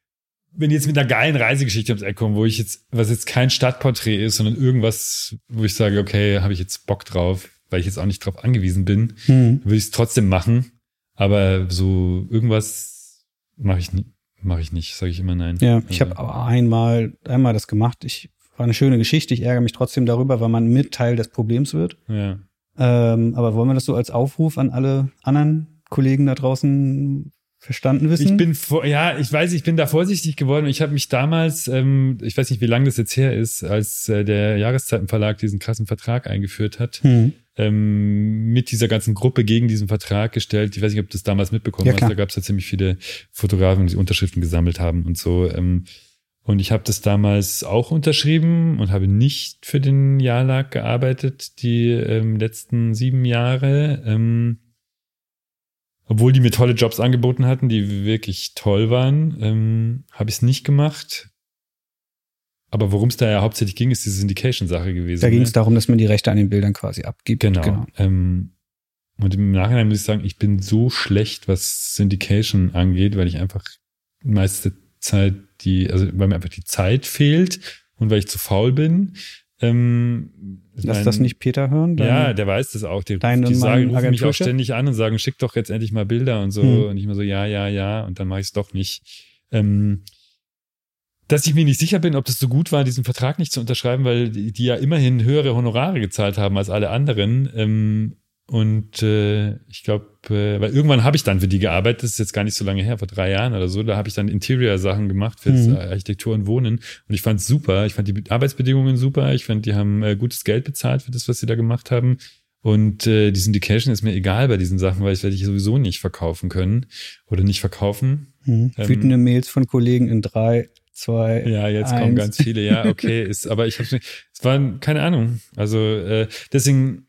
wenn die jetzt mit einer geilen Reisegeschichte ums Eck kommen, wo ich jetzt, was jetzt kein Stadtporträt ist, sondern irgendwas, wo ich sage, okay, habe ich jetzt Bock drauf, weil ich jetzt auch nicht drauf angewiesen bin, hm. würde ich es trotzdem machen. Aber so irgendwas mache ich nicht, mache ich nicht, sage ich immer nein. Ja, ich Also, habe aber einmal, einmal das gemacht. Ich war eine schöne Geschichte. Ich ärgere mich trotzdem darüber, weil man mit Teil des Problems wird. ja. Ähm, aber wollen wir das so als Aufruf an alle anderen Kollegen da draußen verstanden wissen? Ich bin vor, ja, ich weiß, ich bin da vorsichtig geworden. Ich habe mich damals, ähm, ich weiß nicht, wie lange das jetzt her ist, als äh, der Jahreszeitenverlag diesen krassen Vertrag eingeführt hat, hm. ähm, mit dieser ganzen Gruppe gegen diesen Vertrag gestellt. Ich weiß nicht, ob du das damals mitbekommen Ja, hast. Da gab es ja ziemlich viele Fotografen, die Unterschriften gesammelt haben und so. Ähm, und ich habe das damals auch unterschrieben und habe nicht für den Jahrlag gearbeitet, die ähm, letzten sieben Jahre. Ähm, obwohl die mir tolle Jobs angeboten hatten, die wirklich toll waren, ähm, habe ich es nicht gemacht. Aber worum es da ja hauptsächlich ging, ist diese Syndication-Sache gewesen. da ging ne? es darum, dass man die Rechte an den Bildern quasi abgibt. Genau. Ähm, und im Nachhinein muss ich sagen, ich bin so schlecht, was Syndication angeht, weil ich einfach meiste Zeit die, also weil mir einfach die Zeit fehlt und weil ich zu faul bin. Ähm, Lass mein- das nicht Peter hören. ja, der weiß das auch. Die, Deine die sagen, rufen mich auch ständig an und sagen, schick doch jetzt endlich mal Bilder und so. Hm. Und ich immer so, ja, ja, ja. Und dann mache ich es doch nicht. Ähm, dass ich mir nicht sicher bin, ob das so gut war, diesen Vertrag nicht zu unterschreiben, weil die, die ja immerhin höhere Honorare gezahlt haben als alle anderen. Ähm, und äh, ich glaube, äh, weil irgendwann habe ich dann für die gearbeitet, das ist jetzt gar nicht so lange her, vor drei Jahren oder so, da habe ich dann Interior-Sachen gemacht für Mhm. das Architektur und Wohnen. Und ich fand es super. Ich fand die Arbeitsbedingungen super. Ich fand, die haben äh, gutes Geld bezahlt für das, was sie da gemacht haben. Und äh, die Syndication ist mir egal bei diesen Sachen, weil ich werde ich sowieso nicht verkaufen können oder nicht verkaufen. Hm. Ähm, Wütende Mails von Kollegen in drei, zwei. Ja, jetzt kommen Eins. ganz viele. Ja, okay, ist, aber ich habe es war keine Ahnung. Also äh, deswegen,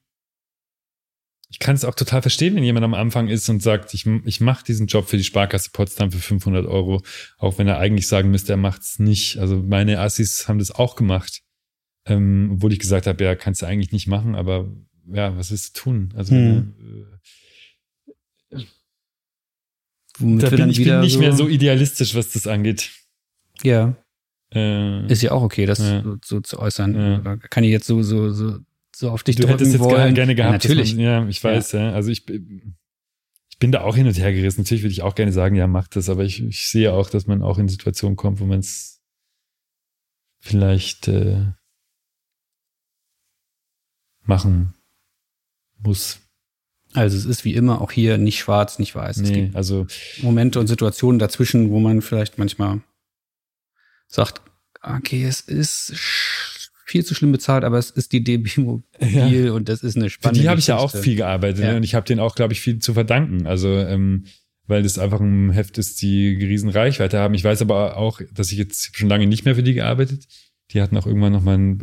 ich kann es auch total verstehen, wenn jemand am Anfang ist und sagt, ich, ich mache diesen Job für die Sparkasse Potsdam für 500 Euro, auch wenn er eigentlich sagen müsste, er macht's nicht. Also meine Assis haben das auch gemacht, ähm, obwohl ich gesagt habe, ja, kannst du eigentlich nicht machen, aber ja, was willst du tun? Also Hm. äh, Womit da bin ich bin nicht so, mehr so idealistisch, was das angeht. Ja. Äh, Ist ja auch okay, das Ja. so, so zu äußern. Ja. Kann ich jetzt so, so, so, so auf dich du drücken hättest jetzt wollen? gerne gehabt. dass natürlich. Man, ja, ich weiß, ja. Also ich, ich bin da auch hin und her gerissen. Natürlich würde ich auch gerne sagen, ja, mach das, aber ich, ich sehe auch, dass man auch in Situationen kommt, wo man es vielleicht äh, machen muss. Also es ist wie immer auch hier nicht schwarz, nicht weiß. Es Nee, gibt also Momente und Situationen dazwischen, wo man vielleicht manchmal sagt, okay, es ist viel zu schlimm bezahlt, aber es ist die DB Mobil und das ist eine für spannende die habe ich ja auch viel gearbeitet Ja. ne? und ich habe denen auch, glaube ich, viel zu verdanken. Also ähm, weil das einfach ein Heft ist, die riesen Reichweite haben. Ich weiß aber auch, dass ich jetzt ich schon lange nicht mehr für die gearbeitet. Die hatten auch irgendwann noch mal einen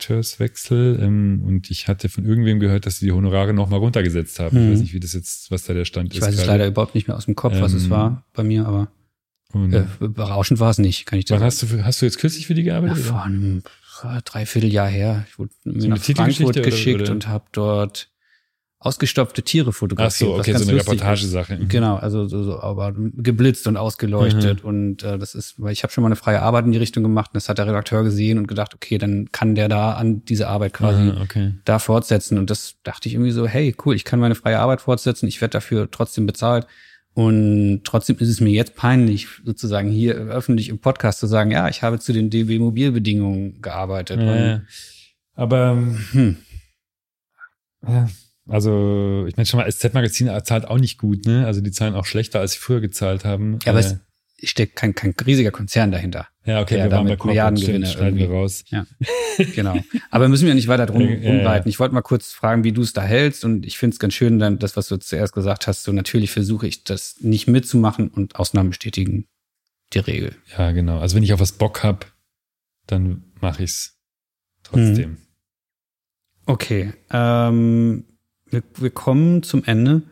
Redakteurswechsel ähm, und ich hatte von irgendwem gehört, dass sie die Honorare noch mal runtergesetzt haben. Ich Mhm. weiß nicht, wie das jetzt, was da der Stand Ich ist. weiß es gerade. leider überhaupt nicht mehr aus dem Kopf, was es Ähm, war bei mir, aber Und äh, berauschend war es nicht, kann ich dir sagen. hast du, für, hast du jetzt kürzlich für die Ja, gearbeitet? vor oder? einem vor Dreivierteljahr her. Ich wurde mir So nach Frankfurt geschickt oder? und habe dort ausgestopfte Tiere Ach fotografiert. so, was okay, so eine. Reportagesache. Mhm. Genau, also so, so, aber geblitzt und ausgeleuchtet Mhm. und äh, das ist, weil ich habe schon mal eine freie Arbeit in die Richtung gemacht und das hat der Redakteur gesehen und gedacht, okay, dann kann der da an diese Arbeit quasi Ah, okay. da fortsetzen und das dachte ich irgendwie so, hey, cool, ich kann meine freie Arbeit fortsetzen, ich werde dafür trotzdem bezahlt und trotzdem ist es mir jetzt peinlich, sozusagen hier öffentlich im Podcast zu sagen, ja, ich habe zu den DB Mobilbedingungen gearbeitet. Ja, aber hm, Ja, Also, ich meine schon mal, SZ-Magazin zahlt auch nicht gut, ne? Also die zahlen auch schlechter, als sie früher gezahlt haben. ja, aber Äh, es steckt kein, kein riesiger Konzern dahinter. Ja, okay, ja, wir waren bei Corporate, schneiden wir raus. Genau. Aber müssen wir nicht weiter drum Ja, ja, ja. rumreiten. Ich wollte mal kurz fragen, wie du es da hältst. Und ich finde es ganz schön, dann das, was du zuerst gesagt hast. So natürlich versuche ich das nicht mitzumachen und Ausnahmen bestätigen die Regel. Ja, genau. Also wenn ich auf was Bock hab, dann mache ich's trotzdem. Okay. Ähm, wir, wir kommen zum Ende.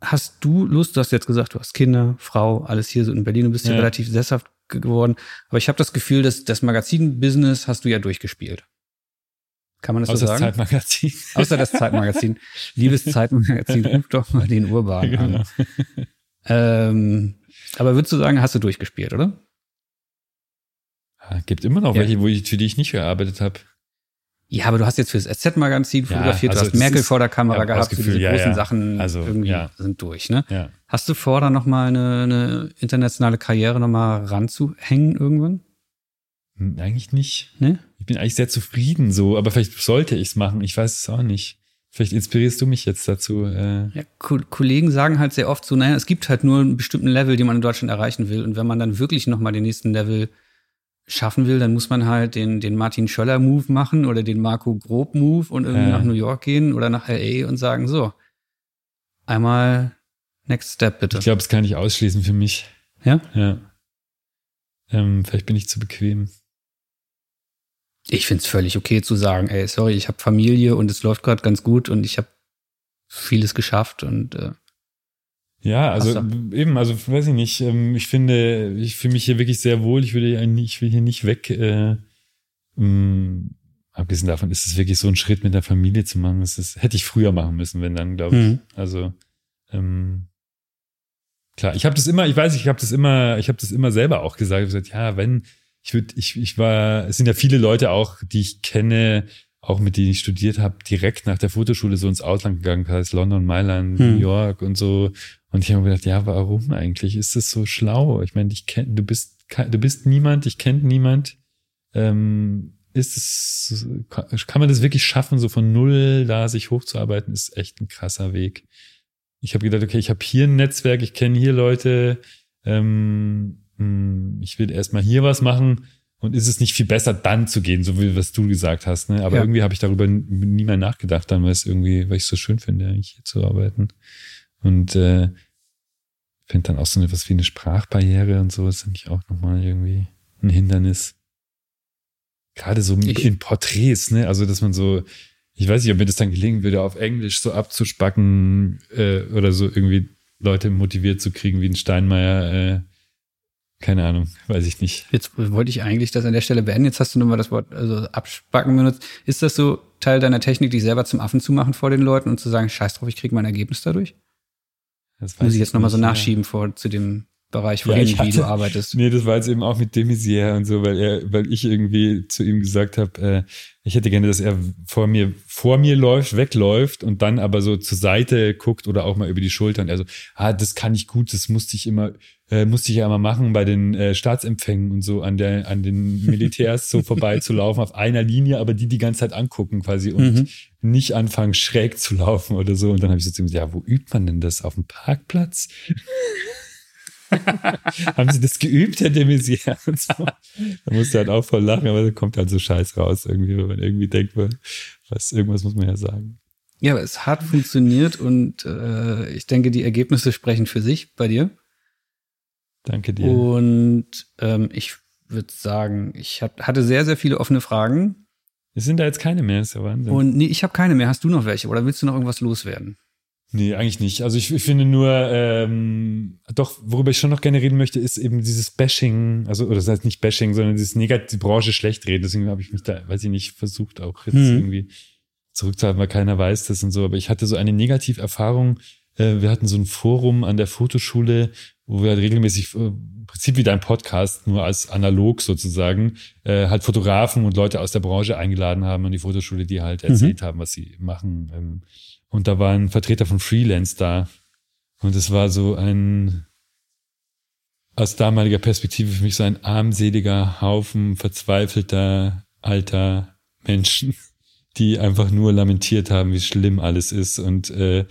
Hast du Lust, du hast jetzt gesagt, du hast Kinder, Frau, alles hier so in Berlin, du bist ja, Ja. relativ sesshaft geworden. Aber ich habe das Gefühl, dass das Magazin-Business hast du ja durchgespielt. Kann man das Außer so das sagen? Zeitmagazin. Außer das Zeitmagazin. Liebes Zeitmagazin, ruf doch mal den Urban genau. an. Ähm, aber würdest du sagen, hast du durchgespielt, oder? Ja, gibt immer noch Ja. welche, wo ich, für die ich nicht gearbeitet habe. Ja, aber du hast jetzt fürs SZ-Magazin Ja, fotografiert, also du hast Merkel ist- vor der Kamera ich hab gehabt, Gefühl, diese ja, großen ja. Sachen Also, irgendwie ja. sind durch, ne? Ja. Hast du vor, da nochmal eine, eine internationale Karriere nochmal ranzuhängen irgendwann? Hm, Eigentlich nicht. Ne? Ich bin eigentlich sehr zufrieden so, aber vielleicht sollte ich's machen. Ich weiß es auch nicht. Vielleicht inspirierst du mich jetzt dazu. Äh, Ja, Ko Kollegen sagen halt sehr oft so, naja, es gibt halt nur einen bestimmten Level, den man in Deutschland erreichen will. Und wenn man dann wirklich nochmal den nächsten Level schaffen will, dann muss man halt den, den Martin Schöller-Move machen oder den Marco Grob-Move und irgendwie Ja. nach New York gehen oder nach LA und sagen, so, einmal Next Step bitte. ich glaube, das kann ich ausschließen für mich. Ja? Ja. Ähm, vielleicht bin ich zu bequem. Ich find's völlig okay zu sagen, ey, sorry, ich habe Familie und es läuft gerade ganz gut und ich habe vieles geschafft und äh, Ja, also eben, also weiß ich nicht. Ähm, ich finde, ich fühle mich hier wirklich sehr wohl. Ich würde nicht, ich will hier nicht weg. Äh, mh, abgesehen davon ist es wirklich so ein Schritt mit der Familie zu machen. Das ist, hätte ich früher machen müssen, wenn dann, glaube ich. Mhm. Also ähm, klar, ich habe das immer, ich weiß, ich habe das immer, ich habe das immer selber auch gesagt. Ich hab gesagt, ja, wenn ich würde, ich, ich war, es sind ja viele Leute auch, die ich kenne, auch mit denen ich studiert habe, direkt nach der Fotoschule so ins Ausland gegangen, heißt London, Mailand, Hm. New York und so. Und ich habe mir gedacht, ja, warum eigentlich? Ist das so schlau? Ich meine, ich kenn, du bist, du bist niemand, ich kenne niemand. Ähm, ist es, kann man das wirklich schaffen, so von null da sich hochzuarbeiten, ist echt ein krasser Weg. Ich habe gedacht, okay, ich habe hier ein Netzwerk, ich kenne hier Leute, ähm, mh, ich will erstmal hier was machen und ist es nicht viel besser, dann zu gehen, so wie was du gesagt hast, ne? Aber Ja. irgendwie habe ich darüber nie mehr nachgedacht, dann, weil es irgendwie, weil ich es so schön finde, eigentlich hier zu arbeiten. Und äh, finde dann auch so etwas wie eine Sprachbarriere und so, ist eigentlich auch nochmal irgendwie ein Hindernis. Gerade so Ich- in Porträts, ne? Also, dass man so, ich weiß nicht, ob mir das dann gelingen würde, auf Englisch so abzuspacken äh, oder so irgendwie Leute motiviert zu kriegen wie ein Steinmeier. Äh, keine Ahnung, weiß ich nicht. Jetzt wollte ich eigentlich das an der Stelle beenden. Jetzt hast du nochmal das Wort also abspacken benutzt. Ist das so Teil deiner Technik, dich selber zum Affen zu machen vor den Leuten und zu sagen, scheiß drauf, ich kriege mein Ergebnis dadurch? Das Muss ich jetzt nochmal so nicht, ja. nachschieben vor zu dem Bereich vorhin, ja, hatte, wie du arbeitest. Nee, das war jetzt eben auch mit Demisier und so, weil er, weil ich irgendwie zu ihm gesagt habe, äh, ich hätte gerne, dass er vor mir, vor mir läuft, wegläuft und dann aber so zur Seite guckt oder auch mal über die Schulter. Und er so, ah, das kann ich gut, das musste ich immer, äh, musste ich ja immer machen bei den äh, Staatsempfängen und so an der, an den Militärs so vorbeizulaufen auf einer Linie, aber die die ganze Zeit angucken quasi und mhm. nicht anfangen schräg zu laufen oder so. Und dann habe ich so zu ihm gesagt, ja, wo übt man denn das? Auf dem Parkplatz? Haben Sie das geübt, Herr de Maizière? Da musste halt auch voll lachen, aber da kommt halt so Scheiß raus, irgendwie, wenn man irgendwie denkt, was, irgendwas muss man ja sagen. Ja, aber es hat funktioniert und äh, ich denke, die Ergebnisse sprechen für sich bei dir. Danke dir. Und ähm, ich würde sagen, ich hab, hatte sehr, sehr viele offene Fragen. Es sind da jetzt keine mehr, ist ja Wahnsinn. Und nee, ich habe keine mehr. Hast du noch welche oder willst du noch irgendwas loswerden? Nee, eigentlich nicht. Also ich, ich finde nur, ähm, doch, worüber ich schon noch gerne reden möchte, ist eben dieses Bashing, also, oder das heißt nicht Bashing, sondern dieses negativ, die Branche schlecht reden. Deswegen habe ich mich da, weiß ich nicht, versucht auch jetzt hm. irgendwie zurückzuhalten, weil keiner weiß das und so. Aber ich hatte so eine Negativerfahrung. Äh, wir hatten so ein Forum an der Fotoschule, wo wir halt regelmäßig, äh, im Prinzip wie dein Podcast, nur als analog sozusagen, äh, halt Fotografen und Leute aus der Branche eingeladen haben an die Fotoschule, die halt mhm. erzählt mhm. haben, was sie machen. Ähm, und da war ein Vertreter von Freelance da. Und es war so ein, aus damaliger Perspektive für mich so ein armseliger Haufen verzweifelter alter Menschen, die einfach nur lamentiert haben, wie schlimm alles ist. Und äh,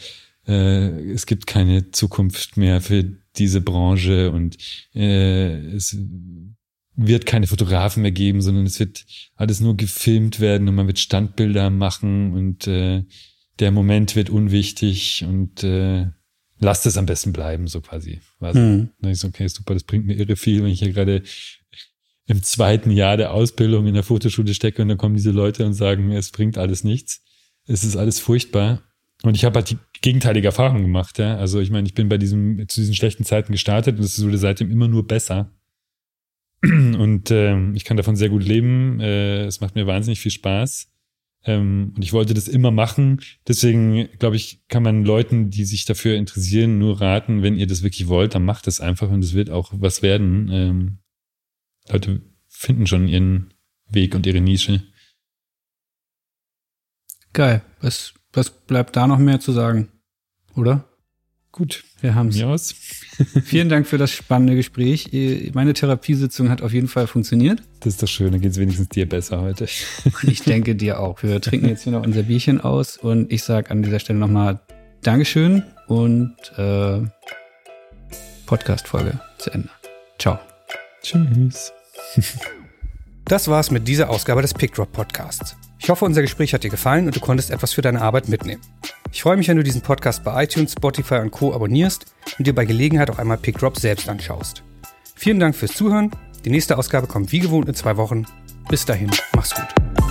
äh, es gibt keine Zukunft mehr für diese Branche. Und äh, es wird keine Fotografen mehr geben, sondern es wird alles nur gefilmt werden und man wird Standbilder machen. Und äh, der Moment wird unwichtig und äh, lasst es am besten bleiben, so quasi. Also, mhm. Dann ist okay, super, das bringt mir irre viel, wenn ich hier gerade im zweiten Jahr der Ausbildung in der Fotoschule stecke und dann kommen diese Leute und sagen, es bringt alles nichts. Es ist alles furchtbar. Und ich habe halt die gegenteilige Erfahrung gemacht, ja. Also ich meine, ich bin bei diesem, zu diesen schlechten Zeiten gestartet und es wurde seitdem immer nur besser. Und äh, ich kann davon sehr gut leben. Äh, es macht mir wahnsinnig viel Spaß. Ähm, und ich wollte das immer machen. Deswegen, glaube ich, kann man Leuten, die sich dafür interessieren, nur raten, wenn ihr das wirklich wollt, dann macht es einfach und es wird auch was werden. Ähm, Leute finden schon ihren Weg und ihre Nische. Geil. Was, was bleibt da noch mehr zu sagen? Oder? Gut, wir haben es. Vielen Dank für das spannende Gespräch. Meine Therapiesitzung hat auf jeden Fall funktioniert. Das ist doch schön, dann geht es wenigstens dir besser heute. ich denke dir auch. Wir trinken jetzt hier noch unser Bierchen aus und ich sage an dieser Stelle nochmal Dankeschön und äh, Podcast-Folge zu Ende. Ciao. Tschüss. Das war's mit dieser Ausgabe des PickDrop Podcasts. Ich hoffe, unser Gespräch hat dir gefallen und du konntest etwas für deine Arbeit mitnehmen. Ich freue mich, wenn du diesen Podcast bei iTunes, Spotify und Co. abonnierst und dir bei Gelegenheit auch einmal PickDrop selbst anschaust. Vielen Dank fürs Zuhören. Die nächste Ausgabe kommt wie gewohnt in zwei Wochen. Bis dahin, mach's gut.